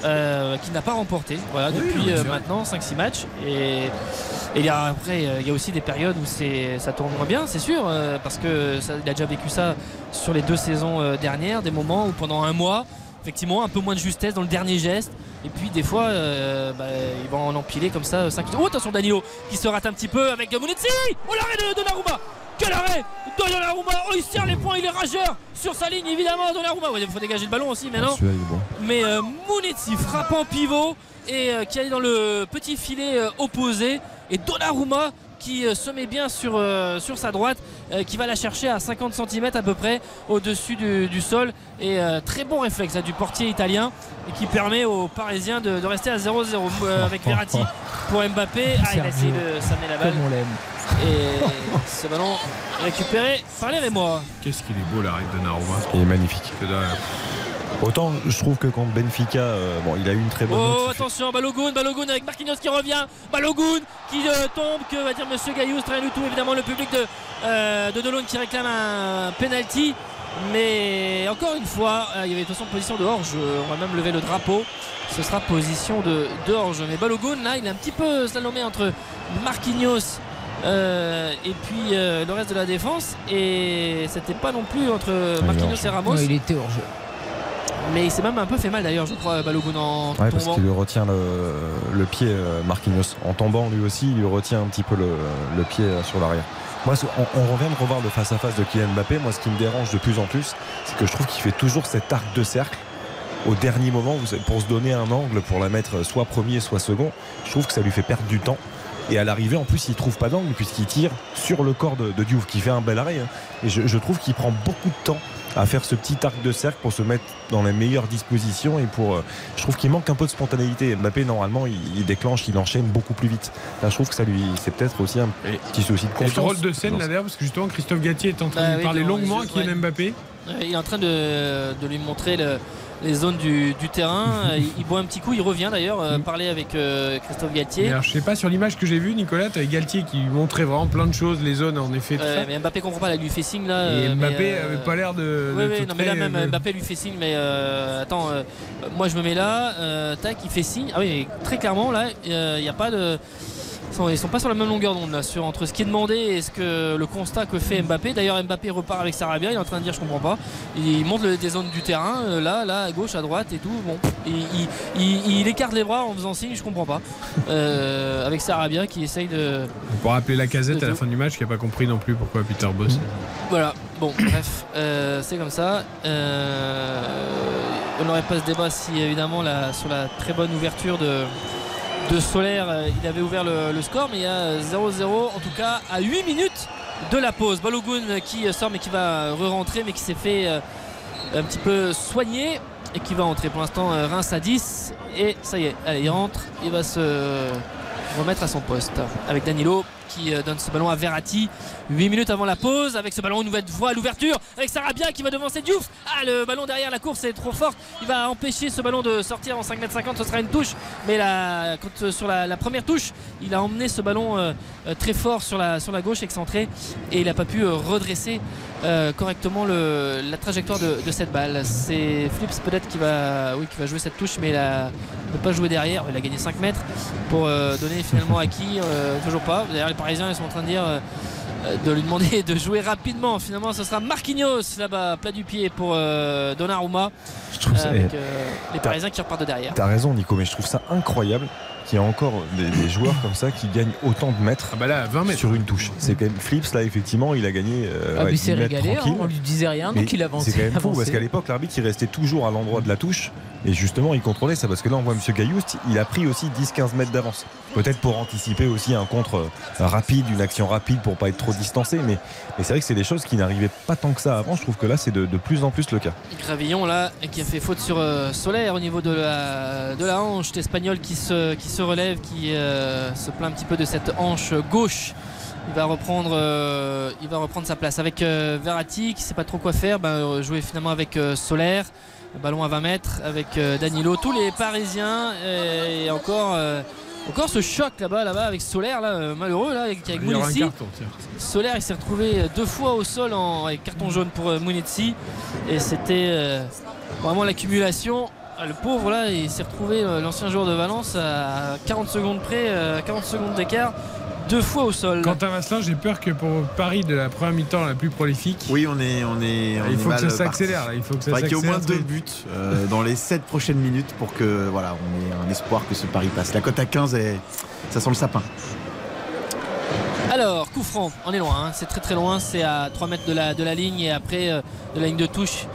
euh, qu'il n'a pas remporté voilà, Oui, depuis euh, maintenant 5-6 matchs. Et, et il y a, après, euh, il y a aussi des périodes où c'est, ça tourne moins bien, c'est sûr, euh, parce que ça, il a déjà vécu ça sur les deux saisons euh, dernières, des moments où pendant un mois, effectivement, un peu moins de justesse dans le dernier geste. Et puis des fois, euh, bah, il va en empiler comme ça 5 Oh attention Danilo qui se rate un petit peu avec Mounetzi Oh l'arrêt de Donnarumma Quel arrêt de Donnarumma Oh il serre les points, il est rageur sur sa ligne évidemment Donnarumma. Ouais, Il faut dégager le ballon aussi maintenant. Bon. Mais euh, frappant pivot et euh, qui allait dans le petit filet euh, opposé. Et Donnarumma qui euh, se met bien sur, euh, sur sa droite, euh, qui va la chercher à 50 cm à peu près au-dessus du, du sol. Et euh, très bon réflexe hein, du portier italien et qui permet aux Parisiens de, de rester à 0-0 euh, avec Verratti pour Mbappé. Ah, il a essayé de s'amener la balle. Comme on l'aime. Et ce ballon récupéré par les Rémois. Qu'est-ce qu'il est beau l'arrêt de Donnarumma. Il est magnifique. Que. Autant je trouve que contre Benfica, euh, bon, il a eu une très bonne Oh note. attention Balogun, Balogun avec Marquinhos qui revient, Balogun qui euh, tombe, que va dire Monsieur Gaillous, rien du tout évidemment le public de, euh, de Delon qui réclame un penalty. Mais encore une fois, euh, il y avait de toute façon position de Orge, on va même lever le drapeau. Ce sera position de, de Orge. Mais Balogun là, il est un petit peu slalomé entre Marquinhos euh, et puis euh, le reste de la défense. Et c'était pas non plus entre est Marquinhos et Ramos. Ouais, il était hors jeu. Mais il s'est même un peu fait mal d'ailleurs, je crois, Balogun en Ouais, parce qu'il lui retient le, le pied, euh, Marquinhos. En tombant, lui aussi, il lui retient un petit peu le, le pied euh, sur l'arrière. Moi, on, on revient de revoir le face-à-face de Kylian Mbappé. Moi, ce qui me dérange de plus en plus, c'est que je trouve qu'il fait toujours cet arc de cercle au dernier moment pour se donner un angle, pour la mettre soit premier, soit second. Je trouve que ça lui fait perdre du temps. Et à l'arrivée, en plus, il trouve pas d'angle puisqu'il tire sur le corps de, de Diouf qui fait un bel arrêt. hein. Et je, je trouve qu'il prend beaucoup de temps à faire ce petit arc de cercle pour se mettre dans les meilleures dispositions et pour. euh, je trouve qu'il manque un peu de spontanéité. Mbappé, normalement, il, déclenche, il enchaîne beaucoup plus vite. Là, je trouve que ça lui. C'est peut-être aussi un petit souci de Et confiance. drôle de scène là d'ailleurs parce que justement Christophe Gatier est en train Bah de oui, parler longuement à. Kylian Mbappé. Euh, Il est en train de, de lui montrer le- les zones du, du terrain. Euh, il, boit un petit coup, il revient d'ailleurs euh, parler avec euh, Christophe Mais Galtier. alors, je sais pas sur l'image que j'ai vue Nicolas, t'avais Galtier qui lui montrait vraiment plein de choses, les zones en effet tout Euh, ça. mais Mbappé comprend pas, là, il lui fait signe là. Et mais, Mbappé euh, avait pas l'air de. Oui, oui, non, mais là même Mbappé lui fait signe, mais euh, attends, moi je me mets là, tac, il fait signe. Ah oui, mais très clairement là, il n'y a pas de. Ils sont, ils sont pas sur la même longueur d'onde là, sur entre ce qui est demandé et ce que le constat que fait Mbappé. D'ailleurs, Mbappé repart avec Sarabia, il est en train de dire je comprends pas. Il montre le- des zones du terrain, euh, là, là, à gauche, à droite et tout. Bon, il, il- il- il écarte les bras en faisant signe, je comprends pas. Euh, avec Sarabia qui essaye de. On pourra appeler la casette à la fin du match qui a pas compris non plus pourquoi Peter Boss. Voilà, bon, bref, euh, c'est comme ça. Euh, on n'aurait pas ce débat si, évidemment, la- sur la très bonne ouverture de, de Solaire, euh, il avait ouvert le, score, mais il y a 0-0, en tout cas, à 8 minutes de la pause. Balogun euh, qui sort, mais qui va re-rentrer, mais qui s'est fait euh, un petit peu soigner et qui va entrer. Pour l'instant, euh, Reims à 10, et ça y est, il rentre, il va se remettre à son poste avec Danilo qui euh, donne ce ballon à Verratti 8 minutes avant la pause avec ce ballon une nouvelle fois à l'ouverture avec Sarabia qui va devancer Diouf. Ah le ballon derrière la course est trop fort. Il va empêcher ce ballon de sortir en 5 m 50 ce sera une touche. Mais euh, sur la, première touche il a emmené ce ballon euh, euh, très fort sur la, sur la gauche excentré. Et il n'a pas pu redresser correctement la trajectoire de, cette balle. C'est Flips peut-être qui va, jouer cette touche mais il ne peut pas jouer derrière. Il a gagné 5 mètres pour donner finalement à qui toujours pas. D'ailleurs les parisiens ils sont en train de dire de lui demander de jouer rapidement. Finalement ce sera Marquinhos là-bas plat du pied pour euh, Donnarumma. Trouve ça- avec eh, euh, les parisiens qui repartent de derrière. T'as raison, Nico, mais je trouve ça incroyable qu'il y ait encore des, des joueurs comme ça qui gagnent autant de mètres sur une touche. C'est quand même Flips, là, effectivement, il a gagné. euh, Ah, ouais, 10 mètres régalé, hein, tranquille. on lui disait rien, Mais donc il avançait. C'est quand même fou parce qu'à l'époque, l'arbitre il restait toujours à l'endroit de la touche et justement il contrôlait ça parce que là on voit M. Gailloust, il a pris aussi 10-15 mètres d'avance. Peut-être pour anticiper aussi un contre rapide, une action rapide pour pas être trop distancé, mais, mais c'est vrai que c'est des choses qui n'arrivaient pas tant que ça avant. Je trouve que là c'est de, de plus en plus le cas. Gravillon là qui a fait faute sur euh, Solaire au niveau de la, de la hanche qui se, qui se relève, qui euh, se plaint un petit peu de cette hanche gauche. Il va reprendre, euh, il va reprendre sa place avec euh, Verratti qui sait pas trop quoi faire. Ben, euh, jouer finalement avec Solaire, ballon à 20 mètres avec Danilo, tous les Parisiens et encore. encore ce choc là-bas, là-bas avec Solaire, là, malheureux, là, avec, tiens. Solaire il s'est retrouvé deux fois au sol en, avec carton jaune pour Munetsi et c'était vraiment l'accumulation le pauvre là il s'est retrouvé euh, l'ancien joueur de Valence à 40 secondes près euh, 40 secondes d'écart deux fois au sol Quentin Vasselin, j'ai peur que pour Paris de la première mi-temps la plus prolifique. Oui, on est, on est. on il est faut que ça s'accélère. là, Il faut que ça Faudrait qu'il y ait au moins s'accélère deux buts euh, dans les 7 prochaines minutes pour que voilà, on ait un espoir que ce pari passe. La cote à 15, est- ça sent le sapin. Alors, coup franc, on est loin, hein. c'est très très loin, c'est à 3 mètres de la, de la ligne et après euh, de la ligne de touche.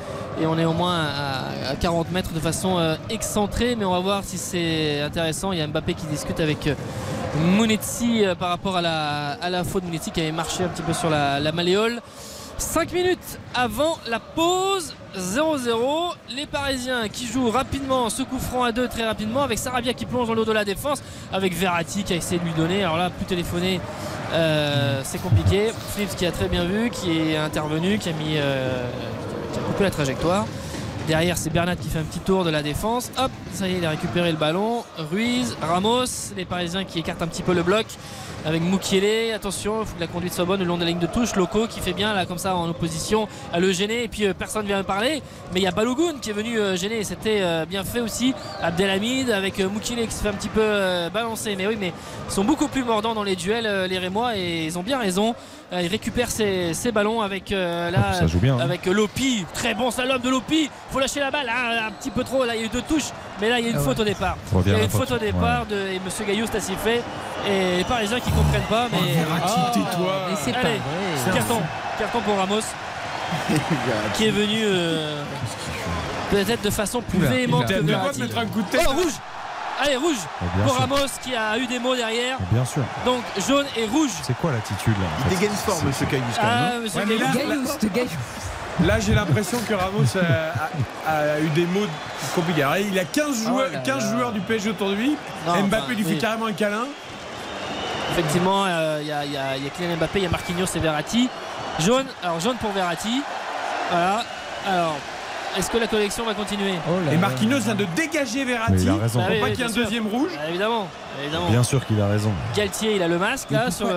Et on est au moins à, à 40 mètres de façon euh, excentrée, mais on va voir si c'est intéressant. Il y a Mbappé qui discute avec euh, Munetsi euh, par rapport à la, à la faute. Qui avait marché un petit peu sur la, malléole. 5 minutes avant la pause, 0-0. Les Parisiens qui jouent rapidement ce coup franc à deux très rapidement avec Sarabia qui plonge dans l'eau de la défense, avec Verratti qui a essayé de lui donner. Alors là, plus téléphoner, c'est compliqué. Philips qui a très bien vu, qui est intervenu, qui a mis, qui a la trajectoire. Derrière, c'est Bernat qui fait un petit tour de la défense. Hop, ça y est, il a récupéré le ballon. Ruiz, Ramos, les Parisiens qui écartent un petit peu le bloc. Avec Moukielé, attention, il faut que la conduite soit bonne le long de la ligne de touche. Loco qui fait bien là comme ça en opposition à le gêner et puis euh, personne ne vient me parler. Mais il y a Balogun qui est venu euh, gêner et c'était euh, bien fait aussi. Abdelhamid avec euh, Moukielé qui se fait un petit peu balancer. Mais oui, mais ils sont beaucoup plus mordants dans les duels les Rémois et ils ont bien raison. Ils récupèrent ces, ces ballons avec euh, là, Ça joue bien, hein. avec Lopi. Très bon salope de Lopi. Faut lâcher la balle hein, un petit peu trop. Là il y a eu deux touches, mais là il y a une Ah ouais. faute au départ. Il y a une faute faute. au départ de, et Monsieur Gaillot a sifflé. Et les Parisiens qui comprennent pas, mais. Mais c'est pas Allez, vrai. carton, carton pour Ramos qui est venu euh, peut-être de façon plus Oula, véhémente que Verratti. mettre un coup de tête. Oh, rouge Allez, rouge Oh, bien pour sûr. Ramos qui a eu des mots derrière. Bien sûr. Donc jaune et rouge. C'est quoi l'attitude là en Il fait dégaine fort, monsieur même. Ah, hein. monsieur Ouais. Là, j'ai l'impression que Ramos a, a- a eu des mots compliqués. Alors, il a 15 joueurs, Oh là 15 là. joueurs du PSG autour de lui. Non, Mbappé enfin, lui fait oui. carrément un câlin. Effectivement, euh, y, y il y a Kylian Mbappé, il y a Marquinhos et Verratti. Jaune, alors jaune pour Verratti. Voilà. Alors, est-ce que la collection va continuer Et Marquinhos vient de dégager Verratti. Mais il a raison. Ah oui, pas oui, qu'il y ait un sûr. deuxième rouge. Bah, évidemment, évidemment. Bien sûr qu'il a raison. Galtier, il a le masque là sur. Et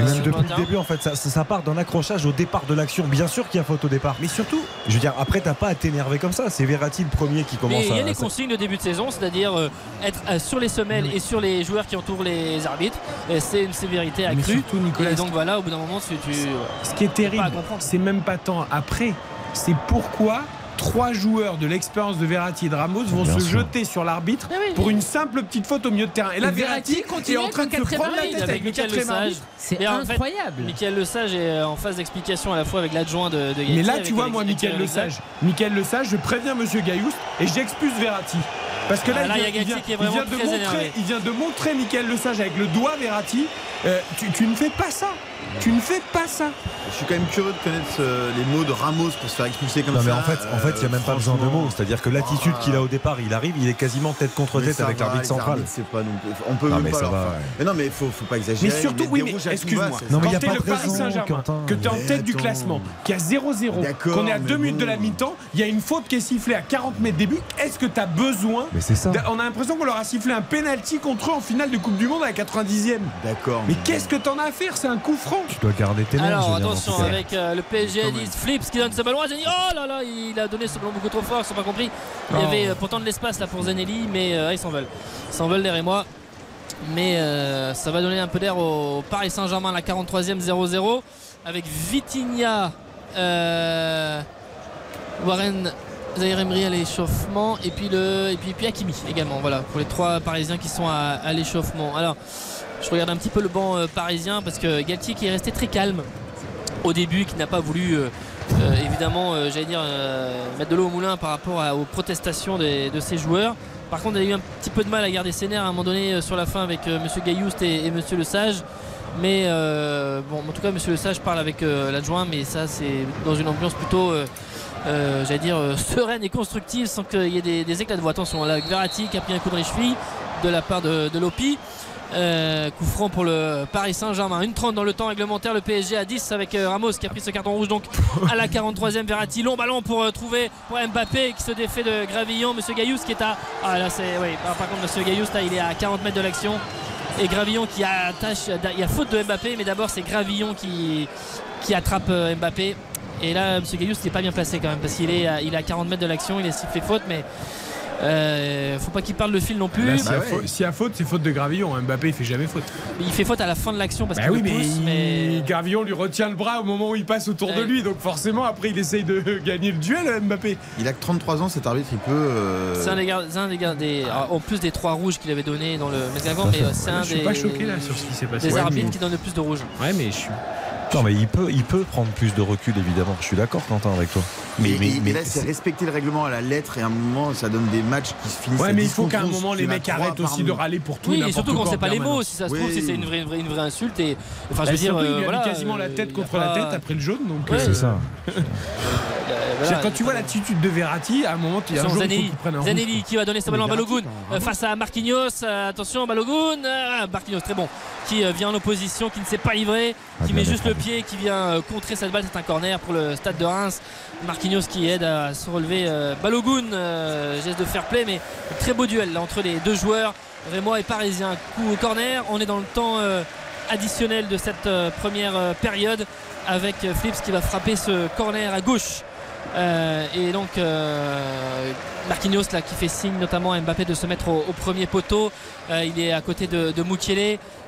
même sur depuis le début, en fait, ça, ça- ça part d'un accrochage au départ de l'action. Bien sûr qu'il y a faute au départ. Mais surtout, je veux dire, après, t'as pas à t'énerver comme ça. C'est Verratti le premier qui commence Mais il y a à. des consignes de début de saison, c'est-à-dire euh, être euh, sur les semelles et sur les joueurs qui entourent les arbitres. C'est une sévérité Mais accrue. surtout, Nicolas, et donc voilà, au bout d'un moment, tu. tu- Ce qui est terrible, c'est même pas tant après, c'est pourquoi trois joueurs de l'expérience de Verratti et de Ramos vont Bien se sûr. jeter sur l'arbitre pour une simple petite faute au milieu de terrain. Et là, Et Verratti Verratti continue est en train de avec le se prendre la tête avec Michael quatrième Lesage. C'est Et en fait, incroyable. Michael Lesage est en phase d'explication à la fois avec l'adjoint de, de Mais là, avec tu vois, moi, avec Michael Alex Le Sage, Michael Le Sage, je préviens Monsieur Gailloust et j'expulse Verratti. Parce que là, Ah, là, il, il vient, il il de montrer, il vient de montrer Michael Le Sage avec le doigt Verratti. euh, tu, tu ne fais pas ça. Tu ne fais pas ça. Je suis quand même curieux de connaître les mots de Ramos pour se faire expulser comme Non ça. mais en fait, en fait, il n'y a même pas besoin de mots. C'est-à-dire que l'attitude qu'il a au départ, il arrive, il est quasiment tête contre tête avec l'arbitre central. pas non plus- On peut Non, même mais pas ça leur va, faire- ouais. Mais non, mais faut, faut pas exagérer. Mais surtout, oui, mais excuse-moi. Quand y a t'es pas le de Paris raison, Saint-Germain, que t'es en tête du classement, qui a 0-0, D'accord, qu'on est à mais 2 minutes de la mi-temps, il y a une faute qui est sifflée à 40 mètres début. Est-ce que t'as besoin Mais c'est ça. On a l'impression qu'on leur a sifflé un penalty contre eux en finale de Coupe du Monde à la 90e. D'accord. Mais qu'est-ce que t'en as à faire? C'est un coup franc. Tu dois garder tes nerfs. Alors attention avec euh, le PSG dit Flips qui donne ce ballon à Zenelli. Oh là là, il a donné ce ballon beaucoup trop fort, ils sont pas compris. Il y Oh. avait euh, pourtant de l'espace là pour Zenelli, mais euh, ils s'en veulent. Ils s'en veulent derrière moi. Mais euh, ça va donner un peu d'air au Paris Saint-Germain, la 43e 0-0. Avec Vitinha, euh, Warren Zahir Emery à l'échauffement et puis le et puis, puis Hakimi également voilà pour les trois parisiens qui sont à, à l'échauffement alors je regarde un petit peu le banc euh, parisien parce que Galtier qui est resté très calme au début qui n'a pas voulu euh, euh, évidemment j'allais dire mettre de l'eau au moulin par rapport aux protestations de ses joueurs. Par contre il a eu un petit peu de mal à garder ses nerfs à un moment donné sur la fin avec monsieur Gailloust et, et monsieur Le Sage. Mais bon en tout cas monsieur Le Sage parle avec l'adjoint mais ça c'est dans une ambiance plutôt j'allais dire sereine et constructive sans qu'il y ait des, des éclats de voix. Attention là Verratti qui a pris un coup dans les chevilles de la part de, de Lopi euh, coup franc pour le Paris Saint-Germain. Une 30 dans le temps réglementaire. Le PSG à 10 avec euh, Ramos qui a pris ce carton rouge donc à la 43e. Verratti, long ballon pour euh, trouver pour Mbappé qui se défait de Gravillon. Monsieur Gaillous qui est à. Ah là c'est. Oui, par par contre, Monsieur Gaillous là il est à 40 mètres de l'action. Et Gravillon qui attache. Il y a faute de Mbappé, mais d'abord c'est Gravillon qui, qui attrape Mbappé. Et là, M. Gaillous n'est pas bien placé quand même parce qu'il est, à- il est à 40 mètres de l'action, il est sifflé faute, mais euh, faut pas qu'il parle le fil non plus. Là, s'il y a faute- s'il y a faute, c'est faute de Gravillon. Mbappé, il fait jamais faute. Il fait faute à la fin de l'action parce Bah qu'il oui, le mais, pousse, il- mais Gravillon lui retient le bras au moment où il passe autour de Ouais. lui. Donc forcément, après, il essaye de gagner le duel, Mbappé. Il a que 33 ans, cet arbitre, il peut. euh, c'est un des gars, c'est un des gars des, alors, en plus des trois rouges qu'il avait donné dans le mais euh, c'est un Je suis des, pas choqué là sur ce qui s'est passé. des Ouais, arbitres mais- qui donnent le plus de rouges. Ouais, mais je suis. Non, mais il peut, il peut prendre plus de recul, évidemment. Je suis d'accord, Quentin, avec toi. Mais, Mais, mais, mais, mais là, c'est respecter le règlement à la lettre et à un moment, ça donne des matchs qui se finissent. Ouais, mais il 10 faut qu'à un contre 11, moment, les en mecs arrêtent aussi de râler pour tout. Oui, et surtout qu'on ne sait en pas les mots. Si ça se trouve, Oui. c'est une vraie, une vraie, une vraie insulte. Et, enfin, je Bah, veux dire, il euh, a mis quasiment la euh, tête contre la tête après le jaune. Donc, Oui, euh, c'est ça. Quand tu vois l'attitude de Verratti, à un moment, il y a un Attention, jour, il faut Zanelli, qui va donner ballon à Mais Balogun euh, face à Marquinhos. Attention, Balogun. euh, Marquinhos, très bon. Qui vient en opposition, qui ne s'est pas livré, Ah, qui met juste le pied, qui vient euh, contrer cette balle. C'est un corner pour le stade de Reims. Marquinhos qui aide à se relever euh, Balogun. euh, geste de fair play, mais très beau duel entre les deux joueurs. Rémois et Parisien. Coup au corner. On est dans le temps additionnel de cette première période avec Flips qui va frapper ce corner à gauche. Et donc Marquinhos qui fait signe notamment à Mbappé de se mettre au, premier poteau. Il est à côté de, de.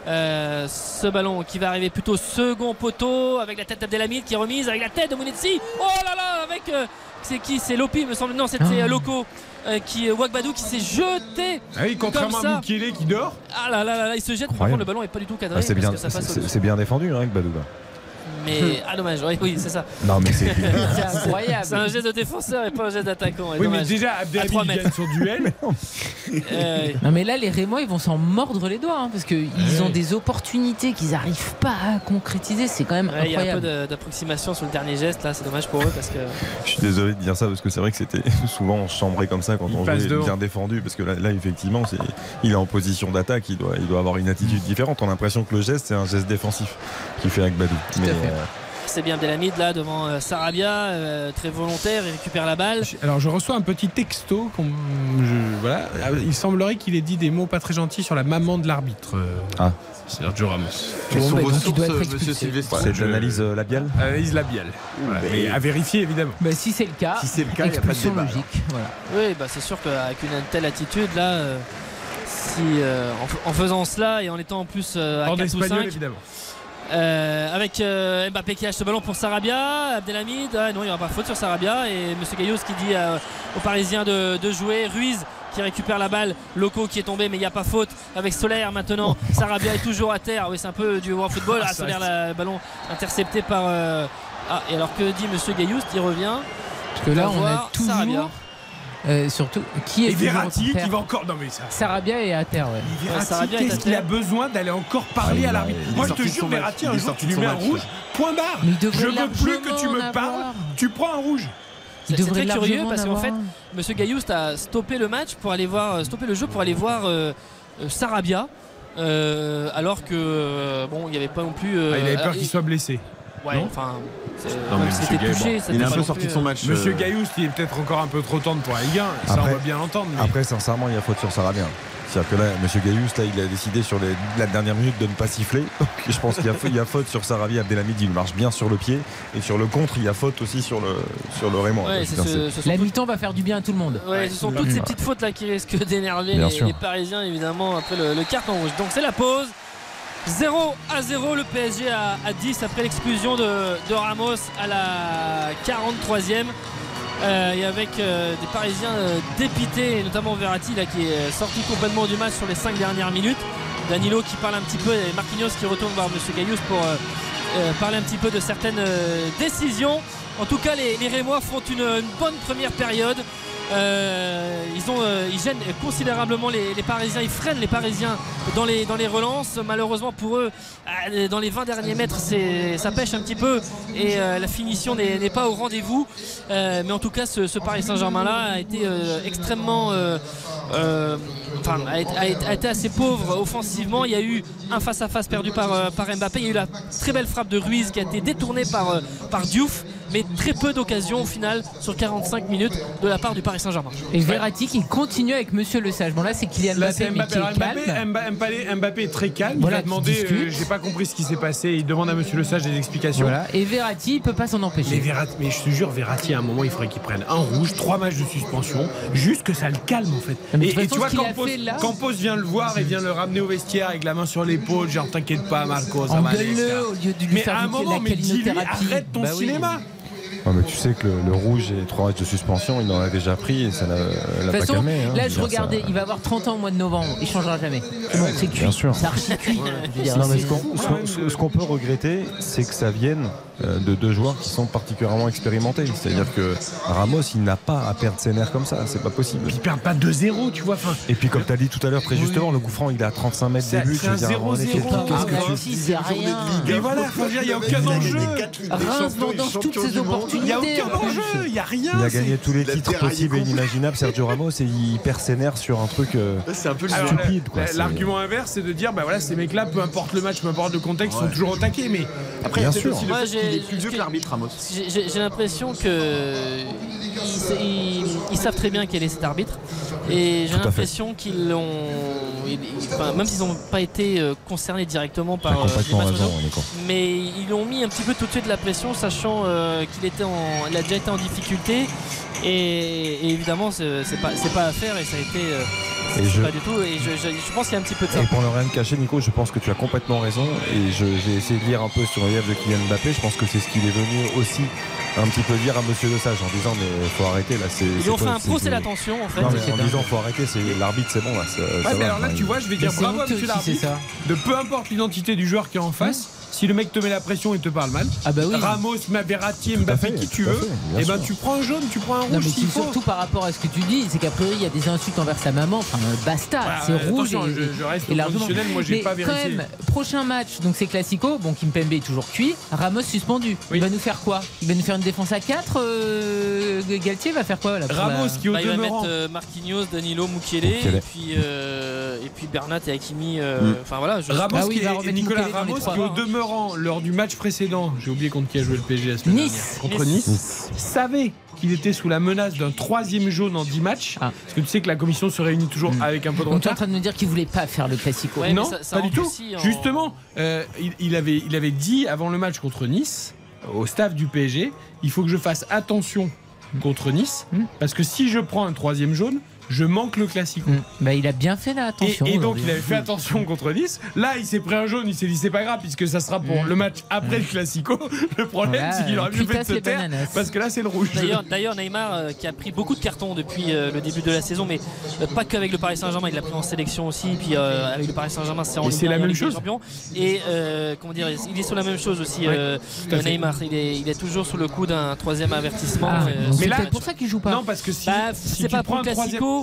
Euh, ce ballon qui va arriver plutôt second poteau avec la tête d'Abdelhamid qui est remise avec la tête de Mounetzi. Oh là là avec euh, c'est qui? C'est Lopi me semble non c'était Ah. Loco euh, qui Wagbadou qui s'est jeté Ah oui, contrairement comme à ça. Mukiele qui dort. ah là là là là, il se jette par contre le ballon est pas du tout cadré Ah, c'est bien, défendu, hein, avec Badouba. Mais ah dommage, oui, oui c'est ça. Non, mais c'est. C'est incroyable. C'est un geste de défenseur et pas un geste d'attaquant. Oui, mais déjà, à Abdelhamid 3 il mètres. gagne son duel. Euh, Non mais là les Rémois ils vont s'en mordre les doigts hein, parce qu'ils ont des opportunités qu'ils n'arrivent pas à concrétiser, c'est quand même ouais, il y a un peu incroyable. d'approximation sur le dernier geste là, c'est dommage pour eux parce que. Je suis désolé de dire ça parce que c'est vrai que c'était souvent chambré comme ça quand Il on jouait bien défendu parce que là, là, effectivement c'est il est en position d'attaque il doit, il doit avoir une attitude différente on a l'impression que le geste c'est un geste défensif qu'il fait avec Badou mais fait. euh, C'est bien Abdelhamid là devant euh, Sarabia, euh, très volontaire, il récupère la balle. Alors je reçois un petit texto. je- voilà. Ah, Il semblerait qu'il ait dit des mots pas très gentils sur la maman de l'arbitre. euh, Ah. Sergio Ramos. Quelles sont vos sources, monsieur c'est de l'analyse euh, labiale Analyse labiale. Voilà. mais- Mais à vérifier évidemment. Bah, si c'est le cas, Si c'est le cas, il n'y a pas de débat. logique. Voilà. Oui, bah c'est sûr qu'avec une telle attitude là, euh, si euh, en, en faisant cela et en étant en plus euh, à Hors 4 ou d'espagnol 5, évidemment. Euh, avec euh, Mbappé qui lâche ce ballon pour Sarabia, Abdelhamid, ah non il n'y aura pas faute sur Sarabia et Monsieur Gaillot qui dit euh, aux Parisiens de, de jouer, Ruiz qui récupère la balle, Loco qui est tombé mais il n'y a pas faute avec Solaire maintenant, Sarabia est toujours à terre, oui c'est un peu du World Football, Ah, Solaire le ballon intercepté par... euh, ah et alors que dit Monsieur Gaillou il revient. Parce que là on a voir toujours Sarabia. Euh, surtout qui est Et Verratti qui va encore. Non mais ça. Sarabia est à terre ouais. Et Verratti, qu'est-ce qu'il a besoin d'aller encore parler Ah, à l'arbitre Moi je te jure. Verratti un jour tu lui mets un rouge, point barre. Je veux plus que tu me parles, tu prends un rouge. Il C'est- très curieux parce en qu'en fait. Monsieur Gailloust a stoppé le match pour aller voir, euh, stopper le jeu pour aller voir euh, Sarabia. euh, alors que bon, il n'y avait pas non plus. euh, Ah, il avait peur qu'il soit blessé. Ouais, non enfin, c'était touché, Il est un peu sorti plus, de son euh, match. Monsieur euh, Gailloust, il est peut-être encore un peu trop tendre pour la Ligue 1. Ça, on va bien l'entendre. mais- après sincèrement il y a faute sur Sarabia c'est-à-dire que là Monsieur Gaillus là il a décidé sur les- la dernière minute de ne pas siffler Donc, je pense qu'il y, a- il y a faute sur Sarabia Abdelhamid il marche bien sur le pied et sur le contre il y a faute aussi sur le sur le Raymond Ouais, c'est ce- ce sont La mi-temps va faire du bien à tout le monde. Ouais, ce sont toutes ces petites fautes là qui risquent d'énerver les, Parisiens évidemment après le, le carton rouge. Donc c'est la pause. 0 à 0 le PSG à, à 10 après l'exclusion de, Ramos à la 43e. Euh, et avec euh, des Parisiens euh, dépités, notamment Verratti là, qui est sorti complètement du match sur les 5 dernières minutes. Danilo qui parle un petit peu et Marquinhos qui retourne voir Monsieur Gaillous pour euh, parler un petit peu de certaines décisions. En tout cas, les, les Rémois font une bonne première période. Euh, euh, ils gênent considérablement les, Parisiens, ils freinent les Parisiens dans les, relances. Malheureusement pour eux, euh, dans les 20 derniers mètres, ça pêche un petit peu et la finition n'est pas au rendez-vous. Mais en tout cas, ce, Paris Saint-Germain-là a été extrêmement. enfin, a, été- assez pauvre offensivement. Il y a eu un face-à-face perdu par, Mbappé. Il y a eu la très belle frappe de Ruiz qui a été détournée par Diouf. Mais très peu d'occasions au final sur 45 minutes de la part du Paris Saint-Germain. Et Verratti qui continue avec Monsieur Le Sage. Bon là c'est Kylian Là, Mbappé, mais Mbappé. qui est Mbappé, calme. Mba- Mbappé, Mbappé est très calme. Voilà, il demander. discute. euh, J'ai pas compris ce qui s'est passé. Il demande à Monsieur Le Sage des explications. Voilà. Et Verratti il peut pas s'en Mais, empêcher. Verratti, mais je te jure, Verratti, à un moment, il faudrait qu'il prenne un rouge, trois matchs de suspension, juste que ça le calme en fait. Mais Et, tu vois, a Campos, fait là- Campos vient le voir et vient le ramener au vestiaire avec la main sur l'épaule, genre t'inquiète pas, Marco, ça va aller. etc. Engueule-le au lieu de lui Mais faire à un moment, mais dis-lui, arrête ton Bah oui. Ouais, mais tu sais que le, le rouge et trois matchs de suspension il en a déjà pris et ça l'a pas façon, calmé hein. là je regardais, ça- il va avoir 30 ans au mois de novembre, il changera jamais. C'est bon, c'est cuit. Bien sûr. C'est archi cuit. Non, ce qu'on peut regretter, c'est que ça vienne euh, de deux joueurs qui sont particulièrement expérimentés. C'est-à-dire que Ramos, il n'a pas à perdre ses nerfs comme ça, c'est pas possible. Ils perdent pas 2-0, tu vois. Enfin, Et puis, comme tu as dit tout à l'heure, très justement, le coup franc, il est à 35 mètres des buts. c'est un Je veux dire, à un moment donné, 0-0. qu'est-ce que tu- mais voilà, il n'y a aucun enjeu. Reims vendange toutes ses Il n'y a aucun enjeu, il n'y a rien. Il a gagné tous les titres possibles et inimaginables, Sergio Ramos, et il perd ses nerfs sur un truc euh, C'est un peu stupide. C'est- L'argument inverse, c'est de dire, bah voilà, ces mecs-là, peu importe le match, peu importe le contexte, sont toujours au taquet. Mais Après, il y a Bien sûr. aussi le Moi, fait j'ai- qu'il est plus vieux que l'arbitre, Ramos. J'ai- l'impression que ils, ils- ils savent très bien quel est cet arbitre et j'ai l'impression qu'ils l'ont enfin, même s'ils n'ont pas été euh, concernés directement par euh, complètement les matchs raison, mondiaux, Nico. mais ils ont mis un petit peu tout de suite la pression sachant euh, qu'il était en il a déjà été en difficulté et, et évidemment c'est c'est pas c'est pas à faire et ça a été euh, c'est Et je- pas du tout et je, je- je pense qu'il y a un petit peu de ça Et pour ne rien te cacher, Nico, je pense que tu as complètement raison. Et je- j'ai essayé de lire un peu sur le livre de Kylian Mbappé. Je pense que c'est ce qu'il est venu aussi un petit peu dire à Monsieur Le Sage en disant mais faut arrêter là. c'est- ils c'est ont fait un c'est procès d'attention en fait Non, mais c'est en disant faut arrêter, c'est l'arbitre, c'est bon là. Ouais, mais va. alors là, tu vois, je vais dire c'est bravo à monsieur si c'est l'arbitre ça. de peu importe l'identité du joueur qui est en face. Si le mec te met la pression et te parle mal, Ah bah oui. Ramos, Verratti, Mbappé, qui tu veux, et ben tu prends un jaune, tu prends un Non, rouge mais surtout par rapport à ce que tu dis, c'est qu'a priori il y a des insultes envers sa maman. Enfin, euh, basta, Voilà, c'est euh, rouge. attention, et, je- je reste et conditionnel, moi, j'ai pas quand vérifié. même, prochain match, donc c'est Classico. Bon, Kimpembe est toujours cuit. Ramos suspendu. Il va nous faire quoi? Il va nous faire une défense à 4 Galtier va faire quoi là, Ramos la- qui au Bah, il va mettre euh, Marquinhos, Danilo, Mukiele. et puis euh, et puis Bernat et Hakimi. euh, Mm. Enfin voilà. je- Ramos Ah oui, qui il va est- remettre Nicolas Mukele Ramos qui au demeurant lors du match précédent, j'ai oublié contre qui a joué le PSG la semaine Nice. dernière, contre Nice, Nice. savait qu'il était sous la menace d'un troisième jaune en 10 matchs. Ah. Parce que tu sais que la commission se réunit toujours Mm. avec un peu de Donc tu es en retard. train de me dire qu'il voulait pas faire le Classico. non, pas du tout. Justement, euh, il, il avait, il avait dit avant le match contre Nice, au staff du PSG, il faut que je fasse attention contre Nice, Hmm. parce que si je prends un troisième jaune, je manque le classico. Bah, il a bien fait là, Et, attention. et donc aujourd'hui. il avait fait attention contre Nice. Là, il s'est pris un jaune, il s'est dit c'est pas grave puisque ça sera pour le match après le classico. Le problème, c'est qu'il aurait mieux fait de se taire bananas. parce que là, c'est le rouge. D'ailleurs, d'ailleurs, Neymar euh, qui a pris beaucoup de cartons depuis euh, le début de la saison, mais euh, pas qu'avec le Paris Saint-Germain, il l'a pris en sélection aussi. Puis euh, avec le Paris Saint-Germain, c'est en c'est 1 la même chose. Champions. Et euh, comment dire, il est sur la même chose aussi, euh, fait. Neymar. Il est, il est toujours sous le coup d'un troisième avertissement. Ah, euh, donc sur c'est pour ça qu'il joue pas. Non, parce que si, Bah, si c'est pas pour le un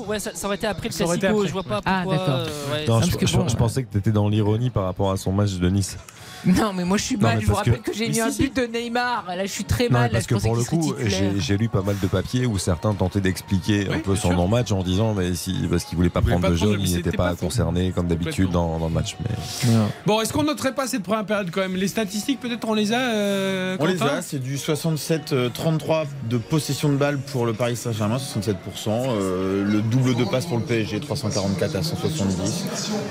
ouais, ça, ça aurait été après le Ça aurait été Classico. après. Je vois pas Ah, pourquoi. d'accord. euh, ouais, Non, Parce je, que je- je pensais que tu étais dans l'ironie par rapport à son match de Nice. Non, mais moi je suis Non, mal. Je vous que- rappelle que, j'ai mis si, un si. but de Neymar. Là, je suis très Non, mal. Là, parce je que pour le coup, j'ai lu pas mal de papiers où certains tentaient d'expliquer un peu son sûr. non-match en disant mais si parce qu'il voulait pas Il prendre de jaune, mais il n'était pas, concerné comme d'habitude dans, dans le match. Mais... Bon, est-ce qu'on noterait pas cette première période quand même? Les statistiques, peut-être, on les a euh, On les a, c'est du 67-33 de possession de balle pour le Paris Saint-Germain, 67%. euh, le double de passe pour le PSG, 344 à 170.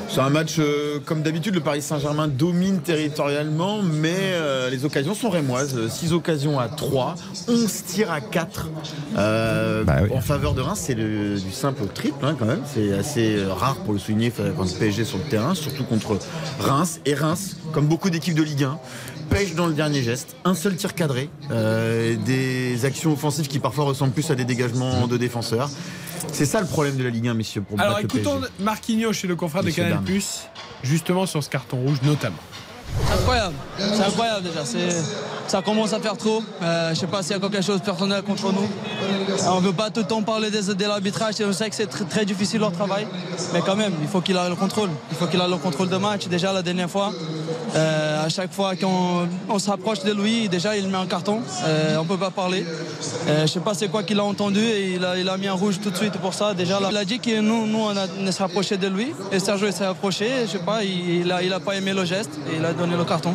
C'est un match, euh, comme d'habitude, le Paris Saint-Germain domine territorialement, mais euh, les occasions sont rémoises. 6 occasions à 3, 11 tirs à 4 euh, Bah oui. en faveur de Reims. C'est le- du simple au triple hein, quand même. C'est assez euh, rare pour le souligner quand le PSG est sur le terrain, surtout contre Reims. Et Reims, comme beaucoup d'équipes de Ligue 1, pêche dans le dernier geste, un seul tir cadré, euh, des actions offensives qui parfois ressemblent plus à des dégagements de défenseurs. C'est ça le problème de la Ligue 1, messieurs, pour Alors battre le écoutons PSG. Marquinhos chez le confrère de Canal justement sur ce carton rouge notamment. C'est incroyable, c'est incroyable déjà. Ça commence à faire trop. Euh, je sais pas s'il y a quelque chose de personnel contre nous. Euh, On ne veut pas tout le temps parler de l'arbitrage. On sait que c'est très difficile leur travail. Mais quand même, il faut qu'il ait le contrôle. Il faut qu'il ait le contrôle de match. Déjà la dernière fois, euh, à chaque fois qu'on on se rapproche de lui, déjà il met un carton. Euh, on peut pas parler. Euh, je sais pas c'est quoi qu'il a entendu et il a, mis un rouge tout de suite pour ça. Déjà, il a dit que nous, on, a, on s'est de lui. Et Sergio s'est approché. Je sais pas, il, il a, il a pas aimé le geste et il a donné le carton.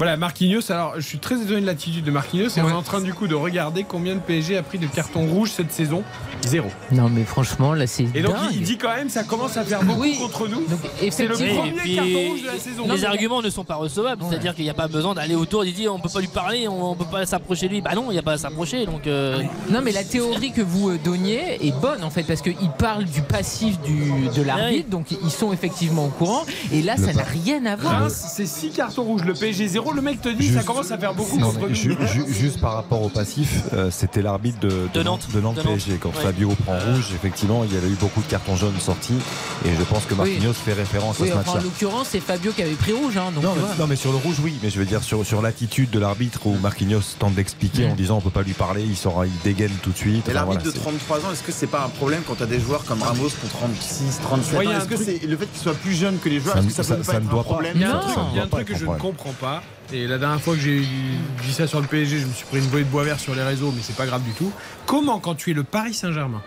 Voilà, Marquinhos. Alors, je suis très étonné de l'attitude de Marquinhos. Et on est en train du coup de regarder combien de PSG a pris de cartons rouges cette saison. Zéro. Non, mais franchement, là, c'est. Et donc, dingue. il- il dit quand même ça commence à faire beaucoup contre nous. C'est le premier puis, carton rouge de la saison. Les arguments ne sont pas recevables, c'est-à-dire qu'il n'y a pas besoin d'aller autour et dire on peut pas lui parler, on, peut pas s'approcher de lui. Bah non, il n'y a pas à s'approcher. Donc euh, Non, mais la théorie que vous euh, donniez est bonne en fait, parce qu'ils parlent du passif du, de l'arbitre, donc ils sont effectivement au courant. Et là, Le ça n'a rien à voir. C'est 6 cartons rouges. Le PSG 0. Le mec te dit ça commence à faire beaucoup Non, contre mais nous. ju- ju- juste par rapport au passif, euh, c'était l'arbitre de, De Nantes. de Nantes De Nantes. PSG. Quand Ouais. Fabio prend rouge, effectivement, il y avait eu beaucoup de cartons jaunes sortis. Et je pense que Oui. Marquinhos fait référence Oui, à ce enfin, en l'occurrence, c'est Fabio qui avait pris rouge. Hein, donc, Non mais, non, mais sur le rouge, oui. Mais je veux dire sur, sur l'attitude de l'arbitre où Marquinhos tente d'expliquer en disant on peut pas lui parler, il sera, il dégaine tout de suite. Et Enfin, l'arbitre voilà, de c'est- 33 ans, est-ce que c'est pas un problème quand tu as des joueurs comme Ramos qui ont 36, 37 Ouais, il y ans? Est-ce que c'est le fait qu'il soit plus jeune que les joueurs Ça Est-ce ne- que ça, peut pas être doit un pas. problème? Il y a un Non, truc, ça ne il y a un doit pas truc que je ne comprends pas. Et la dernière fois que j'ai dit ça sur le PSG, je me suis pris une bouée de bois vert sur les réseaux, mais c'est pas grave du tout. Comment, quand tu es le Paris Saint-Germain,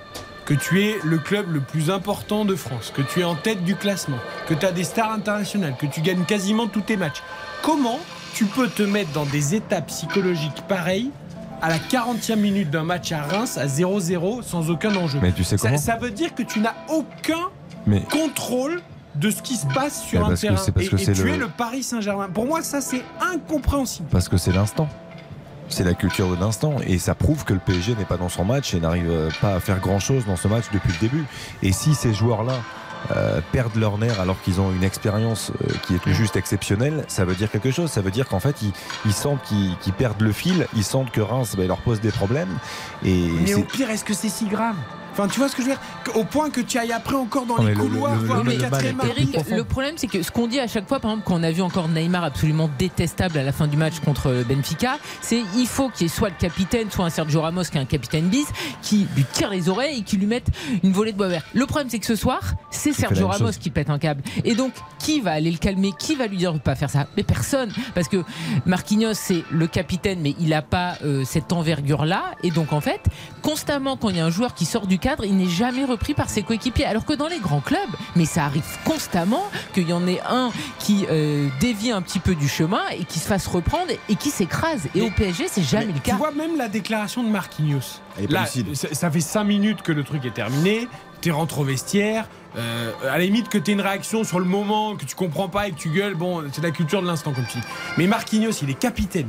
que tu es le club le plus important de France, que tu es en tête du classement, que tu as des stars internationales, que tu gagnes quasiment tous tes matchs, comment tu peux te mettre dans des états psychologiques pareilles à la 40e minute d'un match à Reims à 0-0 sans aucun enjeu? Mais tu sais ça, veut dire que tu n'as aucun Mais contrôle de ce qui se passe sur Mais un parce que terrain. et que et c'est tu le- Paris Saint-Germain. Pour moi, ça, c'est incompréhensible. parce que c'est l'instant. C'est la culture de l'instant et ça prouve que le PSG n'est pas dans son match et n'arrive euh, pas à faire grand chose dans ce match depuis le début. Et si ces joueurs-là euh, perdent leur nerf alors qu'ils ont une expérience euh, qui est juste exceptionnelle, ça veut dire quelque chose. Ça veut dire qu'en fait, ils, ils sentent qu'ils perdent le fil, ils sentent que Reims bah, leur pose des problèmes. Et Mais au pire, est-ce que c'est si grave Enfin, tu vois ce que je veux dire Au point que tu ailles après encore dans les le- couloirs, le- voir le- le, le quatrième profond. le problème, c'est que ce qu'on dit à chaque fois, par exemple, quand on a vu encore Neymar absolument détestable à la fin du match contre Benfica, c'est il faut qu'il y ait soit le capitaine, soit un Sergio Ramos qui est un capitaine bis, qui lui tire les oreilles et qui lui mette une volée de bois vert. Le problème, c'est que ce soir, c'est Sergio Ramos chose. qui pète un câble. Et donc, qui va aller le calmer Qui va lui dire de pas faire ça Mais personne. Parce que Marquinhos, c'est le capitaine, mais il n'a pas euh, cette envergure-là. Et donc, en fait, constamment, quand il y a un joueur qui sort du cadre, il n'est jamais repris par ses coéquipiers. Alors que dans les grands clubs, mais ça arrive constamment qu'il y en ait un qui euh, dévie un petit peu du chemin et qui se fasse reprendre et qui s'écrase. Et au PSG, c'est jamais le Tu cas. vois même la déclaration de Marquinhos. Elle est pas Là, lucide. ça, ça fait 5 minutes que le truc est terminé. Tu rentres au vestiaire. euh, à la limite que tu une réaction sur le moment, que tu comprends pas et que tu gueules, bon, c'est la culture de l'instant comme tu dis. Mais Marquinhos, il est capitaine.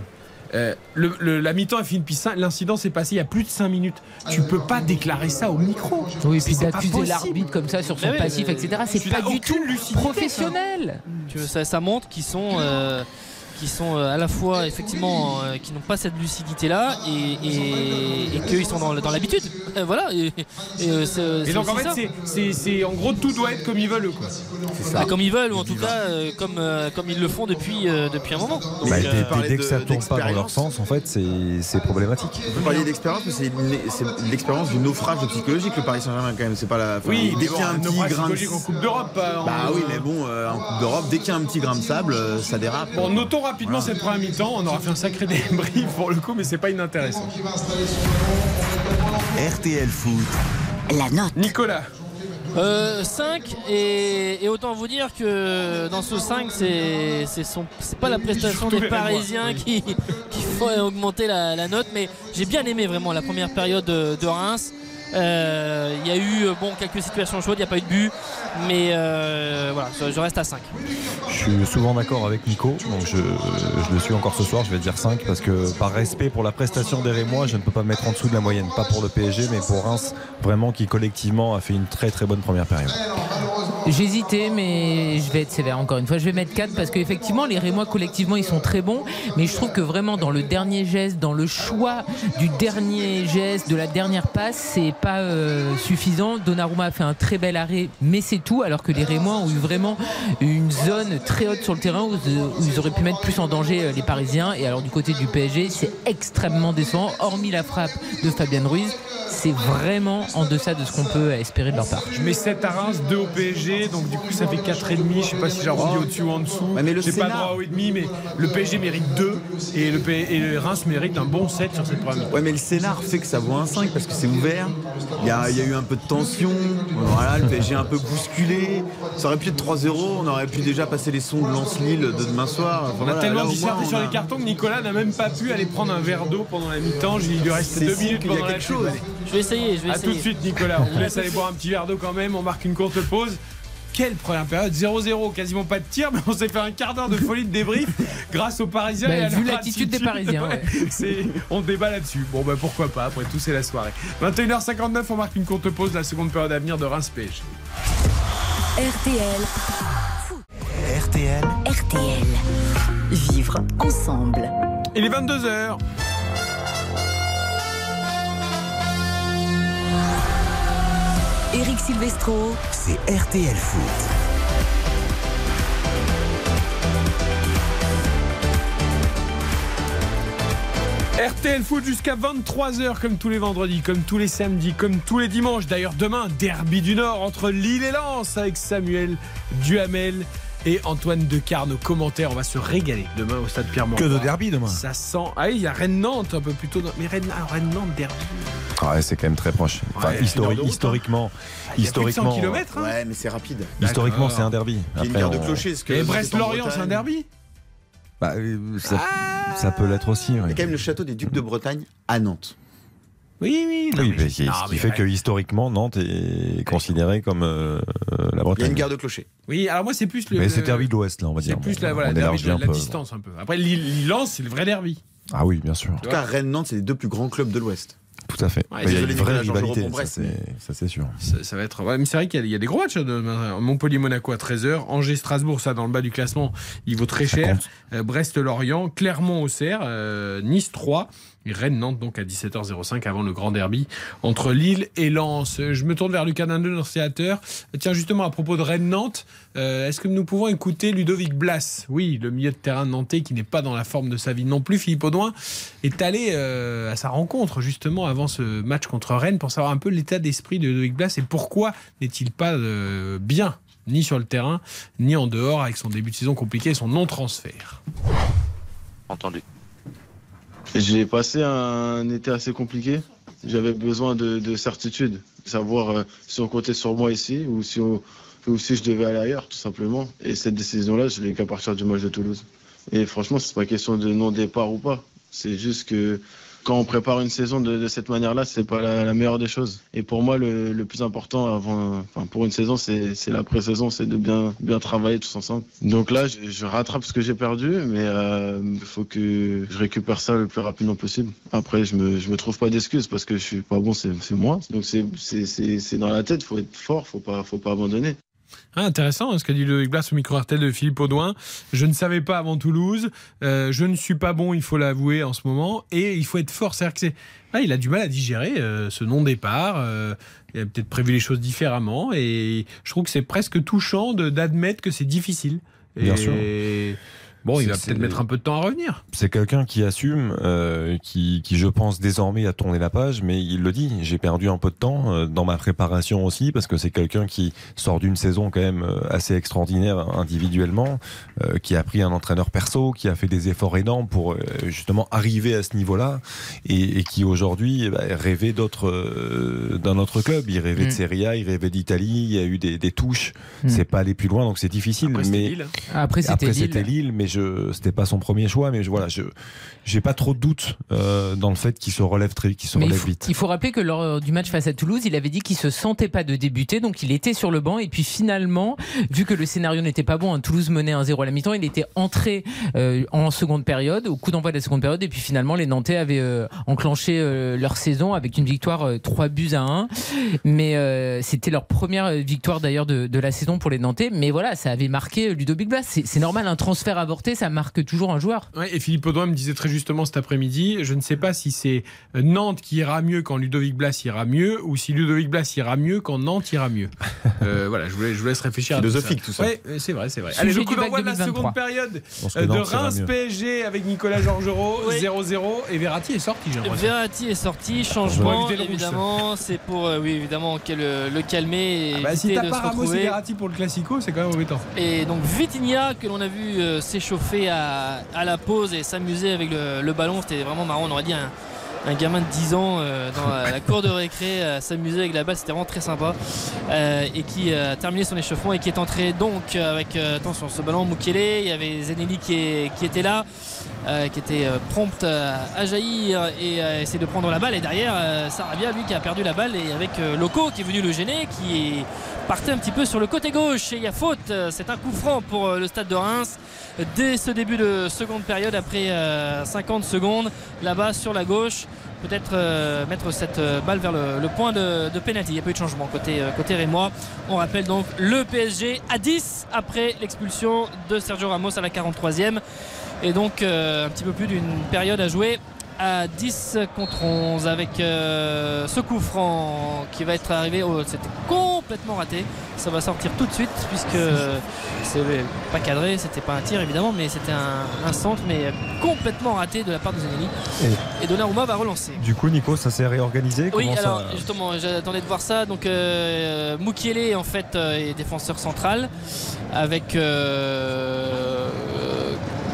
Euh, le- le- la mi-temps est finie depuis 5 l'incident s'est passé il y a plus de 5 minutes. Tu peux pas déclarer ça au micro. Oui, et puis C'est pas d'accuser l'arbitre comme ça sur son passif, mais etc. C'est pas du tout lucidité, professionnel. Ça, ça montre qu'ils sont, euh, qu'ils sont euh, à la fois effectivement euh, qui n'ont pas cette lucidité là et, et, et qu'ils sont dans, dans l'habitude. Euh, voilà. Et, et, euh, c'est- Et donc en fait, c'est- c'est c'est- en gros tout doit être comme ils veulent quoi. Bah, comme ils veulent ou en tout cas euh, comme, euh, comme ils le font depuis, euh, depuis un moment. Donc, Bah, dès- dès, que ça tourne pas dans leur sens, en fait, c'est c'est problématique. Vous parliez d'expérience, mais c'est l'expérience du naufrage psychologique, le Paris Saint-Germain, quand même. C'est pas la. Oui, dès qu'il y a un petit naufrage grain de. psychologique en Coupe d'Europe. en- Bah oui, mais bon, euh, en Coupe d'Europe, dès qu'il y a un petit grain de sable, euh, ça dérape. Bon, notons rapidement cette première mi-temps. On aura fait un sacré débrief pour le coup, mais c'est pas inintéressant. RTL Foot. La note. Nicolas. Euh, 5 et, et autant vous dire que dans ce 5 c'est c'est son- c'est pas la prestation des Parisiens oui. qui, qui font augmenter la, la note mais j'ai bien aimé vraiment la première période de, de Reims Euh, il y a eu euh, bon quelques situations chaudes il n'y a pas eu de but mais euh, voilà je, reste à 5 Je suis souvent d'accord avec Nico, donc je, je le suis encore ce soir, je vais dire 5, parce que par respect pour la prestation des Rémois, je ne peux pas me mettre en dessous de la moyenne. Pas pour le PSG, mais pour Reims, vraiment qui collectivement a fait une très très bonne première période. J'hésitais, mais je vais être sévère encore une fois. Je vais mettre 4 parce qu'effectivement, les Rémois collectivement, ils sont très bons. Mais je trouve que vraiment, dans le dernier geste, dans le choix du dernier geste, de la dernière passe, c'est pas euh, suffisant. Donnarumma a fait un très bel arrêt, mais c'est tout. Alors que les Rémois ont eu vraiment une zone très haute sur le terrain où, où ils auraient pu mettre plus en danger euh, les Parisiens. Et alors, du côté du PSG, c'est extrêmement décevant. Hormis la frappe de Fabien Ruiz, c'est vraiment en deçà de ce qu'on peut espérer de leur part. Je mets 7 à Reims, 2 au PSG, donc du coup ça fait 4,5. Je sais pas si j'ai arrondi au-dessus ou en dessous. Ouais, mais le j'ai pas droit au 2,5, mais le PSG mérite 2 et le, P- et le Reims mérite un bon 7 sur cette première. Ouais, mais le scénar fait que ça vaut un 5 parce que c'est ouvert. Il y a, il y a eu un peu de tension. Voilà, le PSG un peu bousculé. Ça aurait pu être 3-0. On aurait pu déjà passer les sons de Lance-Lille de demain soir. Enfin, On a voilà, tellement disserté sur a- les cartons que Nicolas n'a même pas pu aller prendre un verre d'eau pendant la mi-temps. Il lui reste C'est 2 signe minutes qu'il y a pendant la quelque pub. chose. Je vais essayer je vais À essayer tout de suite, Nicolas. On vous laisse aller boire un petit verre d'eau quand même. On marque une courte pause. Quelle première période? 0-0, quasiment pas de tir, mais on s'est fait un quart d'heure de folie de débrief grâce aux Parisiens. Bah, et à vu l'attitude des. Parisiens, ouais. on débat là-dessus. Bon, bah pourquoi pas, après tout, c'est la soirée. 21h59, on marque une courte pause, la seconde période à venir de Reims PSG. RTL. RTL. RTL. Vivre ensemble. Il est 22h. Eric Silvestro. C'est RTL Foot. RTL Foot jusqu'à 23h comme tous les vendredis, comme tous les samedis, comme tous les dimanches. D'ailleurs demain, derby du Nord entre Lille et Lens avec Samuel Duhamel et Antoine Decarne aux commentaires. On va se régaler demain au stade pierre Que de derby demain. Ça sent. Ah oui, il y a Rennes-Nantes un peu plus tôt. dans- Mais Rennes- ah, Rennes-Nantes, derby. Ouais, c'est quand même très proche. Enfin, Ouais, histori- route, historiquement, de 100 historiquement, km. Ouais, mais c'est rapide. historiquement, c'est un derby. Il y a une guerre de on- parce que Et Brest-Lorient, c'est un derby Bah, euh, ça, ça peut l'être aussi. Il y a quand même le château des Ducs de Bretagne à Nantes. Oui, oui. non, Oui, mais- mais qui- non, ce qui fait ouais. que historiquement, Nantes est considérée comme euh, euh, la Il y a Bretagne. une guerre de clochers. Oui, alors moi, c'est plus le. Mais c'est derby de l'Ouest, là, on va C'est dire. plus Bon, la, voilà, derby de la, un la peu. distance un peu. Après, Lille-Lens, c'est le vrai derby. Ah oui, bien sûr. En tout cas, Rennes-Nantes, c'est les deux plus grands clubs de l'Ouest. Tout à fait. Ouais, il y a une vraie rivalité, ça, c'est- c'est sûr. Ça, ça va être. ouais, mais c'est vrai qu'il y, a- il y a des gros matchs. hein. Montpellier-Monaco à 13h. Angers-Strasbourg, ça dans le bas du classement, il vaut très cher. Euh, Brest-Lorient. Clermont-Auxerre. euh, Nice 3. Rennes-Nantes donc à 17h05 avant le grand derby entre Lille et Lens. Je me tourne vers Lucas Dindeux, notre sénateur. Tiens, justement, à propos de Rennes-Nantes, euh, est-ce que nous pouvons écouter Ludovic Blas? Oui, le milieu de terrain nantais qui n'est pas dans la forme de sa vie non plus. Philippe Audouin est allé euh, à sa rencontre justement avant ce match contre Rennes pour savoir un peu l'état d'esprit de Ludovic Blas et pourquoi n'est-il pas euh, bien ni sur le terrain, ni en dehors avec son début de saison compliqué et son non-transfert. Entendu. J'ai passé un été assez compliqué. J'avais besoin de, de certitude, savoir euh, si on comptait sur moi ici ou si, je devais aller ailleurs, tout simplement. Et cette décision-là, je l'ai qu'à partir du match de Toulouse. Et franchement, c'est pas question de non-départ ou pas. C'est juste que quand on prépare une saison de, cette manière-là, c'est pas la, meilleure des choses. Et pour moi, le, plus important avant, enfin, pour une saison, c'est la pré-saison, c'est de bien, travailler tous ensemble. Donc là, je, rattrape ce que j'ai perdu, mais euh, il faut que je récupère ça le plus rapidement possible. Après, je me, me trouve pas d'excuses parce que je suis pas bon, c'est moi. Donc c'est dans la tête, faut être fort, faut pas, faut pas abandonner. Ah, intéressant hein, ce qu'a dit Ludovic Blas au micro RTL de Philippe Audouin. Je ne savais pas avant Toulouse. euh, je ne suis pas bon, il faut l'avouer en ce moment. Et il faut être fort. C'est-à-dire que c'est. Ah, il a du mal à digérer euh, ce non-départ. euh, il a peut-être prévu les choses différemment. Et je trouve que c'est presque touchant de- d'admettre que c'est difficile. Bien sûr. Bon, il va peut-être mettre un peu de temps à revenir. C'est quelqu'un qui assume, euh, qui, qui, je pense, désormais a tourné la page, mais il le dit, j'ai perdu un peu de temps euh, dans ma préparation aussi, parce que c'est quelqu'un qui sort d'une saison quand même euh, assez extraordinaire individuellement, euh, qui a pris un entraîneur perso, qui a fait des efforts énormes pour euh, justement arriver à ce niveau-là, et, et qui aujourd'hui eh ben, rêvait d'autres, euh, d'un autre club. Il rêvait Mm. de Serie A, il rêvait d'Italie, il y a eu des, des touches, Mm. c'est pas aller plus loin, donc c'est difficile. Après, c'était mais Lille. Après, c'était Lille. c'était Lille, mais je c'était pas son premier choix. Mais je, voilà, je j'ai pas trop de doute euh, dans le fait qu'il se relève très, qu'il se Mais il relève faut, vite. il faut rappeler que lors du match face à Toulouse, il avait dit qu'il se sentait pas de débuter, donc il était sur le banc. Et puis finalement, vu que le scénario n'était pas bon, hein, Toulouse menait 1-0 à la mi-temps, il était entré euh, en seconde période, au coup d'envoi de la seconde période. Et puis finalement, les Nantais avaient euh, enclenché euh, leur saison avec une victoire euh, 3 buts à 1. Mais euh, c'était leur première victoire d'ailleurs de, de la saison pour les Nantais. Mais voilà, ça avait marqué Ludovic Blas. C'est normal, un transfert avorté, ça marque toujours un joueur. Ouais, et Philippe Audouin me disait très justement cet après-midi, je ne sais pas si c'est euh, Nantes qui ira mieux quand Ludovic Blas ira mieux, ou si Ludovic Blas ira mieux quand Nantes ira mieux. Euh, voilà, je vous, laisse, je vous laisse réfléchir Philosophique, à tout ça. Ouais, euh, c'est vrai, c'est vrai. Sujet Allez, le coup d'envoi de la 2023. seconde période de Reims. PSG avec Nicolas Georgerot, 0-0, et Verratti est sorti, j'ai l'impression. Verratti est sorti, changement évidemment, c'est pour euh, oui évidemment le, le calmer et Bah, si t'as pas Ramos et. Verratti pour le Classico, c'est quand même embêtant. Et donc Vitinha que l'on a vu euh, s'échauffer à, à la pause et s'amuser avec le, ballon, c'était vraiment marrant, on aurait dit un, gamin de 10 ans euh, dans la, cour de récré s'amuser avec la balle, c'était vraiment très sympa. Euh, et qui a terminé son échauffement et qui est entré donc avec, euh, attention, ce ballon Mukele, il y avait Zenelli qui était là. Euh, qui était euh, prompte à, à jaillir et à essayer de prendre la balle et derrière euh, Sarabia lui qui a perdu la balle et avec euh, Loco qui est venu le gêner qui partait un petit peu sur le côté gauche et il y a faute Euh, c'est un coup franc pour euh, le stade de Reims dès ce début de seconde période après euh, 50 secondes là-bas sur la gauche peut-être euh, mettre cette euh, balle vers le, le point de, de pénalty. Il n'y a pas eu de changement côté, euh, côté Rémois. On rappelle donc le PSG à 10 après l'expulsion de Sergio Ramos à la 43e. Et donc euh, un petit peu plus d'une période à jouer à 10 contre 11 avec euh, ce coup franc qui va être arrivé. Oh, c'était complètement raté. Ça va sortir tout de suite puisque c'est pas cadré, c'était pas un tir évidemment, mais c'était un, un centre, mais complètement raté de la part de Zanelli. Et Donnarumma va relancer. Du coup, Nico, ça s'est réorganisé. Oui, Comment alors ça... justement, j'attendais de voir ça. Donc, euh, Mukiele en fait euh, est défenseur central avec. euh,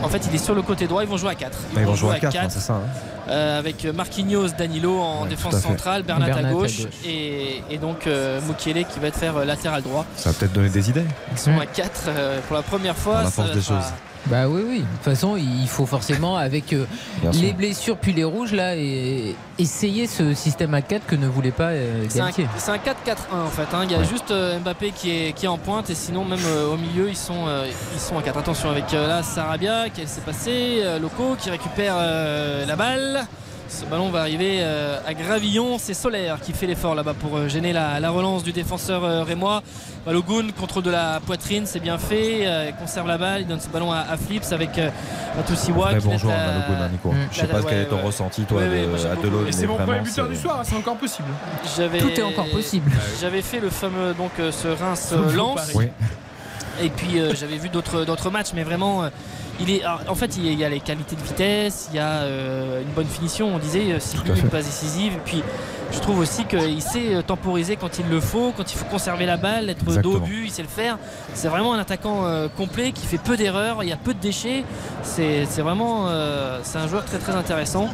en fait, il est sur le côté droit. Ils vont jouer à 4. Bah, ils vont jouer à 4, c'est ça. hein. Euh, avec Marquinhos, Danilo en Ouais, défense centrale, Bernat, Bernat à à gauche. Et, et donc euh, Mukiele qui va être faire euh, latéral droit. Ça va peut-être donner des idées. Ils sont à 4 pour la première fois. La force des choses. Bah oui, oui. De toute façon, il faut forcément, avec euh, les blessures puis les rouges, là, et essayer ce système à 4 que ne voulait pas euh, C'est un, Galtier. c'est un 4-4-1 en fait. hein. Il y a juste euh, Mbappé qui est, qui est en pointe et sinon même euh, au milieu ils sont, euh, ils sont à 4. Attention avec euh, là Sarabia, qu'elle s'est passée, euh, Loco qui récupère euh, la balle. Ce ballon va arriver euh, à Gravillon. C'est Solaire qui fait l'effort là-bas pour euh, gêner la, la relance du défenseur euh, rémois. Balogun, contrôle de la poitrine, c'est bien fait. Euh, il conserve la balle. Il donne ce ballon à, à Flips avec Matusiwa. Très bon joueur, la- Balogun, hein, Nico. Mm. Je sais pas Ouais, quel est ton ouais. ressenti, toi, Ouais, ouais, de- à Et c'est mon premier buteur du c'est- soir, c'est encore possible. Tout est encore possible. J'avais fait le fameux donc euh, ce Reims Sauf au Lens. Paris. Oui. Et puis euh, j'avais vu d'autres d'autres matchs, mais vraiment, euh, il est. en fait, il y a- les qualités de vitesse, il y a euh, une bonne finition. On disait 6 Tout buts, à fait. une passe décisive. Et puis, je trouve aussi qu'il sait euh, temporiser quand il le faut, quand il faut conserver la balle, être dos au but, il sait le faire. C'est vraiment un attaquant euh, complet qui fait peu d'erreurs, il y a peu de déchets. C'est c'est vraiment, euh, c'est un joueur très très intéressant.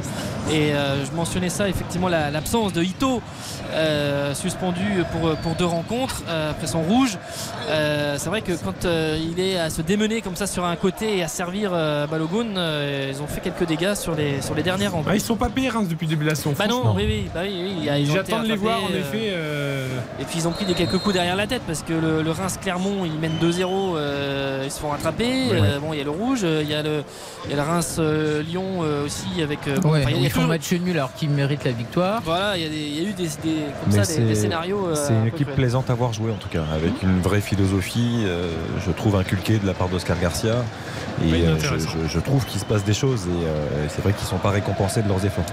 Et euh, je mentionnais ça effectivement la- l'absence de Ito. euh, suspendu pour, pour deux rencontres euh, après son rouge. Euh, c'est vrai que quand euh, il est à se démener comme ça sur un côté et à servir euh, Balogun, euh, ils ont fait quelques dégâts sur les, sur les dernières rencontres. Ah, ils sont pas payés Reims depuis le début de la saison. Bah non, oui, oui, bah oui, oui, J'attends de les voir en euh, effet. euh, Et puis ils ont pris des quelques coups derrière la tête parce que le, le Reims Clermont ils mènent 2-0, euh, ils se font rattraper. Ouais. Euh, bon, il y a le rouge, euh, il y a le, il y a le Reims euh, Lyon euh, aussi avec. euh, bon, Ouais, enfin, il y a- ils font match nul alors qu'ils méritent la victoire. Voilà, il y, a des- il y a eu des, des- comme Mais ça, des, des scénarios. euh, c'est un une équipe plaisante à voir jouer en tout cas, avec une vraie philosophie, euh, je trouve inculquée de la part d'Oscar Garcia. Et Oui, euh, je, je- je trouve qu'il se passe des choses et euh, c'est vrai qu'ils sont pas récompensés de leurs efforts.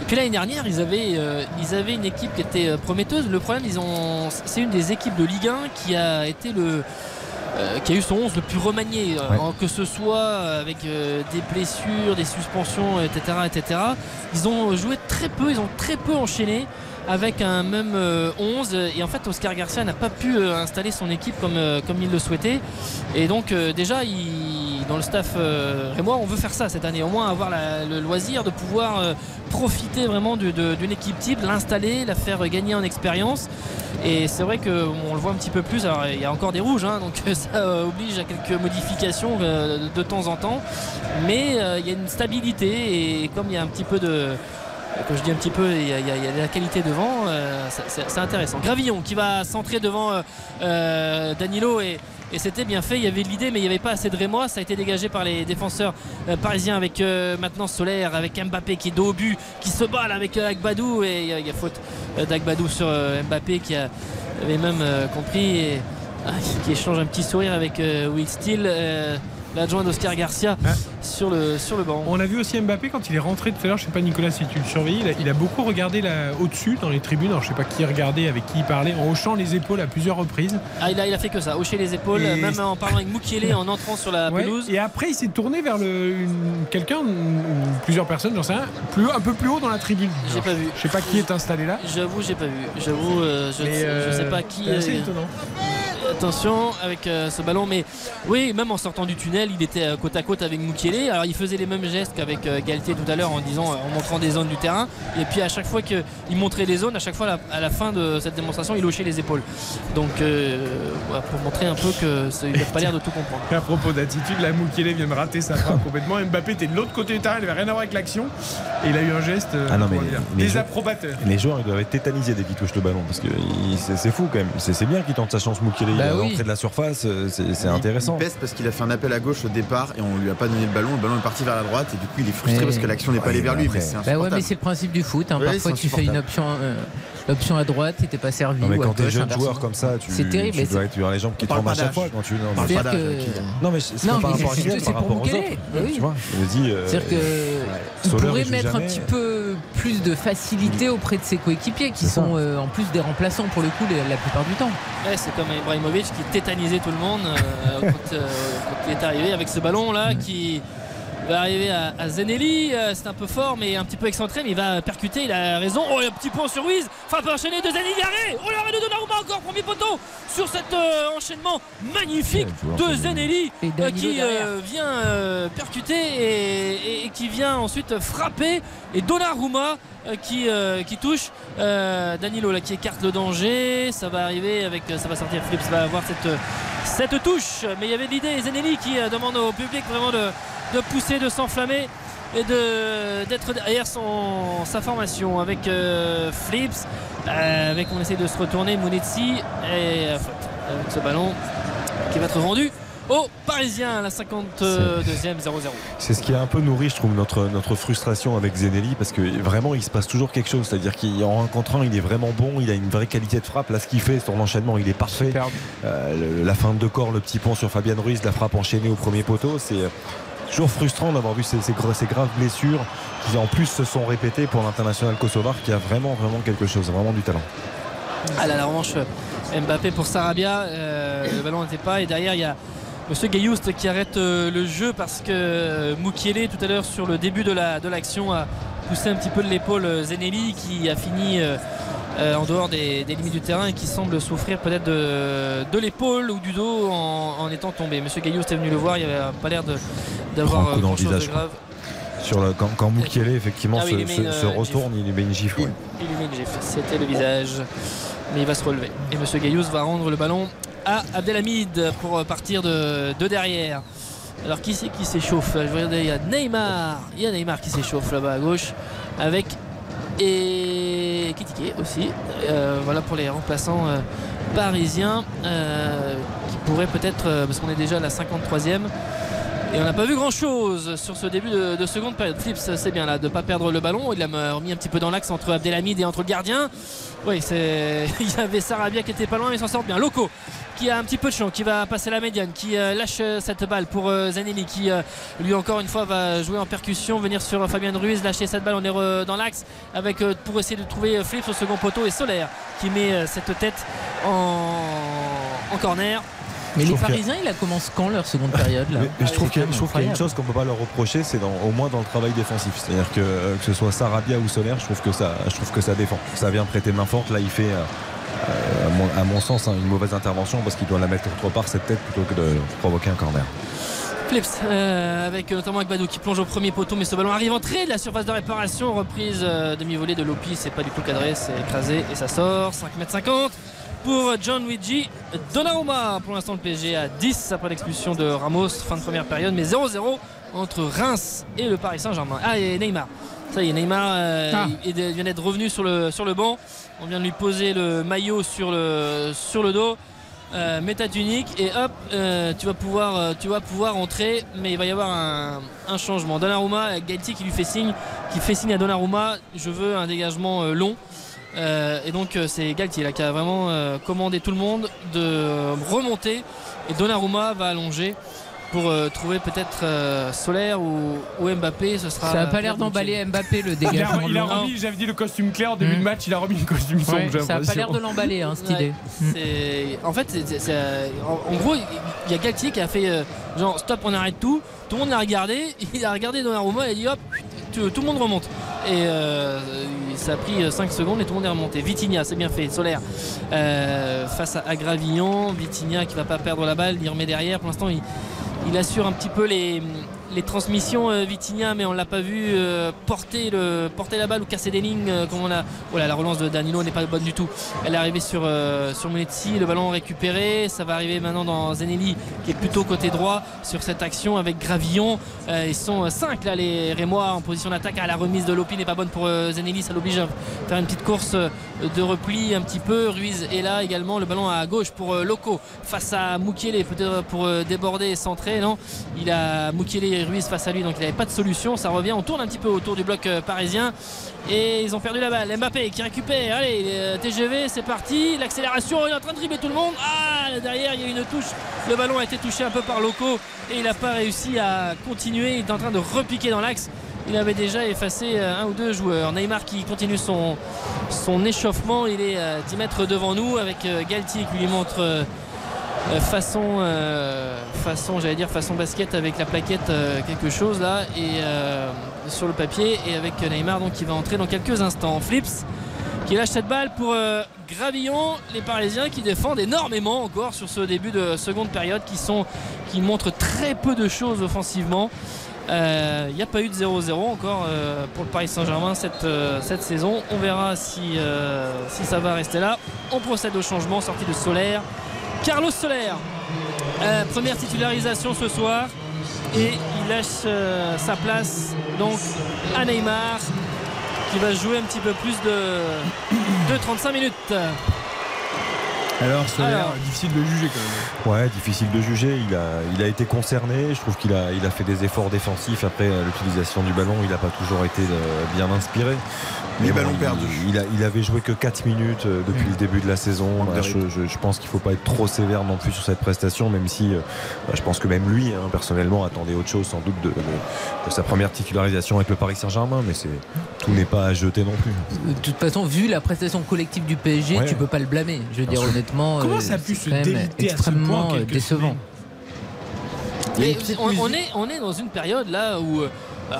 Et puis l'année dernière, ils avaient, euh, ils avaient une équipe qui était euh, prometteuse. Le problème, ils ont, c'est une des équipes de Ligue 1 qui a été le. euh, qui a eu son 11 le plus remanié, euh, Ouais. que ce soit avec euh, des blessures, des suspensions, etc., etc. Ils ont joué très peu, ils ont très peu enchaîné avec un même euh, 11 et en fait Oscar Garcia n'a pas pu installer son équipe comme, comme il le souhaitait et donc déjà il- dans le staff euh, et moi on veut faire ça cette année. Au moins avoir le loisir de pouvoir euh, profiter vraiment d'une équipe type l'installer la faire gagner en expérience. Et c'est vrai qu'on le voit un petit peu plus. Alors il y a encore des rouges hein, donc ça euh, oblige à quelques modifications euh, de temps en temps. Mais euh, il y a une stabilité et comme il y a un petit peu de quand je dis un petit peu, il y a, de la qualité devant, euh, c'est intéressant. Gravillon qui va centrer devant euh, euh, Danilo et, et c'était bien fait. Il y avait l'idée, mais il n'y avait pas assez de Rémois. Ça a été dégagé par les défenseurs euh, parisiens avec euh, maintenant Solaire, avec Mbappé qui est dos qui se bat là avec euh, Agbadou et il y, a- faute d'Agbadou sur Mbappé qui avait même compris et qui échange un petit sourire avec Will Steele. L'adjoint d'Oscar Garcia sur, le, sur le banc. On a vu aussi Mbappé quand il est rentré tout à l'heure, je sais pas Nicolas si tu le surveillais, il a, il a beaucoup regardé là au-dessus dans les tribunes, alors je sais pas qui regardait, avec qui il parlait, en hochant les épaules à plusieurs reprises. Ah, il a, il a fait que ça, hocher les épaules, Et- même en parlant avec Moukielé en entrant sur la Ouais, pelouse. Et après il s'est tourné vers le, quelqu'un ou plusieurs personnes, j'en sais rien, plus, un peu plus haut dans la tribune. J'ai pas vu. Je sais pas qui est installé là. J'avoue, j'ai pas vu. J'avoue, euh, je, ne sais- je sais euh, pas qui. c'est assez euh, étonnant. Attention avec euh, ce ballon, mais oui, même en sortant du tunnel, il était euh, côte à côte avec Moukielé. Alors il faisait les mêmes gestes qu'avec euh, Galtier tout à l'heure en disant, euh, en montrant des zones du terrain. Et puis à chaque fois qu'il montrait les zones, à chaque fois à la, à la fin de cette démonstration, il hochait les épaules. Donc euh, voilà, pour montrer un peu que ça- il n'a pas l'air de tout comprendre. À propos d'attitude, la Moukielé vient de rater sa frappe complètement. Mbappé était de l'autre côté du terrain, il avait rien à voir avec l'action. Et il a eu un geste euh, Ah non, mais les- désapprobateur. Les joueurs ils doivent être tétanisés dès qu'ils touchent le ballon parce que c'est fou quand même. C'est bien qu'il tente sa chance Bah à oui. l'entrée de la surface, euh, c'est intéressant. Il pèse parce qu'il a fait un appel à gauche au départ et on lui a pas donné le ballon. Le ballon est parti vers la droite et du coup il est frustré parce que l'action n'est pas allée vers lui. Mais c'est Bah ouais, insupportable. mais c'est le principe du foot. hein. Ouais, Parfois, tu fais une option, euh, l'option à droite, t'étais pas servi. Non, mais quand t'es jeune joueur comme ça, tu, c'est terrible. tu dois c'est- être tu as les jambes qui tremblent à chaque fois quand tu. Non, On mais- pas. Non, mais c'est par rapport à par pour rapport aux autres. Bah. Tu vois, je me dis. euh, C'est-à-dire pourrait joue mettre un petit peu plus de facilité auprès de ses coéquipiers qui sont euh, en plus des remplaçants pour le coup les- la plupart du temps. Ouais, c'est comme Ibrahimovic qui tétanisait tout le monde euh, quand, euh, quand il est arrivé avec ce ballon là qui va arriver à, à Zenelli. Euh, c'est un peu fort mais un petit peu excentré, mais il va percuter. Il a raison. Oh, il y a un petit point sur Wiz. Frappe enchaînée de Zenelli. Arrêt. Oh, l'arrêt de Donnarumma encore premier poteau sur cet euh, enchaînement magnifique de Zenelli euh, qui euh, vient euh, percuter et, et- et qui vient ensuite frapper. Et Donnarumma qui, euh, qui touche euh, Danilo là qui écarte le danger. Ça va arriver avec ça va sortir. Philips va avoir cette, cette touche. Mais il y avait l'idée Zenelli qui euh, demande au public vraiment de, de pousser, de s'enflammer et de d'être derrière son, sa formation avec euh, Flips, euh, avec on essaie de se retourner Mounetzi et euh, avec ce ballon qui va être rendu aux Parisiens à la 52e 0-0. C'est ce qui a un peu nourri, je trouve, notre, notre frustration avec Zenelli parce que vraiment, il se passe toujours quelque chose. C'est-à-dire qu'en rencontrant, il est vraiment bon, il a une vraie qualité de frappe. Là, ce qu'il fait sur l'enchaînement, il est parfait. Euh, le- la fin de corps, le petit pont sur Fabien Ruiz, la frappe enchaînée au premier poteau, c'est euh, toujours frustrant d'avoir vu ces, ces graves blessures qui en plus se sont répétées pour l'international kosovar qui a vraiment, vraiment quelque chose, vraiment du talent. Ah la revanche Mbappé pour Sarabia. euh, le ballon n'était pas. Et derrière, il y a Monsieur Gayoust qui arrête euh, le jeu parce que euh, Moukielé, tout à l'heure, sur le début de la- de l'action, a poussé un petit peu de l'épaule euh, Zenelli qui a fini. Euh, en dehors des, des limites du terrain et qui semble souffrir peut-être de, de l'épaule ou du dos en, en étant tombé. Monsieur Gayoust est venu le voir, il n'avait pas l'air de- d'avoir Prend un coup euh, dans le grand-chose de visage, quoi. grave. Sur quand, quand Moukielé, effectivement, Ah oui, se, une, euh, retourne, il lui met une gifle. ouais. Il lui met une gifle. C'était le visage. Mais il va se relever. Et Monsieur Gaillous va rendre le ballon à Abdelhamid pour partir de, de derrière. Alors qui c'est qui s'échauffe? Je il y a Neymar. Il y a Neymar qui s'échauffe là-bas à gauche. Avec et Kitike aussi. Euh, voilà pour les remplaçants euh, parisiens euh, qui pourraient peut-être, euh, parce qu'on est déjà à la 53e. Et on n'a pas vu grand chose sur ce début de, de seconde période. Flips, c'est bien là de ne pas perdre le ballon. Il a remis un petit peu dans l'axe entre Abdelhamid et entre le gardien. Oui, c'est... il y avait Sarabia qui était pas loin, mais il s'en sort bien. Loco qui a un petit peu de champ, qui va passer la médiane, qui euh, lâche euh, cette balle pour euh, Zanelli, qui lui encore une fois va jouer en percussion, venir sur Fabien Ruiz, lâcher cette balle, on est dans l'axe avec pour essayer de trouver Flips au second poteau et Solaire qui met cette tête en corner. Mais Je les Parisiens, ils la commencent quand leur seconde période là Mais, mais je trouve qu'il y a- quand je trouve qu'il y a une chose qu'on peut pas leur reprocher, c'est dans- au moins dans le travail défensif. C'est-à-dire que euh, que ce soit Sarabia ou Solaire, je trouve que ça, je trouve que ça défend. Ça vient prêter main forte. Là, il fait, euh, à, mon, à mon sens, hein, une mauvaise intervention parce qu'il doit la mettre autre part cette tête plutôt que de provoquer un corner. Flips euh, avec euh, notamment Agbadou qui plonge au premier poteau mais ce ballon arrive entrée de la surface de réparation reprise euh, demi-volée de Lopi c'est pas du tout cadré c'est écrasé et ça sort 5m50 pour John Luigi Donnarumma. Pour l'instant le PSG à 10 après l'expulsion de Ramos fin de première période mais 0-0 entre Reims et le Paris Saint-Germain. Ah et Neymar. Ça y est Neymar euh, Ah. il il vient d'être revenu sur le, sur le banc. On vient de lui poser le maillot sur le, sur le dos. Euh, mets ta tunique et hop euh, tu vas pouvoir euh, tu vas pouvoir entrer mais il va y avoir un, un changement. Donnarumma Galtier qui lui fait signe qui fait signe à Donnarumma je veux un dégagement long Euh, et donc euh, c'est Galtier là qui a vraiment euh, commandé tout le monde de remonter et Donnarumma va allonger pour euh, trouver peut-être euh, Solaire ou, ou Mbappé ce sera Ça n'a pas l'air d'emballer Mbappé le Il a, dégagement. il a remis, j'avais dit le costume clair en début de match, il a remis le costume sombre. Ouais, ça n'a pas l'air de l'emballer hein, cette Ouais, idée. c'est- En fait, c'est- c'est- c'est- en, en gros, il y a Galtier qui a fait euh, genre stop, on arrête tout. Tout le monde l'a regardé. Il a regardé Donnarumma et il a dit hop, tout, tout le monde remonte. Et euh, ça a pris 5 secondes et tout le monde est remonté. Vitinha, c'est bien fait. Solaire euh, face à, Gravillon. Vitinha qui va pas perdre la balle, il remet derrière. Pour l'instant, il assure un petit peu les, les transmissions euh, Vitinha, mais on l'a pas vu euh, porter, le, porter la balle ou casser des lignes. euh, comme on a... Voilà, la relance de Danilo n'est pas bonne du tout. Elle est arrivée sur, euh, sur le ballon récupéré. Ça va arriver maintenant dans Zenelli qui est plutôt côté droit sur cette action avec Gravillon. Ils sont 5 là, les Rémois en position d'attaque. Ah, la remise de Lopi n'est pas bonne pour Zenelli, ça l'oblige à faire une petite course de repli un petit peu. Ruiz est là également, le ballon à gauche pour Loco face à Mukiele, peut-être pour déborder et centrer. Non, il a Mukiele et Ruiz face à lui, donc il n'avait pas de solution. Ça revient, on tourne un petit peu autour du bloc euh, parisien et ils ont perdu la balle. Mbappé qui récupère, allez, euh, TGV, c'est parti. L'accélération, il est en train de dribbler tout le monde. Ah, derrière, il y a une touche. Le ballon a été touché un peu par Loco et il n'a pas réussi à continuer. Il est en train de repiquer dans l'axe. Il avait déjà effacé euh, un ou deux joueurs. Neymar qui continue son, son échauffement. Il est à 10 mètres devant nous avec Galtier qui lui montre façon, euh, façon j'allais dire façon basket avec la plaquette euh, quelque chose là et euh, sur le papier et avec Neymar donc qui va entrer dans quelques instants. Flips qui lâche cette balle pour euh, Gravillon, les Parisiens qui défendent énormément encore sur ce début de seconde période qui sont qui montrent très peu de choses offensivement. Il n'y a pas eu de 0-0 encore euh, pour le Paris Saint-Germain cette, euh, saison. On verra si, euh, si ça va rester là. On procède au changement, sortie de Solaire. Carlos Soler, euh, première titularisation ce soir. Et il lâche euh, sa place donc à Neymar qui va jouer un petit peu plus de, de 35 minutes. Alors, ça a l'air Alors. difficile de juger quand même. Ouais, difficile de juger. Il a, il a été concerné. Je trouve qu'il a, il a fait des efforts défensifs. Après euh, l'utilisation du ballon, il n'a pas toujours été euh, bien inspiré. Les bon, ballons il- perdus. Il, a, il avait joué que 4 minutes euh, depuis le début de la saison. Bah, je, rythme. je- je pense qu'il ne faut pas être trop sévère non plus sur cette prestation, même si bah, je pense que même lui, hein, personnellement, attendait autre chose sans doute de, de- de sa première titularisation avec le Paris Saint-Germain. Mais c'est, tout n'est pas à jeter non plus. De toute façon, vu la prestation collective du PSG, Ouais. tu peux pas le blâmer. Je veux dire, honnêtement, Comment euh, ça a pu se déliter à ce point extrêmement décevant. Mais on, on est, on est dans une période là où euh,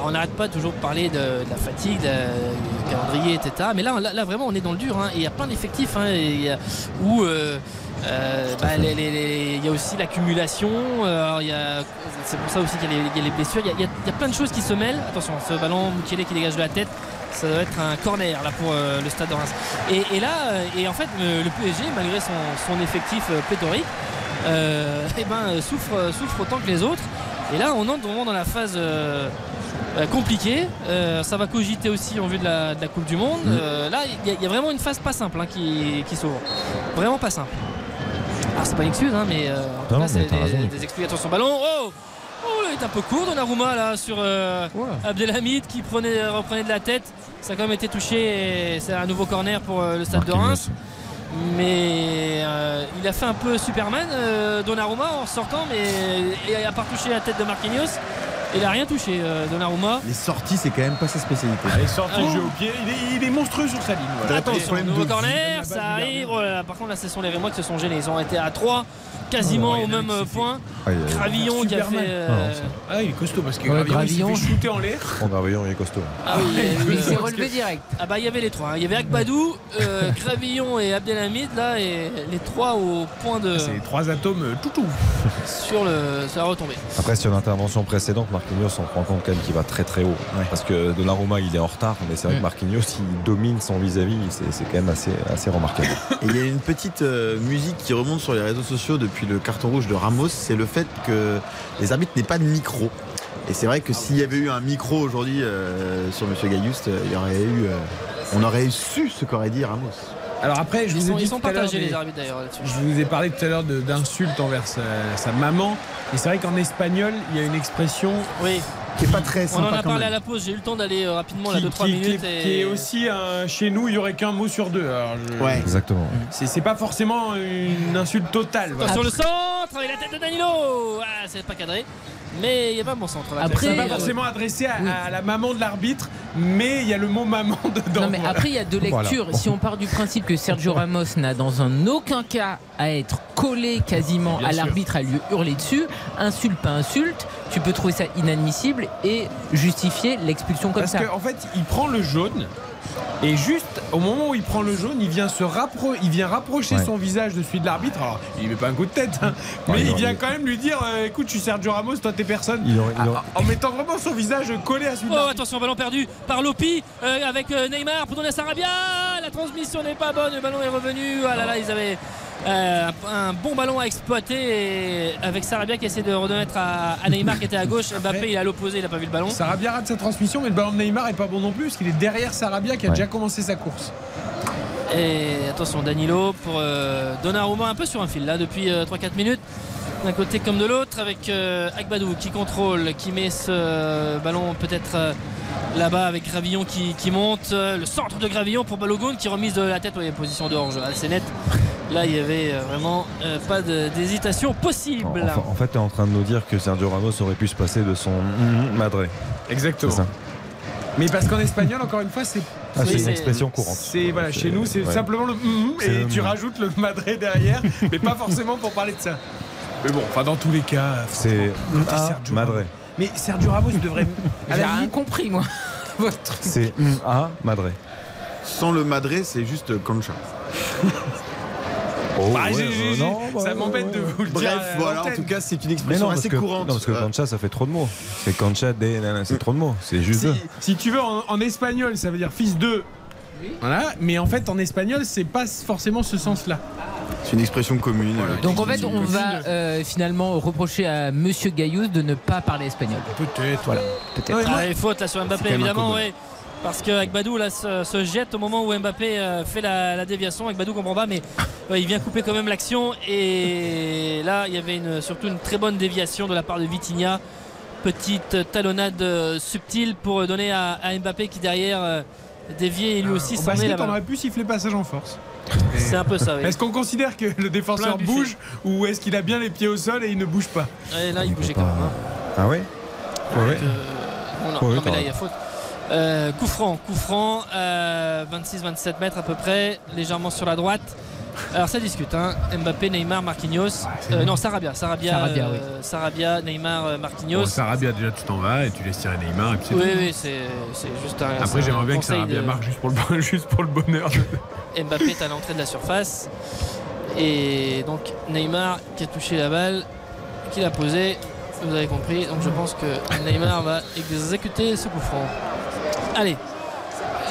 on n'arrête pas toujours de parler de, de la fatigue, de- du calendrier, etc. Mais là, là, là, vraiment, on est dans le dur. hein. Et il y a plein d'effectifs hein, et il y a- où euh, euh, bah, les- les- les- il y a aussi l'accumulation. euh, a- C'est pour ça aussi qu'il y, a les- il y a les blessures. Y a- il y a plein de choses qui se mêlent. Attention, ce ballon Mukele qui dégage de la tête. Ça doit être un corner là pour euh, le stade de Reims. Et, et là, euh, et en fait, le, le PSG, malgré son, son effectif euh, pléthorique, euh, eh ben, euh, souffre, euh, souffre autant que les autres. Et là, on entre vraiment dans la phase euh, euh, compliquée. Euh, ça va cogiter aussi en vue de la, de la Coupe du Monde. Euh, là, il y, a- il y a vraiment une phase pas simple hein, qui, qui s'ouvre. Vraiment pas simple. Alors, c'est pas une excuse, hein, mais euh, en tout cas, c'est des explications sur ballon. Oh Oh, là, il est un peu court, Donnarumma, là, sur euh, Abdelhamid qui prenait, reprenait de la tête. Ça a quand même été touché et c'est un nouveau corner pour euh, le stade de Reims. Mais euh, il a fait un peu Superman, euh, Donnarumma, en sortant, mais et à part toucher la tête de Marquinhos, il a rien touché, euh, Donnarumma. Les sorties, c'est quand même pas sa spécialité. Ah. le jeu au pied. Il est, il est monstrueux sur sa ligne. voilà. Attention, Problème nouveau corner, ça arrive. Oh là là, par contre, là, ce sont les Rémois qui se sont gênés. Ils ont été à 3, quasiment Oh, au a même point. Aïe. Gravillon qui a fait. euh, ça- Ah, il est costaud parce que Ouais, Gravillon, il s'est fait shooter en l'air. En Gravillon, il est costaud. Ah oui, il a eu, Il euh, s'est relevé direct. Ah bah il y avait les trois. hein. Il y avait Akbadou, euh, Gravillon et Abdelhamid là et les trois au point de C'est les trois atomes euh, toutou. sur le sur la retombée. Après, sur l'intervention précédente, Marquinhos, on se rend compte quand même qu'il va très très haut. Parce que Donnarumma, il est en retard, mais c'est vrai que Marquinhos, il domine son vis-à-vis. C'est c'est quand même assez, assez remarquable. Et il y a une petite euh, musique qui remonte sur les réseaux sociaux depuis le carton rouge de Ramos, c'est le fait que les arbitres n'aient pas de micro. Et c'est vrai que s'il y avait eu un micro aujourd'hui euh, sur Monsieur Gailluste, euh, il y aurait eu, euh, on aurait su ce qu'aurait dit Ramos. Alors après, je Ils vous ai sont, dit ils sont tout à l'heure partagés des- les arbitres d'ailleurs là-dessus. Je vous ai parlé tout à l'heure d'insultes envers sa, sa maman. Et c'est vrai qu'en espagnol, il y a une expression Oui. Qui est pas très On en a parlé à la pause, j'ai eu le temps d'aller euh, rapidement là qui, 2-3 qui- minutes. qui- et- qui est aussi un- chez nous, il y aurait qu'un mot sur deux. Alors, je- Ouais. Exactement. C'est c'est pas forcément une insulte totale. voilà. Sur le centre avec la tête de Danilo Ah c'est pas cadré. Mais il n'y a pas bon centre là. Après, C'est pas euh, forcément adressé à, oui. à la maman de l'arbitre, mais il y a le mot maman dedans. Non mais Voilà. après il y a deux Voilà. lectures. Si on part du principe que Sergio Ramos n'a dans un aucun cas à être collé quasiment Bien à l'arbitre, à lui hurler dessus, insulte pas insulte, tu peux trouver ça inadmissible et justifier l'expulsion comme Parce ça. qu'en fait, il prend le jaune. Et juste au moment où il prend le jaune, il vient se rappro il vient rapprocher Ouais. son visage de celui de l'arbitre. Alors, il met pas un coup de tête, hein, mais Ouais, il il vient aurait- quand même lui dire euh, "Écoute, je suis Sergio Ramos, toi t'es personne." Il aurait- il aurait- Ah, En mettant vraiment son visage collé à celui de Oh attention ballon perdu par Lopi euh, avec euh, Neymar pour donner à Sarabia la transmission n'est pas bonne le ballon est revenu ah là là ils avaient euh, un bon ballon à exploiter et avec Sarabia qui essaie de remettre à, à Neymar qui était à gauche Mbappé il est à l'opposé il a pas vu le ballon Sarabia rate sa transmission, mais le ballon de Neymar est pas bon non plus, parce qu'il est derrière Sarabia qui a Ouais. déjà commencé sa course. et attention Danilo pour euh, Donnarumma un peu sur un fil là depuis euh, 3-4 minutes d'un côté comme de l'autre avec euh, Agbadou qui contrôle qui met ce ballon peut-être euh, là-bas avec Gravillon qui, qui monte euh, le centre de Gravillon pour Balogun qui remise de la tête oui, position de hors-jeu assez nette là il y avait euh, vraiment euh, pas d'hésitation possible En, en fait, tu es en train de nous dire que Sergio Ramos aurait pu se passer de son madré. Exactement. Ça. Mais parce qu'en espagnol, encore une fois, c'est. Ah, c'est une expression courante. C'est voilà, chez nous, c'est ouais. simplement le mm, et le tu mm. rajoutes le madré derrière, mais pas forcément pour parler de ça. Mais bon, enfin dans tous les cas, C'est ah, Sergio madré. Mais Sergio Ramos devrait. J'ai rien compris moi. Votre truc. C'est ah, madré. Sans le madré, c'est juste Concha. Oh, bah, ouais, euh, non, bah, ça m'embête de vous le dire. Bref, voilà, en tout cas, c'est une expression non, assez que, courante. non, parce que Concha, ça fait trop de mots. C'est Concha, des, nanana, c'est trop de mots. C'est juste Si, si tu veux, en, en espagnol, ça veut dire fils de. Voilà, mais en fait, en espagnol, c'est pas forcément ce sens-là. C'est une expression commune. euh, Donc en fait on va euh, finalement reprocher à Monsieur Gaillous de ne pas parler espagnol. Peut-être. Voilà, peut-être. Ouais, Ah, les fautes là sur Mbappé évidemment ouais. Parce que Agbadou là se, se jette au moment où Mbappé euh, fait la, la déviation. Agbadou comprend pas, mais euh, il vient couper quand même l'action. Et là, il y avait une- surtout une très bonne déviation de la part de Vitinha. Petite talonnade subtile pour donner à, à Mbappé qui derrière euh, et lui aussi Au basket, on aurait pu siffler passage en force. C'est un peu ça, oui. Est-ce qu'on considère que le défenseur bouge ou est-ce qu'il a bien les pieds au sol et il ne bouge pas Et là, il bougeait quand même. hein. Ah ouais Ouais. Non, Ouais, non, mais là il y a faute. Euh, coup franc, coup franc, euh, 26-27 mètres à peu près, légèrement sur la droite. Alors ça discute, hein. Mbappé, Neymar, Marquinhos. Euh, non, Sarabia, Sarabia, Sarabia, euh, oui. Sarabia, Neymar, euh, Marquinhos. Bon, Sarabia, déjà, tu t'en vas et tu laisses tirer Neymar et puis oui, tout. oui, c'est juste un. Après, j'aimerais bien que Sarabia de- marque juste pour le, juste pour le bonheur. Mbappé est à l'entrée de la surface. Et donc Neymar qui a touché la balle, qui l'a posée. Vous avez compris. Donc je pense que Neymar va exécuter ce coup franc. Allez.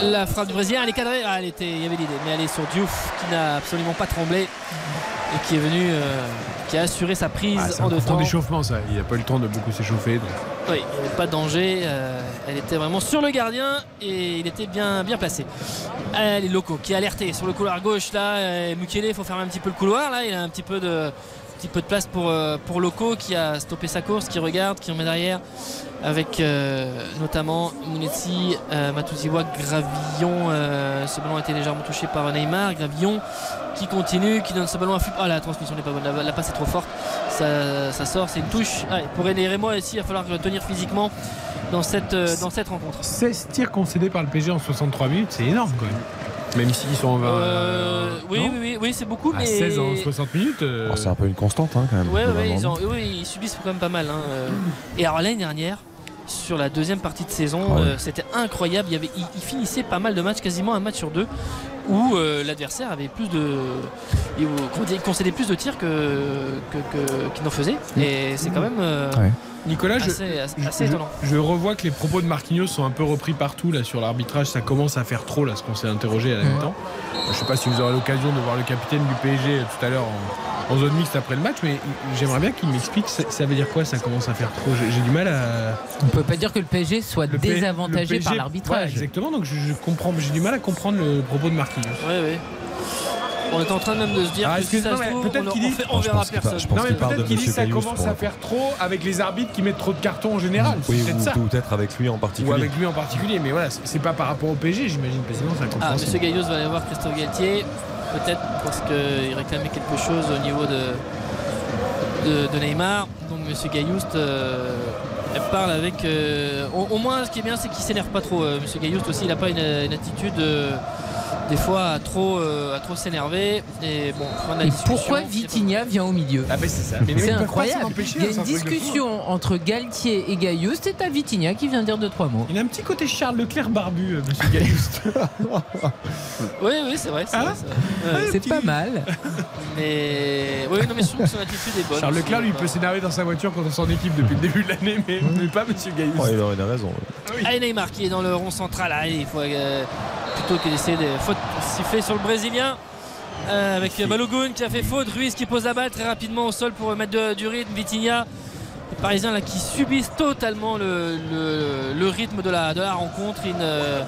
La frappe du Brésilien, elle est cadrée. Ah, elle était, il y avait l'idée, mais elle est sur Diouf qui n'a absolument pas tremblé et qui est venu, euh, qui a assuré sa prise Ah, en deux temps. d'échauffement, ça. Il n'a pas eu le temps de beaucoup s'échauffer. donc. Oui, il n'y avait pas de danger. euh, elle était vraiment sur le gardien et il était bien, bien placé. Euh, les locaux qui est alerté sur le couloir gauche. Là, Mukele, il faut fermer un petit peu le couloir. Là, il a un petit peu de, petit peu de place pour, euh, pour Loco qui a stoppé sa course, qui regarde, qui en met derrière. Avec euh, notamment Munetsi, euh, Gravillon. euh, ce ballon a été légèrement touché par Neymar. Gravillon qui continue, qui donne ce ballon à Fup. Ah, la transmission n'est pas bonne. La, passe est trop forte. Ça, sort, c'est une touche. Ah, pour René Rémo aussi, il va falloir tenir physiquement dans cette, dans cette rencontre. 16 tirs concédés par le PG en 63 minutes, c'est énorme quand même. Même s'ils sont en 20. Euh, oui, non oui, oui, oui, c'est beaucoup, À mais. 16 en 60 minutes. euh, Oh, c'est un peu une constante hein, quand même. Ouais, ouais, globalement. ils, ont- oui, ils subissent quand même pas mal. hein, euh. Et alors l'année dernière, sur la deuxième partie de saison, Ah ouais. euh, c'était incroyable. Il, y avait, il, il finissait pas mal de matchs, quasiment un match sur deux, où euh, l'adversaire avait plus de. Il concédait plus de tirs que, que, que- qu'il n'en faisait. Et c'est quand même. euh, Ouais. Nicolas, je, assez, assez- je- assez je- étonnant. je revois que les propos de Marquinhos sont un peu repris partout là sur l'arbitrage. Ça commence à faire trop là, ce qu'on s'est interrogé à la mi-temps. Je sais pas si vous aurez l'occasion de voir le capitaine du PSG tout à l'heure en, en zone mixte après le match, mais j'aimerais bien qu'il m'explique ça, ça veut dire quoi ça commence à faire trop? J'ai du mal à. On peut pas dire que le PSG soit Le désavantagé le PSG par l'arbitrage. exactement, donc je, je comprends, j'ai du mal à comprendre le propos de Marquinhos. Oui, oui. On est en train même de se dire Ah, que mais peut-être on, qu'il dit- on verra personne. Non, mais peut-être qu'il dit que ça commence à faire trop avec les arbitres qui mettent trop de cartons en général. Oui, ou ça. peut-être avec lui en particulier. Ou avec lui en particulier, mais voilà, c'est- pas par rapport au PG, j'imagine, parce que sinon ça Ah. Monsieur Gaillot va aller voir Christophe Galtier, peut-être parce qu'il réclamait quelque chose au niveau de, de, de Neymar. Donc Monsieur Gaillouste euh, parle avec. euh, au, au moins, ce qui est bien, c'est qu'il s'énerve pas trop. euh, Monsieur Gaillouste aussi, il n'a pas une, une attitude. Des fois à trop, euh, à trop s'énerver et bon Et pourquoi Vitinha vient au milieu Ah, ben, c'est ça. Mais C'est incroyable. Il y a hein, une discussion entre Galtier et Gailleux. C'est à Vitinha qui vient dire deux trois mots. Il a un petit côté Charles Leclerc barbu, euh, monsieur Gaillouste. Oui, oui, c'est vrai. C'est Hein. Ouais. Pas mal. Mais oui, non, mais je trouve que son attitude est bonne. Charles. Leclerc, lui, peut s'énerver dans sa voiture contre son équipe depuis le début de l'année, mais, mais pas monsieur. Ouais, il a- raison. Allez Neymar qui est dans le rond central. Allez, il faut euh, plutôt que d'essayer de faute siffler sur le Brésilien. euh, avec Balogun qui a fait faute, Ruiz qui pose la balle très rapidement au sol pour mettre de- du rythme, Vitinha. Les Parisiens là qui subissent totalement le, le- le rythme de la, de la rencontre. Une, euh,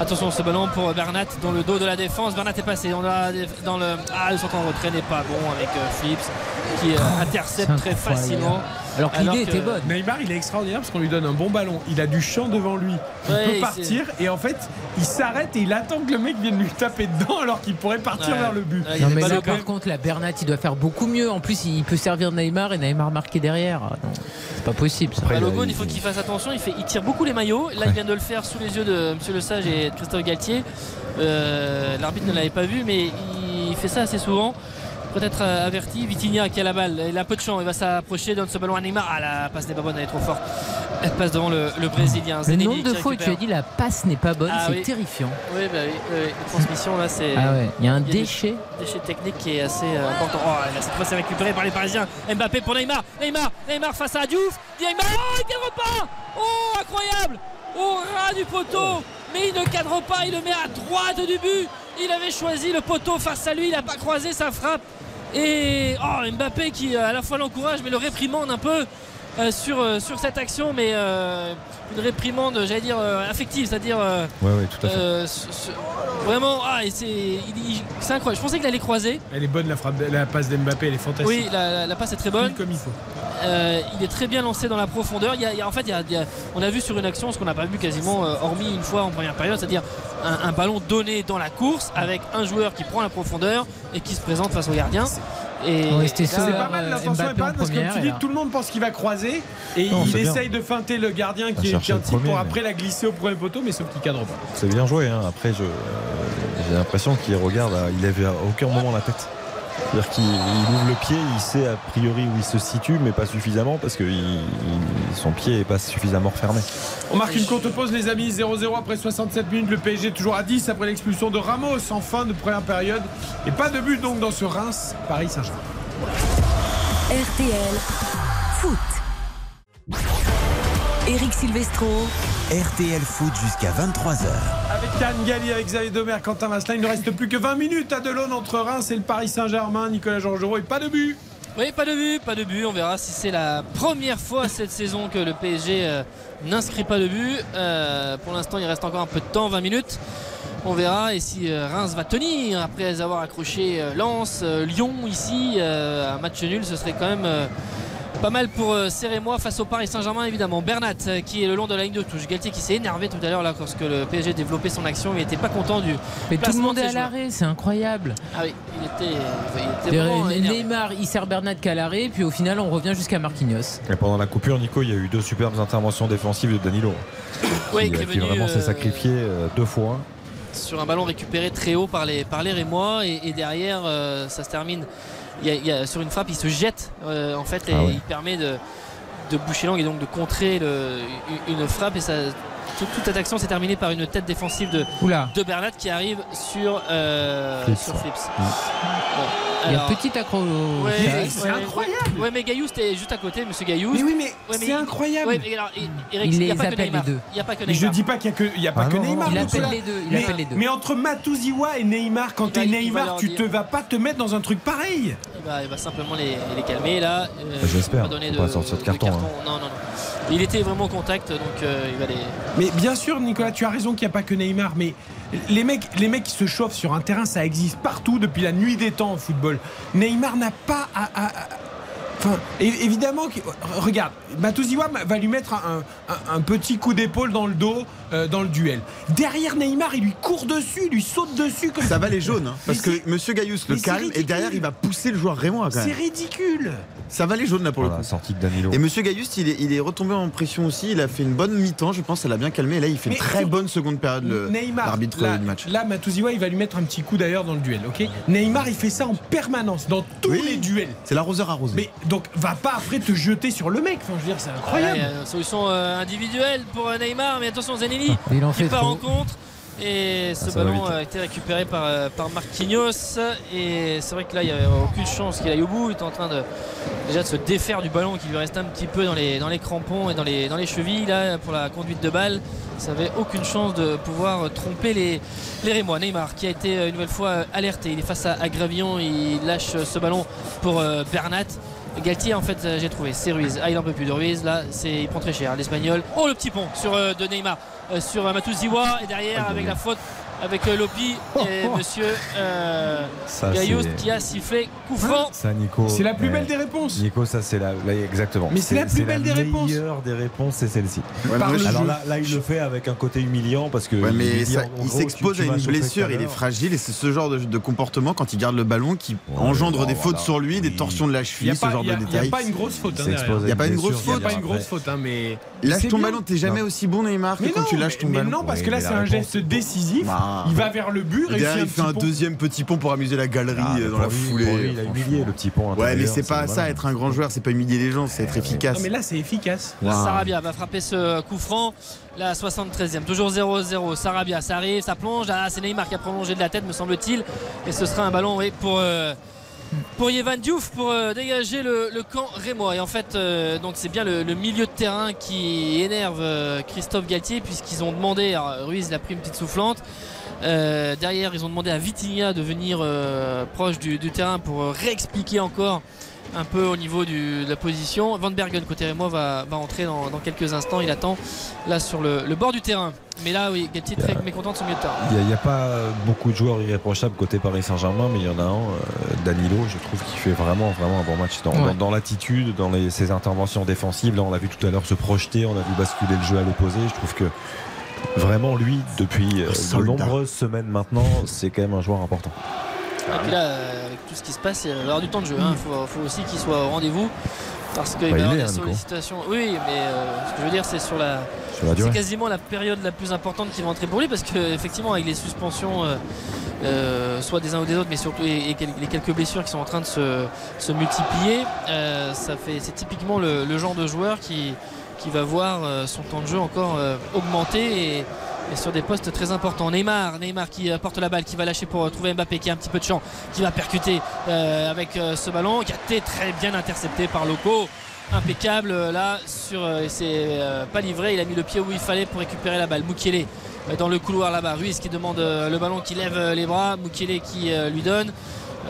attention ce ballon pour Bernat dans le dos de la défense. Bernat est passé dans, la, dans le. Ah le sortant en retrait n'est pas bon avec euh, Phillips qui euh, intercepte c'est très facilement. Alors que l'idée était bonne. Neymar, il est extraordinaire parce qu'on lui donne un bon ballon. Il a du champ devant lui. Il Ouais, peut partir et en fait, il s'arrête et il attend que le mec vienne lui taper dedans alors qu'il pourrait partir Ouais. vers le but. Non mais là par contre la Bernat il doit faire beaucoup mieux. En plus il peut servir Neymar et Neymar marquer derrière. C'est pas possible ça. Balogun, il faut qu'il fasse attention. Il, fait, il tire beaucoup les maillots. Là, il vient de le faire sous les yeux de M. Le Sage et de Christophe Galtier. Euh, L'arbitre ne l'avait pas vu, mais il fait ça assez souvent. Peut-être euh, averti. Vitinha qui a la balle. Il a peu de champ. Il va s'approcher, donne ce ballon à Neymar. Ah, la passe n'est pas bonne, elle est trop forte. Elle passe devant le, le Brésilien. Le Zenelli nombre de fois où tu as dit la passe n'est pas bonne, Ah c'est oui. terrifiant. Oui, bah oui. La transmission là, c'est. Ah ouais, il y a un des- déchet. déchet technique qui est assez euh, important. Oh, là, cette fois, c'est récupéré par les Parisiens. Mbappé pour Neymar. Neymar, Neymar face à Diouf. Neymar, oh, il cadre pas Oh, incroyable Au ras du poteau Mais il ne cadre pas, il le met à droite du but. Il avait choisi le poteau face à lui, il n'a pas croisé sa frappe. Et oh, Mbappé qui euh, à la fois l'encourage mais le réprimande un peu. Euh, sur, euh, sur cette action, mais euh, une réprimande, j'allais dire, euh, affective, c'est-à-dire. euh, Ouais, ouais, tout à fait. euh, vraiment, ah, et c'est incroyable. Je pensais qu'il allait croiser. Elle est bonne la frappe, la passe d'Mbappé, elle est fantastique. Oui, la, la- la passe est très bonne. Comme il faut. Euh, il est très bien lancé dans la profondeur. Il y a, il y a- en fait, il y a- il y a- on a vu sur une action ce qu'on n'a pas vu quasiment, euh, hormis une fois en première période, c'est-à-dire un, un ballon donné dans la course avec un joueur qui prend la profondeur et qui se présente face au gardien. Et Ouais, C'est pas mal, l'intention est pas mal parce que tu dis, tout le monde pense qu'il va croiser et Non, il bien. essaye de feinter le gardien qui est un type pour premier, après la glisser au premier poteau, mais sauf qu'il cadre pas. C'est bien joué. hein. Après, je, euh, j'ai l'impression qu'il regarde, euh, il lève à aucun moment la tête. C'est-à-dire qu'il il ouvre le pied, il sait a priori où il se situe, mais pas suffisamment parce que il- il- son pied est pas suffisamment fermé. On marque une courte pause, les amis. 0-0 après 67 minutes. Le PSG toujours à 10 après l'expulsion de Ramos en fin de première période. Et pas de but donc dans ce Reims Paris Saint-Germain. RTL Foot. Eric Silvestro. RTL Foot jusqu'à 23h. Avec Yann Galli, avec Xavier Domer, Quentin Vasselin, il ne reste plus que 20 minutes à Delon entre Reims et le Paris Saint-Germain. Nicolas Georgerot et pas de but. Oui, pas de but, pas de but. On verra si c'est la première fois cette saison que le PSG euh, n'inscrit pas de but. Euh, pour l'instant, il reste encore un peu de temps, 20 minutes. On verra et si euh, Reims va tenir après avoir accroché euh, Lens, euh, Lyon ici. euh, un match nul, ce serait quand même euh, pas mal pour euh, serrer moi face au Paris Saint-Germain évidemment. Bernat euh, qui est le long de la ligne de touche. Galtier qui s'est énervé tout à l'heure là lorsque le PSG développait son action. Il n'était pas content du. Mais tout le monde de est à l'arrêt, c'est incroyable. Ah oui, il était, il était vraiment Des- énervé. Neymar, il sert Bernat qu'à l'arrêt, puis au final, on revient jusqu'à Marquinhos. Et pendant la coupure, Nico, il y a eu deux superbes interventions défensives de Danilo. Oui, qui, qui est qui vraiment s'est euh, sacrifié euh, deux fois. sur un ballon récupéré très haut par les, par les Rémois et, et derrière euh, ça se termine y a- il y a- sur une frappe il se jette euh, en fait et Ah ouais. il permet de, de boucher l'angle et donc de contrer le- une frappe et ça toute, toute cette action s'est terminée par une tête défensive de, Oula. de Bernat qui arrive sur, euh, Flips. sur Flips. Bon, Il y a alors- un petit accro. Ouais, c'est ouais, incroyable. Ouais, mais Gaillou c'était juste à côté, monsieur Gaillou. Mais oui, mais Ouais, c'est incroyable. Ouais, mais alors, et- Eric, Il il n'y a les pas que appelle les Neymar. deux. Il n'y a pas que Mais je Neymar. dis pas qu'il y a que, il y a pas Ah que non, Neymar. Il appelle les deux, il mais, appelle les deux. mais entre Matouziwa et Neymar, quand t'es Neymar, tu te vas pas te mettre dans un truc pareil. Il va, il va simplement les, les calmer là. Euh, Bah, j'espère. pas sortir de carton, hein. Non, non, non. Il était vraiment au contact, donc euh, il va les. Mais bien sûr, Nicolas, tu as raison qu'il n'y a pas que Neymar, mais les mecs, les mecs qui se chauffent sur un terrain, ça existe partout depuis la nuit des temps au football. Neymar n'a pas à. à- à- Enfin, évidemment, regarde, Matuziwa va lui mettre un, un- un petit coup d'épaule dans le dos euh, dans le duel. Derrière Neymar, il lui court dessus, il lui saute dessus comme Ça va les jaunes, hein, parce Mais que Monsieur Gaillus le calme et derrière il va pousser le joueur Raymond C'est ridicule. Ça va les jaunes là pour Voilà, le coup. sortie de Danilo. Et Monsieur Gaillus, il est, il est retombé en pression aussi. Il a fait une bonne mi-temps, je pense. Ça l'a bien calmé. Et là, il fait Mais une très bonne seconde période. le- Neymar, L'arbitre là, du match. là Matuziwa, il va lui mettre un petit coup d'ailleurs dans le duel, ok? Neymar, il fait ça en permanence, dans tous Oui. les duels. C'est l'arroseur arrosé. Mais donc, va pas après te jeter sur le mec. Enfin, je veux dire, c'est incroyable. Ouais, euh, solution euh, individuelle pour euh, Neymar, mais attention Zanelli Il en qui fait part trop. en contre. Et ce Ah, va ballon a été récupéré par, par Marquinhos. Et c'est vrai que là, il n'y avait aucune chance qu'il aille au bout. Il est en train de, déjà de se défaire du ballon qui lui reste un petit peu dans les, dans les crampons et dans les, dans les chevilles là, pour la conduite de balle. Ça n'avait aucune chance de pouvoir tromper les, les Rémois. Neymar qui a été une nouvelle fois alerté. Il est face à, à Gravillon. Il lâche ce ballon pour euh, Bernat. Galtier en fait euh, j'ai trouvé. C'est Ruiz. Ah il en peut plus de Ruiz. Là c'est il prend très cher. L'espagnol. Oh le petit pont sur euh, de Neymar euh, sur euh, Matuziwa. Et derrière avec la faute avec euh, Lopi et monsieur euh, Ça, c'est- qui a sifflé coup franc. C'est la plus belle des réponses. Nico, ça c'est la, là, exactement. Mais c'est la plus belle des réponses. La meilleure des réponses, c'est celle-ci. Ouais, Alors là, là, il le fait avec un côté humiliant parce que Ouais, il mais lui dit, ça- en il gros, s'expose à une blessure, il est fragile et c'est ce genre de, de comportement quand il garde le ballon qui Ouais, engendre bon, des fautes voilà. sur lui, des torsions de la Il n'y cheville, a, ce genre de il y a détails. pas une grosse faute. Il hein, Il y a pas une grosse il Il n'y a faute, pas une grosse faute, hein, mais. Lâche ton ballon, t'es jamais aussi bon Neymar que Mais quand tu lâches ton mais ballon. non, parce que là, c'est un geste décisif. Il va vers le but, Et derrière, il fait un pont. deuxième petit pont pour amuser la galerie Ah, euh, dans la lui- foulée. lui, il a humilié le petit pont. Ouais, mais c'est pas ça, être un grand joueur, c'est pas humilier les gens, c'est être efficace. Non, mais là, c'est efficace. Wow. Sarabia va frapper ce coup franc la 73e toujours 0-0 Sarabia ça arrive ça plonge ah, c'est Neymar qui a prolongé de la tête me semble-t-il et ce sera un ballon oui, pour euh, pour Yevan Diouf pour euh, dégager le, le camp rémois et en fait euh, donc c'est bien le, le milieu de terrain qui énerve euh, Christophe Galtier puisqu'ils ont demandé alors, Ruiz l'a pris une petite soufflante Euh, derrière ils ont demandé à Vitinha de venir euh, proche du, du terrain pour euh, réexpliquer encore un peu au niveau du- de la position. Van Bergen côté Rémois va, va entrer dans, dans quelques instants. Il attend là sur le, le bord du terrain. Mais là, oui, Galtier très mécontent de son milieu de terrain. Il n'y a, pas beaucoup de joueurs irréprochables côté Paris Saint-Germain, mais il y en a un, euh, Danilo, je trouve qu'il fait vraiment, vraiment un bon match dans, Ouais. dans- dans l'attitude, dans les- ses interventions défensives. Là, on l'a vu tout à l'heure se projeter, on a vu basculer le jeu à l'opposé. Je trouve que vraiment, lui, depuis euh, de nombreuses semaines maintenant, c'est quand même un joueur important. Et puis là, avec tout ce qui se passe, il va y avoir du temps de jeu. Il faut, faut aussi qu'il soit au rendez-vous. Parce qu'il Bah, va avoir des hein, Nico. sollicitations. Oui, mais euh, ce que je veux dire, c'est sur la. Sur la c'est quasiment la période la plus importante qui va entrer pour lui. Parce qu'effectivement, avec les suspensions, euh, euh, soit des uns ou des autres, mais surtout et, les quelques blessures qui sont en train de se, se multiplier, euh, ça fait, c'est typiquement le, le genre de joueur qui, qui va voir euh, son temps de jeu encore euh, augmenter. Et, sur des postes très importants. Neymar, Neymar qui euh, porte la balle, qui va lâcher pour trouver Mbappé qui a un petit peu de champ, qui va percuter avec ce ballon, qui a été très bien intercepté par Loco. Impeccable là sur euh, pas livré, il a mis le pied où il fallait pour récupérer la balle. Moukielé euh, dans le couloir là-bas, Ruiz qui demande le ballon, qui lève les bras, Moukielé qui lui donne.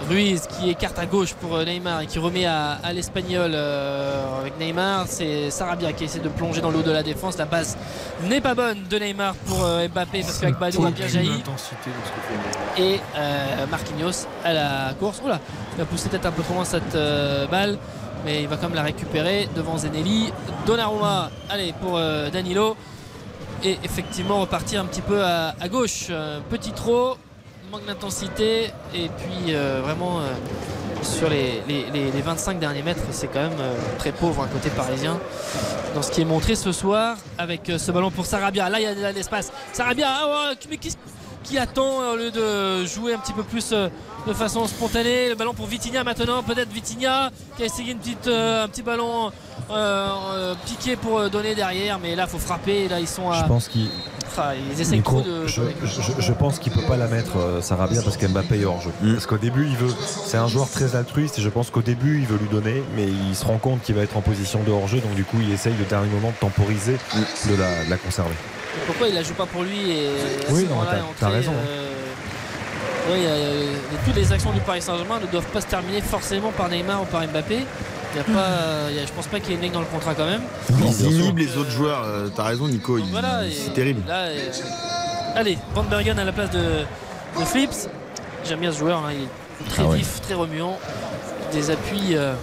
Ruiz qui écarte à gauche pour euh, Neymar et qui remet à, à l'espagnol euh, avec Neymar. C'est Sarabia qui essaie de plonger dans le haut de la défense. La passe n'est pas bonne de Neymar pour euh, Mbappé parce qu'avec Badou a bien jailli. Et euh, Marquinhos à la course. Oula, il a poussé peut-être un peu trop loin cette balle. Mais il va quand même la récupérer devant Zenelli. Donnarumma, allez, pour Danilo. Et effectivement repartir un petit peu à, à gauche. Petit trop, manque d'intensité. Et puis euh, vraiment euh, sur les, les- les- les 25 derniers mètres, c'est quand même euh, très pauvre un côté parisien. Dans ce qui est montré ce soir avec ce ballon pour Sarabia. Là, il y a de l'espace. Sarabia, ah ouais, mais qui, qui attend au lieu de jouer un petit peu plus de façon spontanée? Le ballon pour Vitinha maintenant, peut-être Vitinha qui a essayé une petite, un petit ballon euh, piqué pour euh, donner derrière, mais là faut frapper. Là ils sont à. Je pense qu'il Ah, ils essaient Nico, trop de. je, je- je pense qu'il peut pas la mettre euh, Sarabia parce qu'Mbappé est hors jeu. Parce qu'au début, il veut. C'est un joueur très altruiste et je pense qu'au début, il veut lui donner, mais il se rend compte qu'il va être en position de hors jeu, donc du coup, il essaye de dernier moment de temporiser, de la, de la conserver. Pourquoi il la joue pas pour lui et Oui, non, t'as- raison. euh, ouais, toutes les actions du Paris Saint-Germain ne doivent pas se terminer forcément par Neymar ou par Mbappé. Il y a pas, il y a- je pense pas qu'il y ait une ligne dans le contrat quand même. Ils inhibent les autres joueurs. euh, T'as raison, Nico. il- Voilà, C'est terrible. là, euh, allez, Van Bergen à la place de, de Flips. J'aime bien ce joueur, hein, il est très Ah ouais. vif, très remuant. Des appuis euh,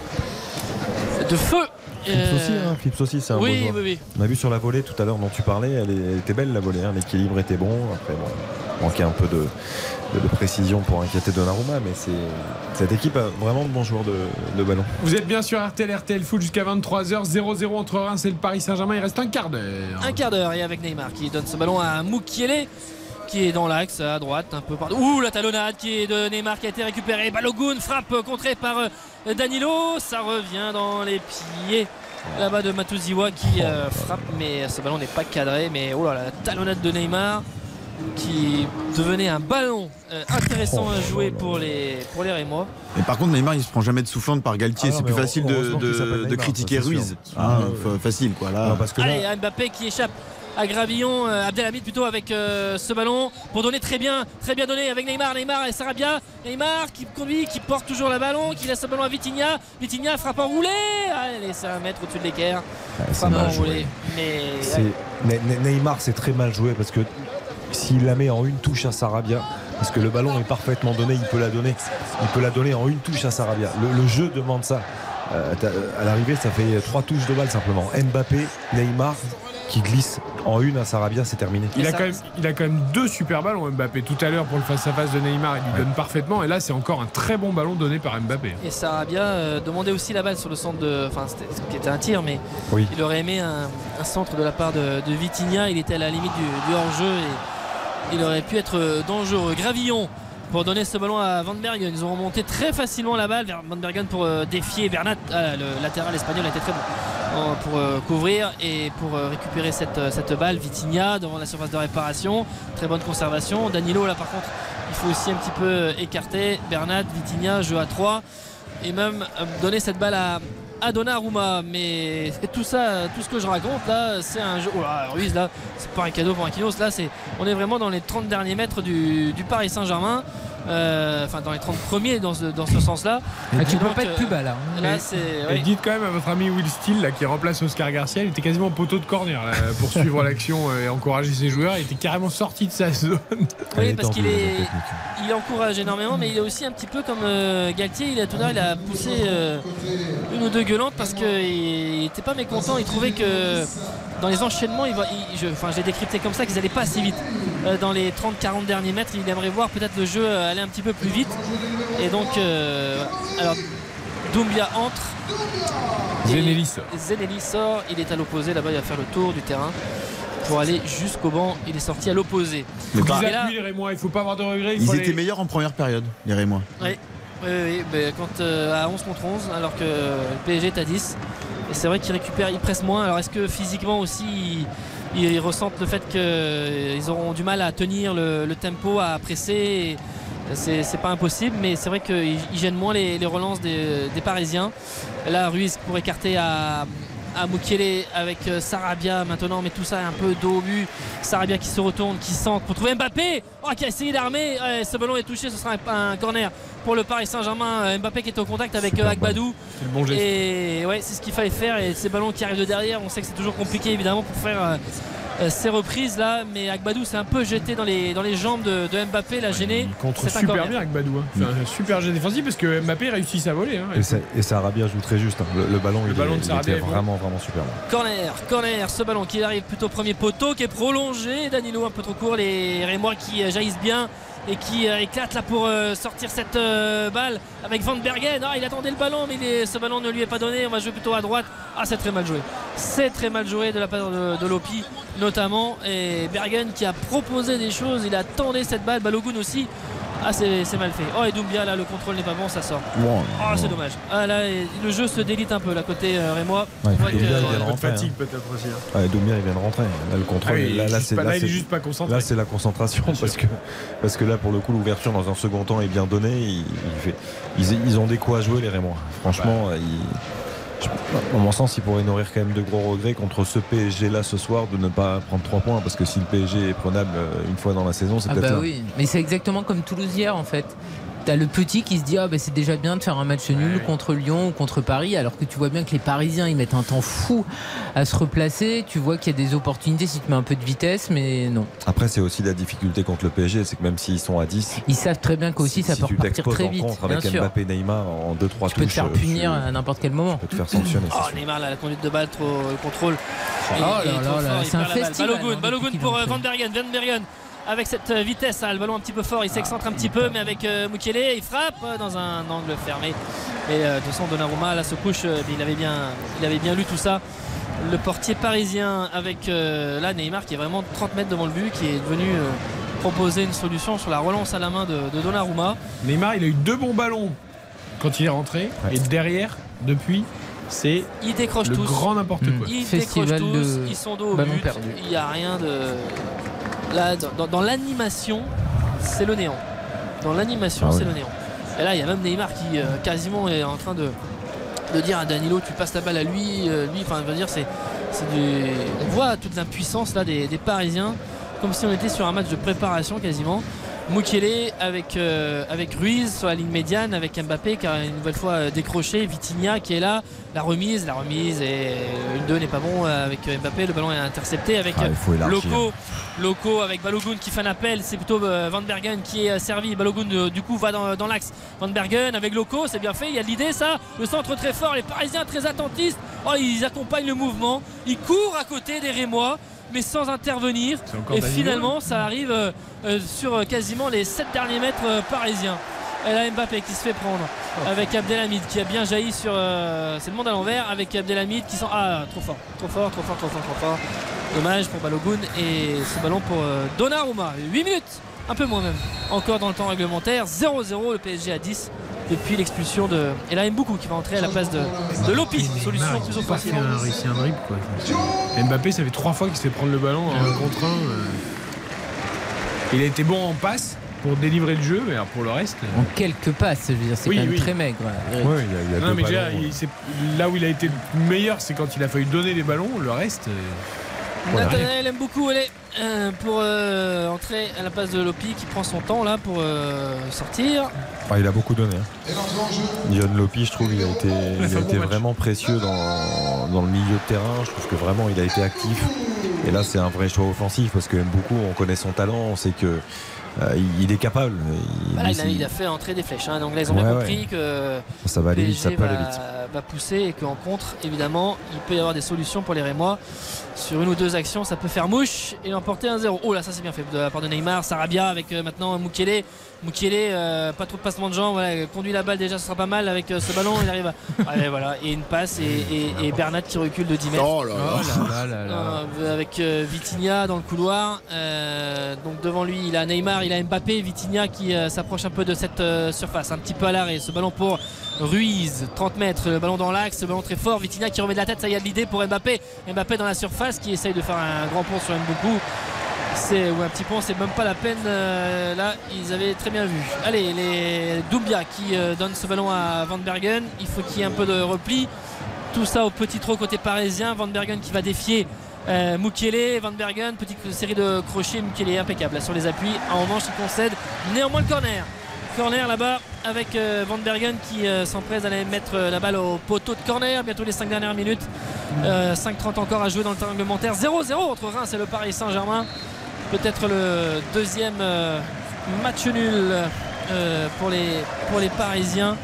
de feu. Flips aussi, hein, Flips aussi, c'est un oui, beau joueur. oui, oui. On a vu sur la volée tout à l'heure dont tu parlais, elle, est- elle était belle la volée, hein, l'équilibre était bon. Après, bon, manquait un peu de, de- de précision pour inquiéter Donnarumma, mais c'est cette équipe a vraiment de bons joueurs de, de ballon. Vous êtes bien sur RTL, RTL Foot jusqu'à 23h, 0-0 entre Reims et le Paris Saint-Germain. Il reste un quart d'heure. Un quart d'heure et avec Neymar qui donne ce ballon à Moukielé qui est dans l'axe à droite un peu partout. Ouh la talonnade qui est de Neymar qui a été récupérée. Balogun frappe contrée par euh, Danilo. Ça revient dans les pieds là-bas de Matuziwa qui euh, frappe mais ce ballon n'est pas cadré. Mais oh là là, la talonnade de Neymar qui devenait un ballon euh, intéressant à jouer pour les, pour les Rémois. Mais par contre, Neymar, il se prend jamais de soufflante par Galtier. Ah c'est plus facile de, de- critiquer Ruiz. Ah, Ah, fa- facile, quoi. Là. Non, parce que Allez, là, Mbappé qui échappe à Gravillon, euh, Abdelhamid plutôt avec euh, ce ballon pour donner très bien, très bien donné avec Neymar, Neymar et Sarabia. Neymar qui conduit, qui porte toujours le ballon, qui laisse le ballon à Vitinha. Vitinha frappe enroulé. Allez, c'est un mètre au-dessus de l'équerre. c'est Frappe mal enroulé. joué. Mais C'est- Ne- Ne- Neymar, c'est très mal joué parce que s'il la met en une touche à Sarabia, parce que le ballon est parfaitement donné, il peut la donner. Il peut la donner en une touche à Sarabia. Le, le jeu demande ça. Euh, t'as- à l'arrivée, ça fait trois touches de balle simplement. Mbappé, Neymar qui glisse en une à Sarabia, c'est terminé. Il a, quand même, il a quand même deux super ballons Mbappé. Tout à l'heure pour le face-à-face de Neymar, il lui donne parfaitement. Et là, c'est encore un très bon ballon donné par Mbappé. Et Sarabia euh, demandait aussi la balle sur le centre de. Enfin, c'était ce qui était un tir, mais Oui. il aurait aimé un, un centre de la part de, de Vitinha. Il était à la limite du, du hors-jeu et il aurait pu être dangereux. Gravillon pour donner ce ballon à Van Bergen. Ils ont remonté très facilement la balle vers Van Bergen pour euh, défier Bernat. Ah, le latéral espagnol été très bon euh, pour euh, couvrir et pour récupérer cette, cette balle. Vitinha devant la surface de réparation. Très bonne conservation. Danilo, là par contre, il faut aussi un petit peu écarter. Bernat, Vitinha, jeu à 3 et même donner cette balle à, à Donnarumma. Mais tout ça, tout ce que je raconte là, c'est un jeu. Oh là, Ruiz là, c'est pas un cadeau pour un Kinos. Là, c'est, on est vraiment dans les 30 derniers mètres du Paris Saint-Germain. Euh, enfin dans les 30 premiers dans ce, dans ce sens-là. Ah, tu Et peux pas être plus bas là. hein. Là, Et- dites quand même à votre ami Will Steele là, qui remplace Oscar Garcia, il était quasiment au poteau de corner là, pour suivre l'action et encourager ses joueurs. Il était carrément sorti de sa zone. Oui, parce qu'il est, il encourage énormément, mais il est aussi un petit peu comme euh, Galtier. Il a tout à l'heure, il a poussé euh, une ou deux gueulantes parce qu'il n'était pas mécontent. Il trouvait que dans les enchaînements, il, va- il- je, enfin, j'ai décrypté comme ça qu'ils n'allaient pas assez vite. Euh, dans les 30-40 derniers mètres, il aimerait voir peut-être le jeu euh, aller un petit peu plus vite. Et donc, euh, alors, Doumbia entre. Zenelli sort. Zenelli sort, il est à l'opposé, là-bas il va faire le tour du terrain pour aller jusqu'au banc, il est sorti à l'opposé. Là- les Rémois, il faut pas avoir de regrets. il Ils étaient meilleurs en première période, les Rémois. Oui, oui, oui, mais quand euh, à 11 contre 11, alors que le PSG est à 10. Et c'est vrai qu'ils récupèrent, ils pressent moins. Alors est-ce que physiquement aussi, ils, ressentent le fait qu'ils auront du mal à tenir le, tempo, à presser c'est pas impossible, mais c'est vrai qu'ils ils gênent moins les, les relances des, des Parisiens. Là, Ruiz pour écarter à, à Mukiele avec euh, Sarabia maintenant, mais tout ça est un peu dos au but. Sarabia qui se retourne, qui centre pour trouver Mbappé, oh, qui a essayé d'armer. Ouais, ce ballon est touché, ce sera un, un corner pour le Paris Saint-Germain. Euh, Mbappé qui est au contact avec euh, Agbadou. C'est le bon geste. Et ouais, c'est ce qu'il fallait faire. Et ces ballons qui arrivent de derrière, on sait que c'est toujours compliqué évidemment pour faire ces reprises là. Mais Agbadou s'est un peu jeté dans les, dans les jambes de, de Mbappé, l'a gêné. Il contre super corner. bien avec Badou. Hein. Un super jeu défensif parce que Mbappé réussit à voler. Hein. Et, ça- et Sarabia joue très juste. hein. Le, le ballon, il, ballon est- de il était vraiment, vraiment super bon. Corner, corner, ce ballon qui arrive plutôt premier poteau, qui est prolongé. Danilo un peu trop court, les Rémois qui euh, jaillissent bien et qui euh, éclatent là pour euh, sortir cette euh, balle avec Van Bergen. Ah, il attendait le ballon, mais ce ballon ne lui est pas donné. On va jouer plutôt à droite. Ah, c'est très mal joué. C'est très mal joué de la part de, de Lopi notamment. Et Bergen qui a proposé des choses. Il attendait cette balle. Balogun aussi. Ah, c'est c'est mal fait. Oh, et Doumbia, là, le contrôle n'est pas bon, ça sort. Bon, Ah, c'est dommage. Ah, là, le jeu se délite un peu, là, côté euh, Rémois. Ouais, que- Doumbia, il vient de rentrer, fatigue hein. peut-être aussi. hein. Ouais, Doumbia, il vient de rentrer. Là, le contrôle, Ah là, c'est là, il est c'est- juste pas concentré. Là, c'est la concentration parce que, parce que là, pour le coup, l'ouverture dans un second temps est bien donnée. Il- il fait- ils, ils ont des coups à jouer, les Rémois. Franchement, Bah. ils- dans mon sens, ils pourraient nourrir quand même de gros regrets contre ce PSG-là ce soir de ne pas prendre 3 points parce que si le PSG est prenable euh, une fois dans la saison, c'est Ah peut-être bah là. oui, mais c'est exactement comme Toulouse hier en fait. T'as le petit qui se dit ah bah c'est déjà bien de faire un match nul contre Lyon ou contre Paris alors que tu vois bien que les Parisiens ils mettent un temps fou à se replacer tu vois qu'il y a des opportunités si tu mets un peu de vitesse mais non Après, c'est aussi la difficulté contre le PSG, c'est que même s'ils sont à 10, ils savent très bien qu'aussi ça si peut tu repartir très en vite contre bien avec sûr Mbappé Neymar en 2-3 tu peux te touches, faire euh, punir tu- à n'importe quel moment peux te faire sanctionner. Oh. Neymar là, la conduite de balle trop le contrôle. Oh là là c'est un festival, Balogun, Balogun pour euh. Van Bergen, Van Bergen avec cette euh, vitesse, là, le ballon un petit peu fort, il s'excentre un petit peu, mais avec euh, Mukiele, il frappe euh, dans un angle fermé. Et euh, de toute façon, Donnarumma là se couche, euh, mais il avait bien, il avait bien lu tout ça. Le portier parisien avec euh, là Neymar qui est vraiment 30 mètres devant le but, qui est venu euh, proposer une solution sur la relance à la main de, de Donnarumma. Neymar, il a eu deux bons ballons quand il est rentré. Et derrière, depuis, c'est Ils décrochent le tous. grand n'importe Mm. quoi. Ils Festival décrochent tous, de ils sont dos au but. Il n'y a rien de. Là, dans, l'animation, c'est le néant. Dans l'animation, Ah c'est le néant. Et là, il y a même Neymar qui euh, quasiment est en train de, de dire à Danilo tu passes la balle à lui. euh, lui, enfin, dire, c'est, c'est du. On voit toute l'impuissance là des, des Parisiens, comme si on était sur un match de préparation quasiment. Mukiele avec, euh, avec Ruiz sur la ligne médiane, avec Mbappé qui a une nouvelle fois euh, décroché, Vitinha qui est là, la remise, la remise et une 2 n'est pas bon euh, avec euh, Mbappé, le ballon est intercepté avec Ah. Loco, Loco avec Balogun qui fait un appel, c'est plutôt euh, Van Bergen qui est euh, servi, Balogun euh, du coup va dans, dans l'axe, Van Bergen avec Loco, c'est bien fait, il y a de l'idée ça, le centre très fort, les Parisiens très attentistes, oh, ils accompagnent le mouvement, ils courent à côté des Rémois mais sans intervenir. Et finalement ça arrive euh, euh, sur euh, quasiment les 7 derniers mètres parisiens. Et là Mbappé qui se fait prendre avec Abdelhamid qui a bien jailli sur euh, c'est le monde à l'envers avec Abdelhamid qui sent ah trop fort trop fort trop fort trop fort trop fort. Dommage pour Balogun et ce ballon pour euh, Donnarumma. 8 minutes un peu moins même encore dans le temps réglementaire. 0-0 le PSG à 10 depuis l'expulsion de et là Mboukou qui va entrer à la place de, de Lopi solution Neymar, plus il a offensive un, réussi un dribble quoi. Mbappé, ça fait trois fois qu'il se fait prendre le ballon en un contre un. euh. Il a été bon en passe pour délivrer le jeu, mais alors pour le reste. euh, en quelques passes je veux dire c'est Oui, quand même oui. très maigre. Ouais, il y a- il y a Non, deux mais déjà, il- là où il a été le meilleur, c'est quand il a fallu donner les ballons. Le reste, euh, Voilà. Nathanaël aime beaucoup aller euh, pour euh, entrer à la place de Lopi qui prend son temps là pour euh, sortir. Ah, il a beaucoup donné. Hein. Yon Lopi, je trouve, il a été, il a vraiment précieux dans, dans le milieu de terrain. Je trouve que vraiment il a été actif. Et là, c'est un vrai choix offensif parce que beaucoup, on connaît son talent, on sait que euh, il- est capable. Il- il, a, il- il a fait entrer des flèches. hein. Donc là, ils ont bien compris ouais. que Ça va aller vite, ça peut aller va- vite. va pousser et qu'en contre, évidemment, il peut y avoir des solutions pour les Rémois. Sur une ou deux actions, ça peut faire mouche et emporter un 0. Oh là, ça c'est bien fait de la part de Neymar. Sarabia avec euh, maintenant Mukele. Mukele, euh, pas trop de passement de jambes. Voilà, conduit la balle déjà, ce sera pas mal avec euh, ce ballon. Il arrive à. Ouais, voilà. Et une passe et, et- et Bernat qui recule de 10 mètres. Oh là là. Oh là là là là. Euh, avec euh, Vitinha dans le couloir. Euh, donc devant lui, il a Neymar, il a Mbappé, Vitinha qui euh, s'approche un peu de cette euh, surface, un petit peu à l'arrêt. Ce ballon pour Ruiz, 30 mètres, le ballon dans l'axe, le ballon très fort. Vitinha qui remet de la tête, ça y a de l'idée pour Mbappé. Mbappé dans la surface qui essaye de faire un grand pont sur Mboukou. C'est ou un petit pont, c'est même pas la peine. euh, là, ils avaient très bien vu. Allez, les Doumbia qui euh, donne ce ballon à Van Bergen. Il faut qu'il y ait un peu de repli. Tout ça au petit trot côté parisien. Van Bergen qui va défier euh, Mukiele. Van Bergen, petite série de crochets. Mukiele impeccable là, sur les appuis. En revanche, il concède néanmoins le corner. Corner là-bas avec euh, Van Bergen qui euh, s'empresse d'aller mettre euh, la balle au poteau de corner. Bientôt les 5 dernières minutes. Euh, 5-30 encore à jouer dans le temps réglementaire. 0-0 entre Reims et le Paris Saint-Germain. Peut-être le deuxième match nul euh, pour, les, pour les Parisiens.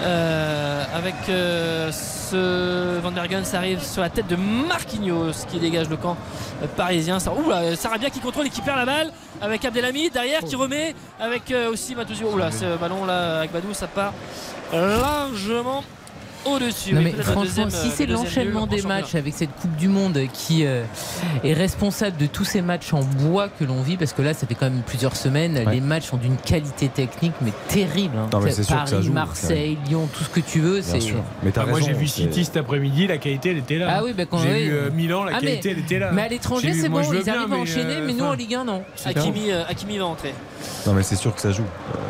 Euh, avec euh, ce Van Bergen, ça arrive sur la tête de Marquinhos qui dégage le camp parisien. Ça, oula, Sarabia qui contrôle et qui perd la balle avec Abdelhamid derrière qui remet avec aussi Matouzio. Oula, ce ballon là avec Badou, ça part largement au-dessus. Non mais franchement, deuxième, si euh, c'est l'enchaînement des matchs avec cette Coupe du Monde qui euh, est responsable de tous ces matchs en bois que l'on vit, parce que là, ça fait quand même plusieurs semaines, les matchs sont d'une qualité technique mais terrible. hein. Non, mais c'est sûr que Paris, ça joue, Marseille, Lyon, tout ce que tu veux, c'est. Mais t'as Ah, moi j'ai vu City cet après-midi, la qualité elle était là. Ah oui, bah, quand- j'ai oui. vu euh, Milan, la Ah, mais- qualité elle était là. Mais à l'étranger, c'est moi, bon, ils bien, arrivent à mais, enchaîner, mais nous en Ligue 1, non. Hakimi va entrer. Non mais c'est sûr que ça joue.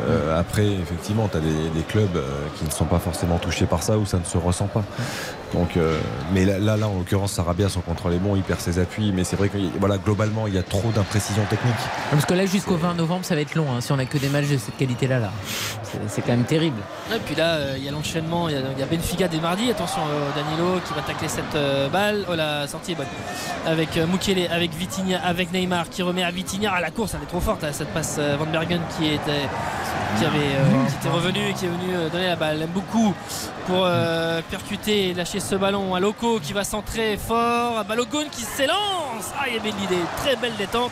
Euh, après, effectivement, tu as des, des clubs euh, qui ne sont pas forcément touchés par ça ou ça ne se ressent pas. Donc, euh, mais là, là, là, en l'occurrence, Sarabia, son contrôle est bon, il perd ses appuis, mais c'est vrai que voilà, globalement, il y a trop d'imprécision technique. Parce que là, jusqu'au 20 novembre, ça va être long. hein, si on a que des matchs de cette qualité-là, là, C'est- c'est quand même terrible. Et puis là, euh, il y a l'enchaînement, il y a, il y a Benfica dès mardi. Attention, euh, Danilo qui va tacler cette euh, balle. Oh, la sortie est bonne. Avec euh, Mukele, avec Vitinha, avec Neymar qui remet à Vitinha. Ah, la course, elle est trop forte. là, cette passe Van Bergen qui était, qui avait, euh, qui était revenu et qui est venu euh, donner la balle. Aime beaucoup pour euh, percuter et lâcher ce ballon à Loco qui va centrer fort. À Balogun qui s'élance. Ah, il y avait de l'idée. Très belle détente.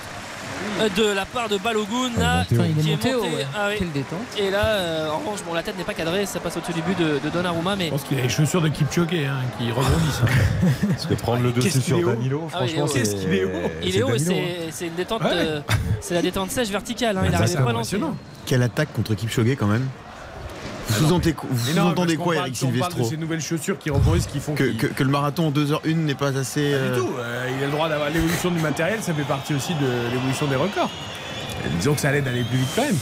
Euh, De la part de Balogun là, il est monté qui haut, ouais. Ah oui. Détente. Et là, euh, en revanche, bon, la tête n'est pas cadrée, ça passe au-dessus du but de, de Donnarumma, mais Je pense qu'il a les chaussures de Kipchoge hein, qui rebondissent. Parce que prendre le dessus sur est Danilo, Ah est franchement. Qu'est-ce qu'il est haut il est haut hein. c'est une détente, Ouais. euh, c'est la détente sèche verticale. hein, il pas à lancer. impressionnant. Quelle attaque contre Kipchoge quand même Vous non, parce quoi, Eric parle- on parle de ces nouvelles chaussures qui rebondissent, qui font que, qu'il- que- que le marathon en 2h01 n'est pas assez. Pas euh, du tout. Euh, il a le droit d'avoir l'évolution du matériel, ça fait partie aussi de l'évolution des records. Et disons que ça l'aide à aller plus vite quand même.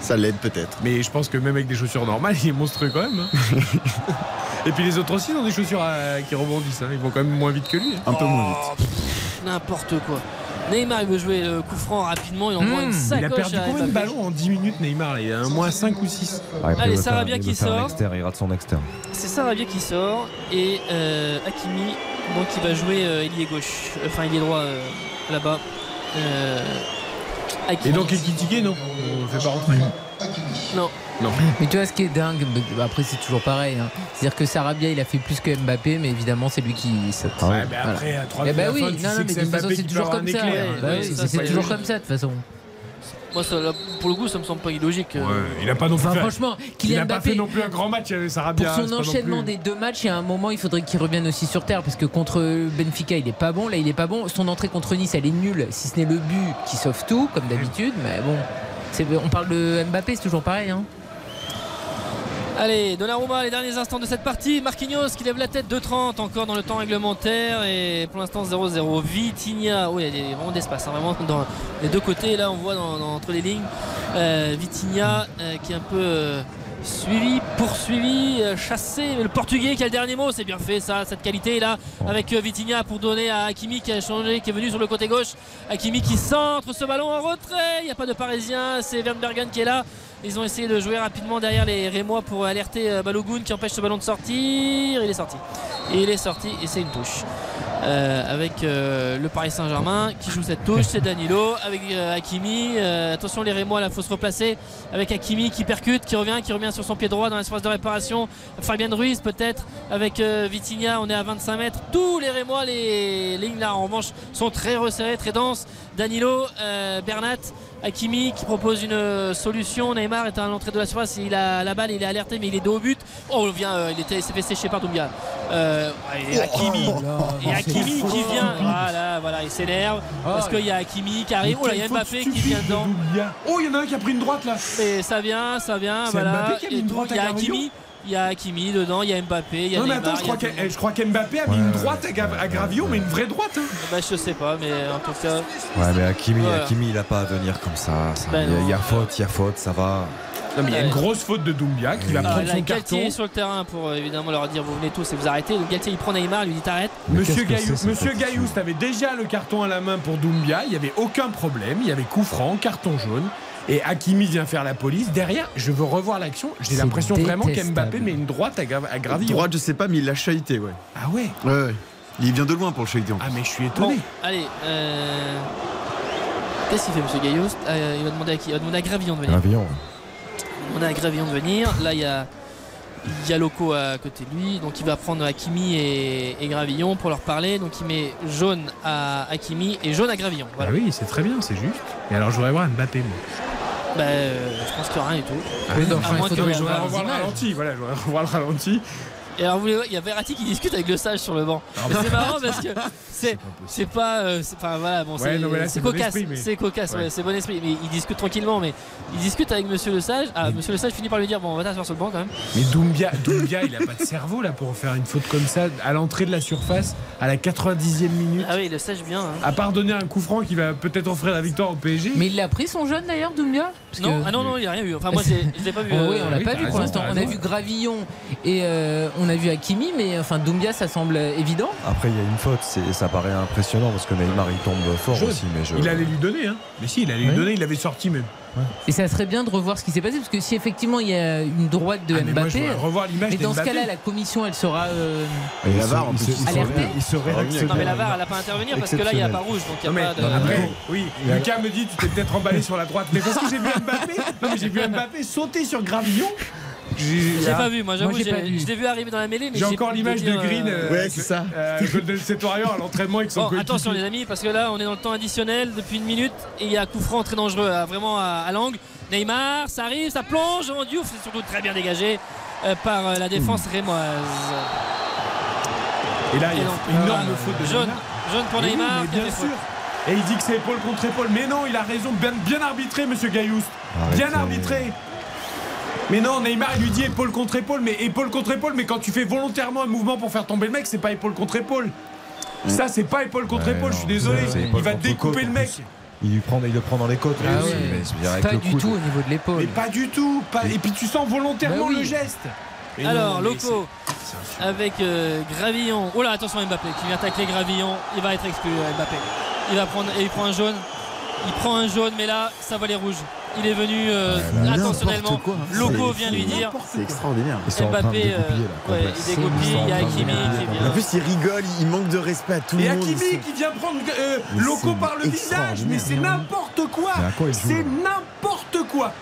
Ça l'aide peut-être. Mais je pense que même avec des chaussures normales, il est monstrueux quand même. hein. Et puis les autres aussi ont des chaussures euh, qui rebondissent. hein. Ils vont quand même moins vite que lui. hein. Un peu moins vite. Oh, pff, N'importe quoi. Neymar, il veut jouer le coup franc rapidement, il envoie une Il sacoche a perdu combien de ballons en 10 minutes Neymar là Il a un moins 5 ou 6. Ouais, après, Allez, il Sarabia il qui sort. externe, il rate son externe. C'est Sarabia qui sort et euh, Hakimi donc qui va jouer euh, ailier gauche, enfin ailier droit euh, là-bas. Euh, Et donc Ekitike, non? On le fait pas rentrer. Non. Non. Mais tu vois, ce qui est dingue, après c'est toujours pareil. hein. C'est-à-dire que Sarabia, il a fait plus que Mbappé, mais évidemment, c'est lui qui saute. Ouais, mais après, à 3 Eh bah oui, non, mais c'est de toute façon, c'est toujours comme ça. éclair. Bah ça, c'est toujours comme ça, de toute façon. Moi, ça, là, pour le coup, ça me semble pas illogique. euh. Ouais, il a pas non plus Enfin, fait- franchement, il n'a pas Mbappé, fait non plus un grand match avec Sarabia. pour son pas enchaînement plus- des deux matchs, il y a un moment, il faudrait qu'il revienne aussi sur terre parce que contre Benfica, il est pas bon. Là, il est pas bon. Son entrée contre Nice, elle est nulle, si ce n'est le but qui sauve tout, comme d'habitude. Mais bon, on parle de Mbappé, c'est toujours pareil. Hein. Allez, Donnarumma, les derniers instants de cette partie. Marquinhos qui lève la tête de 30 encore dans le temps réglementaire et pour l'instant 0-0. Vitinha, oui, il y a vraiment d'espace, hein, vraiment dans les deux côtés. Là, on voit entre les lignes euh, Vitinha euh, qui est un peu euh, Suivi, poursuivi, euh, chassé. Le Portugais qui a le dernier mot, c'est bien fait ça, cette qualité là, avec euh, Vitinha pour donner à Hakimi qui a changé, qui est venu sur le côté gauche. Hakimi qui centre ce ballon en retrait. Il n'y a pas de Parisien, c'est Van Bergen qui est là. Ils ont essayé de jouer rapidement derrière les Rémois pour alerter euh, Balogun qui empêche ce ballon de sortir. Il est sorti. Et il est sorti et c'est une touche. Euh, avec euh, le Paris Saint-Germain qui joue cette touche, c'est Danilo avec euh, Hakimi. Attention les Rémois, là faut se replacer avec Hakimi qui percute, qui revient, qui revient sur son pied droit dans l'espace de réparation. Fabien Ruiz peut-être avec Vitinha, on est à 25 mètres. Tous les Rémois, les lignes là en revanche sont très resserrées, très denses. Danilo, Bernat. Hakimi qui propose une euh, solution. Neymar est à l'entrée de la surface. Il a la balle, il est alerté, mais il est dos au but. Oh, il vient, euh, il était, il s'est fait sécher par Doumbia. Euh, et Hakimi, et Hakimi qui vient. Voilà, voilà, il s'énerve parce qu'il y a Hakimi qui arrive. Oh là, il y a Mbappé qui vient dedans. Oh, il y en a un qui a pris une droite là. Et ça vient, ça vient. C'est Voilà. Mbappé qui a mis Et une tout, droite Il y a Hakimi. Il y a Hakimi dedans, il y a Mbappé, il y a Non mais Neymar. attends, je il y a crois je crois qu'Mbappé a mis une droite à Gra- à Gravillon, mais une vraie droite. hein. Bah, je sais pas, mais en tout cas. Ouais, mais Hakimi. Hakimi, il a pas à venir comme ça. ça. Ben il, y a, non. il y a faute, il y a faute, ça va. Non mais il y a une grosse faute de Doumbia qui va Ah, prendre là, son Galtier carton. est sur le terrain pour euh, évidemment leur dire vous venez tous et vous arrêtez. Donc Galtier il prend Neymar, il lui dit t'arrêtes. Monsieur Gaillou, Monsieur Gaillous avait déjà le carton à la main pour Doumbia, il n'y avait aucun problème, il y avait coup franc, carton jaune. Et Hakimi vient faire la police. Derrière, je veux revoir l'action. J'ai l'impression vraiment qu'Mbappé met une droite à, Gra- à Gravillon. Droite, je sais pas, mais il l'a chahuté, ouais. Ah ouais Ouais, ouais. Il vient de loin pour le chahuter. Ah, mais je suis Bon, allez. euh, Qu'est-ce qu'il fait Monsieur Gaillot Euh, Il va demander à qui? Il va demander à Gravillon de venir. Gravillon. On a à Gravillon de venir. Là, il y a, il y a Loco à côté de lui. Donc, il va prendre Hakimi et, et Gravillon pour leur parler. Donc, il met jaune à Hakimi et jaune à Gravillon. Ah Voilà. oui, c'est très bien, c'est juste. Et alors, je voudrais voir Mbappé, moi. Bah, euh, je pense qu'il n'y a rien du tout. Ah oui, À enfin, moins il que- faudrait- je revoir le ralenti. Voilà, je voudrais revoir le ralenti. Et alors, vous voulez- il y a Verratti qui discute avec le sage sur le banc. Ah Mais bah. c'est marrant parce que c'est c'est pas. euh, c'est- Enfin voilà, bon, Ouais, c'est c'est bon cocasse. mais- C'est cocasse, ouais, Ouais. c'est bon esprit. Mais il discute tranquillement, mais il discute avec monsieur le sage. Ah, monsieur le sage finit par lui dire Bon, on va t'asseoir sur le banc quand même. Mais Doumbia, Doumbia, il a pas de cerveau là pour faire une faute comme ça à l'entrée de la surface à la 90e minute. Ah oui, le sage bien. hein. À part donner un coup franc qui va peut-être offrir la victoire au PSG. Mais il l'a pris son jeune d'ailleurs, Doumbia? Parce Non, que- ah non, non, il n'y a rien eu. Enfin, moi, je l'ai pas vu. Oh, euh, oui, on l'a oui, pas vu pour l'instant. On a raison. vu Gravillon et euh, on a vu Hakimi, mais enfin Doumbia, ça semble évident. Après, il y a une faute, c'est- ça paraît impressionnant parce que Neymar il tombe fort aussi. Mais je... Il allait lui donner, hein. Mais si, il allait lui donner, il l'avait sorti même. Et ça serait bien de revoir ce qui s'est passé, parce que si effectivement il y a une droite de Ah, mais moi, je Mbappé, voudrais revoir l'image mais dans ce cas-là, la commission, elle sera euh, Et la il VAR, se- en plus, se- il il se alerté. réveille- il se réveille Non, mais la VAR, elle n'a pas à intervenir parce que là, il n'y a pas rouge. Donc, il n'y a pas de. Non, Après, oui, Lucas me dit tu t'es peut-être emballé sur la droite, mais parce que j'ai vu Mbappé, non mais j'ai vu Mbappé sauter sur Gravillon. Je l'ai pas vu, moi j'avoue, Moi, j'ai j'ai- pas vu. je l'ai vu arriver dans la mêlée. mais J'ai encore l'image de Green. euh, euh, Ouais, c'est ça. euh, Golden State Warrior à l'entraînement avec son Bon, attention les amis, parce que là on est dans le temps additionnel depuis une minute et il y a coup franc très dangereux, vraiment à, à l'angle. Neymar, ça arrive, ça plonge. Oh, Diouf, c'est surtout très bien dégagé euh, par euh, la défense rémoise. Et là, il y a une énorme euh, faute de jaune, Neymar. jaune pour oui, Neymar. bien sûr. faute. Et il dit que c'est épaule contre épaule. Mais non, il a raison. Bien, bien arbitré, monsieur Gailloust. Bien arbitré. Mais non, Neymar, il lui dit épaule contre épaule. Mais épaule contre épaule. Mais quand tu fais volontairement un mouvement pour faire tomber le mec, c'est pas épaule contre épaule. Ça, c'est pas épaule contre Ouais, épaule. Je suis désolé. c'est Il épaule va découper côte, le mec. Il, lui prend, il le prend dans les côtes. Ah oui. pas du coude. tout au niveau de l'épaule. Mais pas du tout. Pas... Et puis tu sens volontairement Bah oui. le geste. Alors, non, Loco avec euh, Gravillon. Oh là, attention Mbappé qui vient tacler Gravillon. Il va être exclu, euh, Mbappé. Il va prendre et il prend un jaune. Il prend un jaune, mais là, ça va les rouges. Il est venu euh, attentionnellement. N'importe quoi. Loco C'est- vient lui dire. C'est extraordinaire. Ils sont en train de Mbappé, euh, là, ouais, il dégoupille. Il y a Hakimi qui. En plus, il rigole, il manque de respect à tout le Et monde. Hakimi c'est- qui vient prendre euh, Loco par le visage, mais c'est n'importe quoi. C'est n'importe quoi.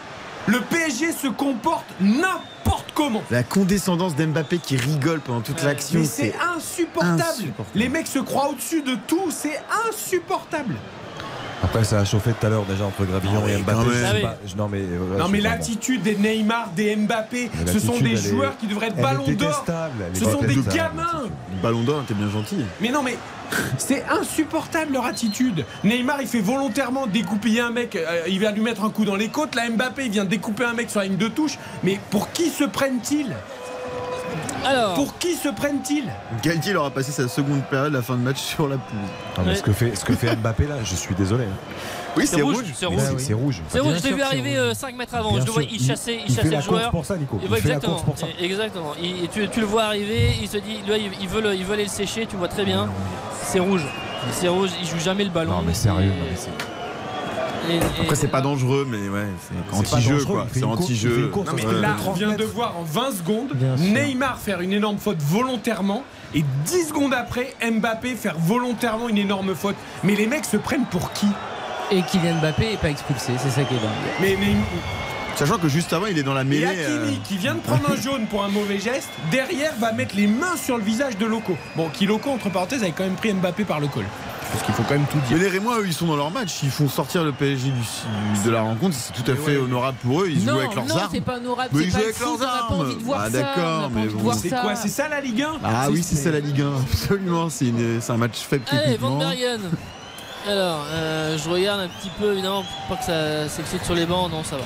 Le PSG se comporte n'importe comment. La condescendance d'Mbappé qui rigole pendant toute l'action, Mais c'est c'est insupportable. insupportable. Les mecs se croient au-dessus de tout, c'est insupportable. Après, ça a chauffé tout à l'heure déjà entre Gravillon Ah et Mbappé. Ah Non, mais, non l'attitude des Neymar, des Mbappé, ce sont des joueurs qui devraient être ballons d'or. Ce sont des gamins. Ballon d'or, t'es bien gentil. Mais non mais c'est insupportable leur attitude. Neymar il fait volontairement découpiller un mec, euh, il vient lui mettre un coup dans les côtes. Là Mbappé il vient découper un mec sur la ligne de touche. Mais pour qui se prennent-ils? Alors. Pour qui se prennent-ils? Galtier il aura passé sa seconde période, la fin de match sur la pelouse. Ah, mais ce, que fait, ce que fait Mbappé là, je suis désolé. hein. Oui, C'est rouge, c'est rouge. C'est rouge. C'est rouge, Bien je l'ai vu arriver rouge. 5 mètres avant. Bien je le vois, il chassait, il il chassait fait le joueur. pour ça, Nico. Il fait la exactement. course pour ça. Et- Exactement. Il- et tu, tu le vois arriver, il se dit, là, il, il veut le, il veut aller le sécher, tu vois très bien. C'est rouge. C'est rouge, il joue jamais le ballon. Non mais sérieux. Et- non, mais Après, c'est pas dangereux, mais ouais, c'est anti-jeu quoi. C'est anti-jeu. là, on vient de voir en 20 secondes. Neymar faire une énorme faute volontairement et 10 secondes après Mbappé faire volontairement une énorme faute. Mais les mecs se prennent pour qui? Et Kylian Mbappé est pas expulsé, c'est ça qui est dingue. mais, mais Sachant que juste avant, il est dans la et mêlée. Hakimi euh, qui vient de prendre un jaune pour un mauvais geste, derrière va mettre les mains sur le visage de Loco. Bon, qui Loco entre parenthèses avait quand même pris Mbappé par le col. Parce qu'il faut quand même tout Mais dire. les Rémois, eux, ils sont dans leur match. Ils font sortir le PSG du- de la rencontre. C'est tout à fait honorable pour eux. Ils non, jouent avec leurs non, armes. c'est pas honorable, Mais ils jouent avec leurs armes. envie de voir Ah, ça. d'accord, mais bon. C'est quoi C'est ça la Ligue 1 Ah oui, c'est ça la Ligue 1. Absolument. C'est un match faible Allez, Van. Bergen. Alors, euh, je regarde un petit peu, évidemment, pour pas que ça s'excite sur les bancs. Non, ça va.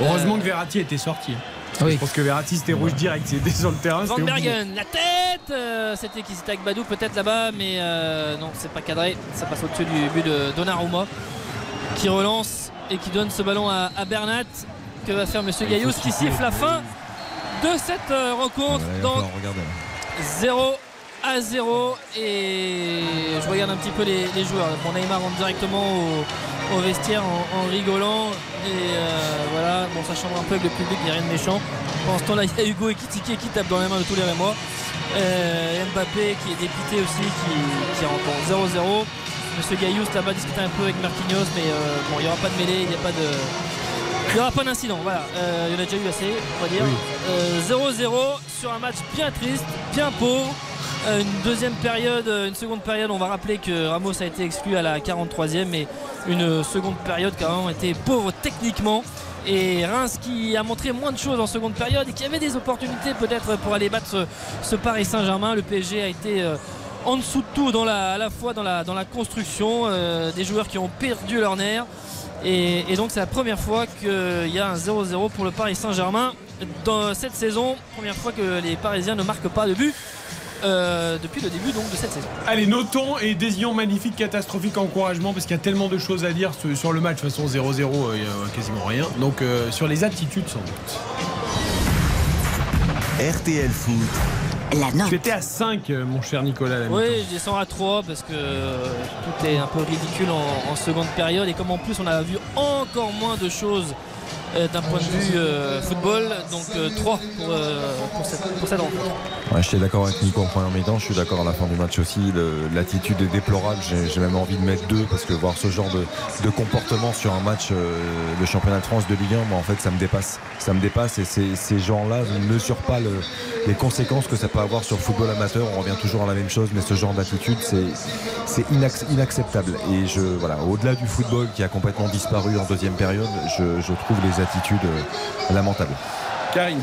Heureusement Euh, que Verratti était sorti. Oui. Je pense que Verratti c'était rouge direct, c'était sur le terrain. Van. Bergen, la tête euh, C'était qui C'était Agbadou peut-être là-bas, mais euh, non, c'est pas cadré. Ça passe au-dessus du but de Donnarumma qui relance et qui donne ce ballon à, à Bernat. Que va faire Monsieur Gaillous qui siffle la fin de cette euh, rencontre. Ouais, là. 0 à 0 et je regarde un petit peu les, les joueurs. Bon, Neymar rentre directement au, au vestiaire en, en rigolant et euh, voilà, bon ça chambre un peu avec le public, il n'y a rien de méchant. Pendant ce temps-là, il y a Hugo Ekitike qui tape dans les mains de tous les Rémois. Euh, Mbappé qui est dépité aussi, qui, qui rentre 0-0. Monsieur Gaillous là-bas discute un peu avec Marquinhos, mais euh, bon, il n'y aura pas de mêlée, il n'y a pas de. Il n'y aura pas d'incident, voilà. Il y en a déjà eu assez, on va dire. Euh, 0-0 sur un match bien triste, bien pauvre. Euh, une deuxième période, euh, une seconde période, on va rappeler que Ramos a été exclu à la 43e, mais une seconde période qui a vraiment été pauvre techniquement. Et Reims qui a montré moins de choses en seconde période et qui avait des opportunités peut-être pour aller battre ce, Paris Saint-Germain. Le PSG a été euh, en dessous de tout à la fois dans la, construction, euh, des joueurs qui ont perdu leur nerf. Et, et donc c'est la première fois qu'il y a un 0-0 pour le Paris Saint-Germain dans cette saison. Première fois que les Parisiens ne marquent pas de but euh, depuis le début donc, de cette saison. Allez, notons et désignons magnifique, catastrophique encouragement parce qu'il y a tellement de choses à dire sur- le match. De toute façon, 0-0, euh, il n'y a quasiment rien. Donc, euh, sur les attitudes, sans doute. RTL Foot. La note. Étais à 5, euh, mon cher Nicolas. la Oui, je descends à 3 parce que tout est un peu ridicule en, en seconde période et comme en plus on a vu encore moins de choses d'un point de vue euh, football, donc euh, 3 pour, euh, pour cette, pour cette rencontre. Ouais, j'étais d'accord avec Nico en première mi-temps, je suis d'accord à la fin du match aussi. L'attitude est déplorable, j'ai même envie de mettre deux parce que voir ce genre de, de comportement sur un match euh, de championnat de France de Ligue 1, moi, en fait ça me dépasse. Ça me dépasse et ces, gens-là ne mesurent pas le- les conséquences que ça peut avoir sur le football amateur. On revient toujours à la même chose, mais ce genre d'attitude c'est c'est inac- inacceptable. Et je voilà, au-delà du football qui a complètement disparu en deuxième période, je, je trouve les attitudes euh, lamentables. Karine.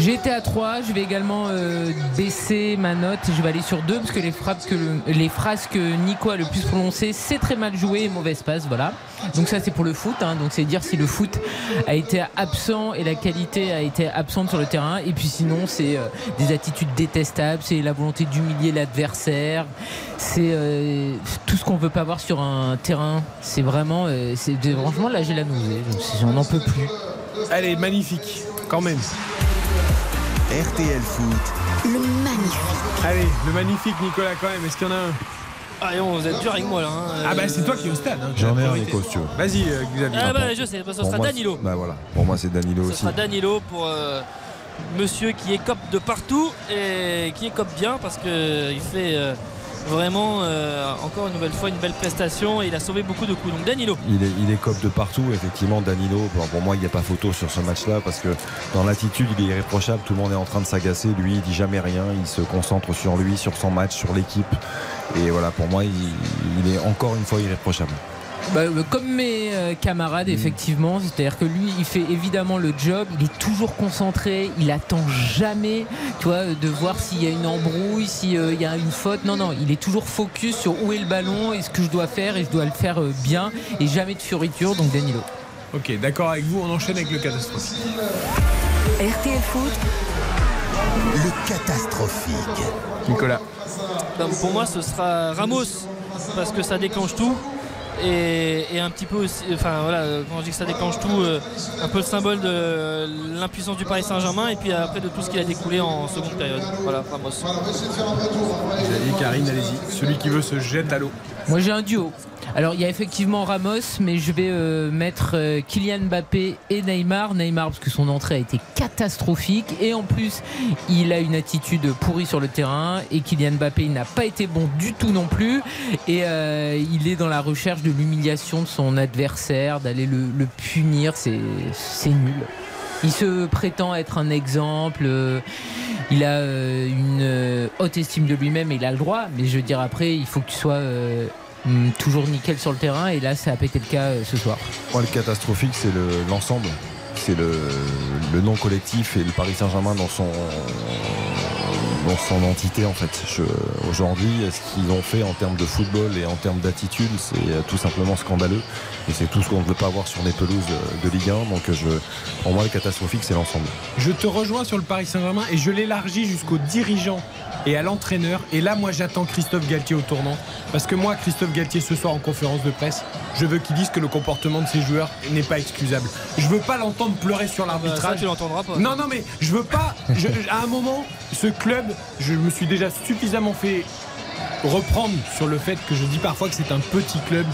J'ai été à 3, je vais également euh, baisser ma note, je vais aller sur 2 parce que les, frappes que le- les phrases que Nico a le plus prononcées, c'est très mal joué et mauvaise passe, voilà. Donc ça c'est pour le foot, hein. donc c'est dire si le foot a été absent et la qualité a été absente sur le terrain. Et puis sinon c'est euh, des attitudes détestables, c'est la volonté d'humilier l'adversaire, c'est euh, tout ce qu'on veut pas voir sur un terrain. C'est vraiment, c'est franchement là j'ai la nausée, on n'en peut plus. Allez, magnifique, quand même. RTL Foot. Le magnifique. Allez, le magnifique Nicolas, quand même. Est-ce qu'il y en a un? Ah, et on, vous êtes dur avec moi là. hein. Ah, bah, c'est toi qui es au stade. hein, J'en ai un. Nico, si tu veux. Vas-y, euh, Xavier. Ah bah je sais, ce Pour sera moi, Danilo. Bah voilà, pour moi c'est Danilo Ce aussi. sera Danilo pour euh, monsieur qui écope de partout et qui écope bien parce qu'il fait euh, vraiment euh, encore une nouvelle fois une belle prestation et il a sauvé beaucoup de coups. Donc Danilo. Il est, cop de partout, effectivement. Danilo, pour moi, il n'y a pas photo sur ce match-là parce que dans l'attitude, il est irréprochable. Tout le monde est en train de s'agacer. Lui, il dit jamais rien. Il se concentre sur lui, sur son match, sur l'équipe. Et voilà, pour moi, il est encore une fois irréprochable. Bah, euh, comme mes euh, camarades, effectivement, c'est-à-dire que lui, il fait évidemment le job, il est toujours concentré, il attend jamais, tu vois, de voir s'il y a une embrouille, s'il y a une faute. Non, non, il est toujours focus sur où est le ballon et ce que je dois faire et je dois le faire euh, bien et jamais de fioriture. Donc Danilo. Ok, d'accord avec vous, on enchaîne avec le catastrophe. RTL Foot. Le catastrophique. Nicolas. Donc, pour moi, ce sera Ramos parce que ça déclenche tout. Et, un petit peu aussi, enfin voilà, quand je dis que ça déclenche tout, euh, un peu le symbole de l'impuissance du Paris Saint-Germain et puis après de tout ce qui a découlé en seconde période. Voilà, Ramos. Allez, Karine, allez-y. Celui qui veut se jette à l'eau. Moi j'ai un duo. Alors il y a effectivement Ramos, mais je vais euh, mettre euh, Kylian Mbappé et Neymar. Neymar parce que son entrée a été catastrophique et en plus il a une attitude pourrie sur le terrain et Kylian Mbappé il n'a pas été bon du tout non plus et euh, il est dans la recherche de l'humiliation de son adversaire, d'aller le, punir. C'est nul. Il se prétend être un exemple. euh, il a euh, une euh, haute estime de lui-même et il a le droit. Mais je veux dire, après, il faut que tu sois hum, toujours nickel sur le terrain. Et là, ça a pété le cas ce soir. Moi, le catastrophique, c'est le- l'ensemble. c'est le, le non collectif et le Paris Saint-Germain dans son dans son entité en fait. Aujourd'hui, ce qu'ils ont fait en termes de football et en termes d'attitude, c'est euh, tout simplement scandaleux. Et c'est tout ce qu'on ne veut pas voir sur les pelouses euh, de Ligue 1. Donc pour moi, le catastrophique, c'est l'ensemble. Je te rejoins sur le Paris Saint-Germain et je l'élargis jusqu'aux dirigeants et à l'entraîneur. Et là, moi, j'attends Christophe Galtier au tournant. Parce que moi, Christophe Galtier, ce soir en conférence de presse, je veux qu'il dise que le comportement de ses joueurs n'est pas excusable. Je veux pas l'entendre pleurer sur Bah, l'arbitrage. tu l'entendras pas. Non, non, mais je veux pas. je- à un moment, ce club, je me suis déjà suffisamment fait reprendre sur le fait que je dis parfois que c'est un petit club.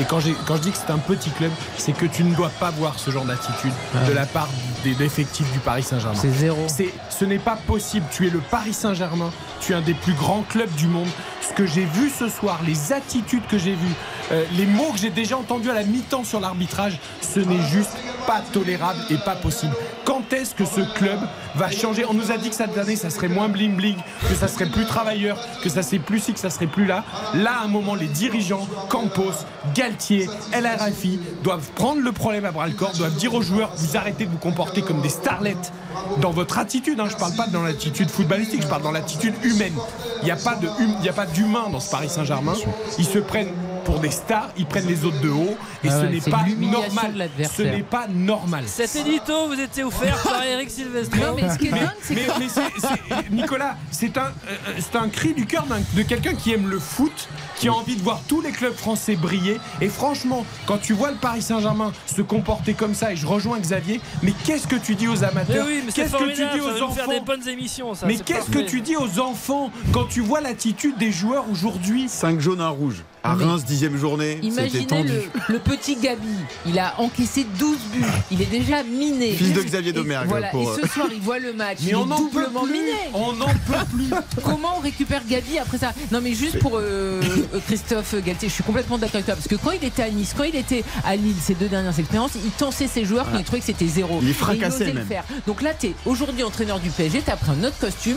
Et quand, quand je dis que c'est un petit club, c'est que tu ne dois pas voir ce genre d'attitude de la part des effectifs du Paris Saint-Germain. C'est zéro. C'est- Ce n'est pas possible. Tu es le Paris Saint-Germain. Tu es un des plus grands clubs du monde. Ce que j'ai vu ce soir, les attitudes que j'ai vues, euh, les mots que j'ai déjà entendus à la mi-temps sur l'arbitrage, ce n'est juste pas tolérable et pas possible. Quand est-ce que ce club va changer? On nous a dit que cette année, ça serait moins bling bling, que ça serait plus travailleur, que ça serait plus ci, que ça serait plus là. Là, à un moment, les dirigeants, Campos, Galtier, LRFI, doivent prendre le problème à bras le corps, doivent dire aux joueurs vous arrêtez de vous comporter comme des starlettes dans votre attitude. Hein, je parle pas dans l'attitude footballistique, je parle dans l'attitude humaine. Il n'y a pas de hum- a pas d'humain dans ce Paris Saint-Germain. Ils se prennent pour des stars, ils prennent les autres de haut et Ah ce ouais, n'est pas normal. Ce n'est pas normal. Cet édito vous était offert par Eric Silvestro. Non, mais ce qui est dingue, c'est Mais, que- mais Nicolas, c'est un, euh, c'est un cri du cœur d'un- de quelqu'un qui aime le foot, qui a envie de voir tous les clubs français briller. Et franchement, quand tu vois le Paris Saint-Germain se comporter comme ça, et je rejoins Xavier, mais qu'est-ce que tu dis aux amateurs oui, mais c'est Qu'est-ce que tu dis aux nous faire enfants des bonnes émissions. Ça, Mais qu'est-ce que tu dis aux enfants quand tu vois l'attitude des joueurs aujourd'hui 5 jaunes, un rouge. À Mais- Reims, dixième journée, c'était Imaginez tendu. le, le petit Gabi. Il a encaissé 12 buts. Il est déjà miné. Fils de Xavier Et Domergue, Voilà. pour, Et ce soir, il voit le match. Mais il on est peut doublement plus. miné. On n'en peut plus. Comment on récupère Gabi après ça? Non, mais juste pour euh, euh, Christophe Galtier, je suis complètement d'accord avec toi. Parce que quand il était à Nice, quand il était à Lille, ces deux dernières expériences, il tensait ses joueurs quand il trouvait que c'était zéro. Il les Et fracassait osait le même. faire. Donc là, tu es aujourd'hui entraîneur du PSG, tu as pris un autre costume.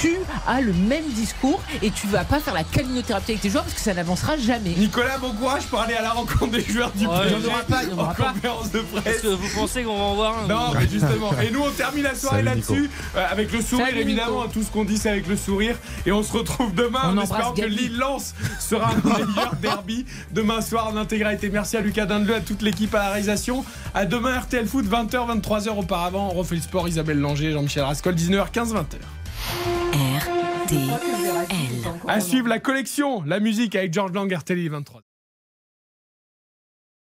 Tu as le même discours et tu vas pas faire la calinothérapie avec tes joueurs parce que ça n'avancera jamais. Nicolas, bon courage pour aller à la rencontre des joueurs du Ouais, PSG il y en aura pas, il y en aura en pas. conférence de Est-ce presse. que vous pensez qu'on va en voir un Non, mais justement. Et nous, on termine la soirée là-dessus, euh, avec le sourire, Salut, évidemment. Nico. Tout ce qu'on dit, c'est avec le sourire. Et on se retrouve demain On en espérant que. Lille-Lens sera un meilleur derby demain soir en intégralité. Merci à Lucas Dindeleu, à toute l'équipe à la réalisation. À demain, RTL Foot, 20h, 23h auparavant. On refait le sport, Isabelle Langer, Jean-Michel Rascol, 19h15, 20h. RTL. À suivre la collection, la musique avec George Lang, RTL 23.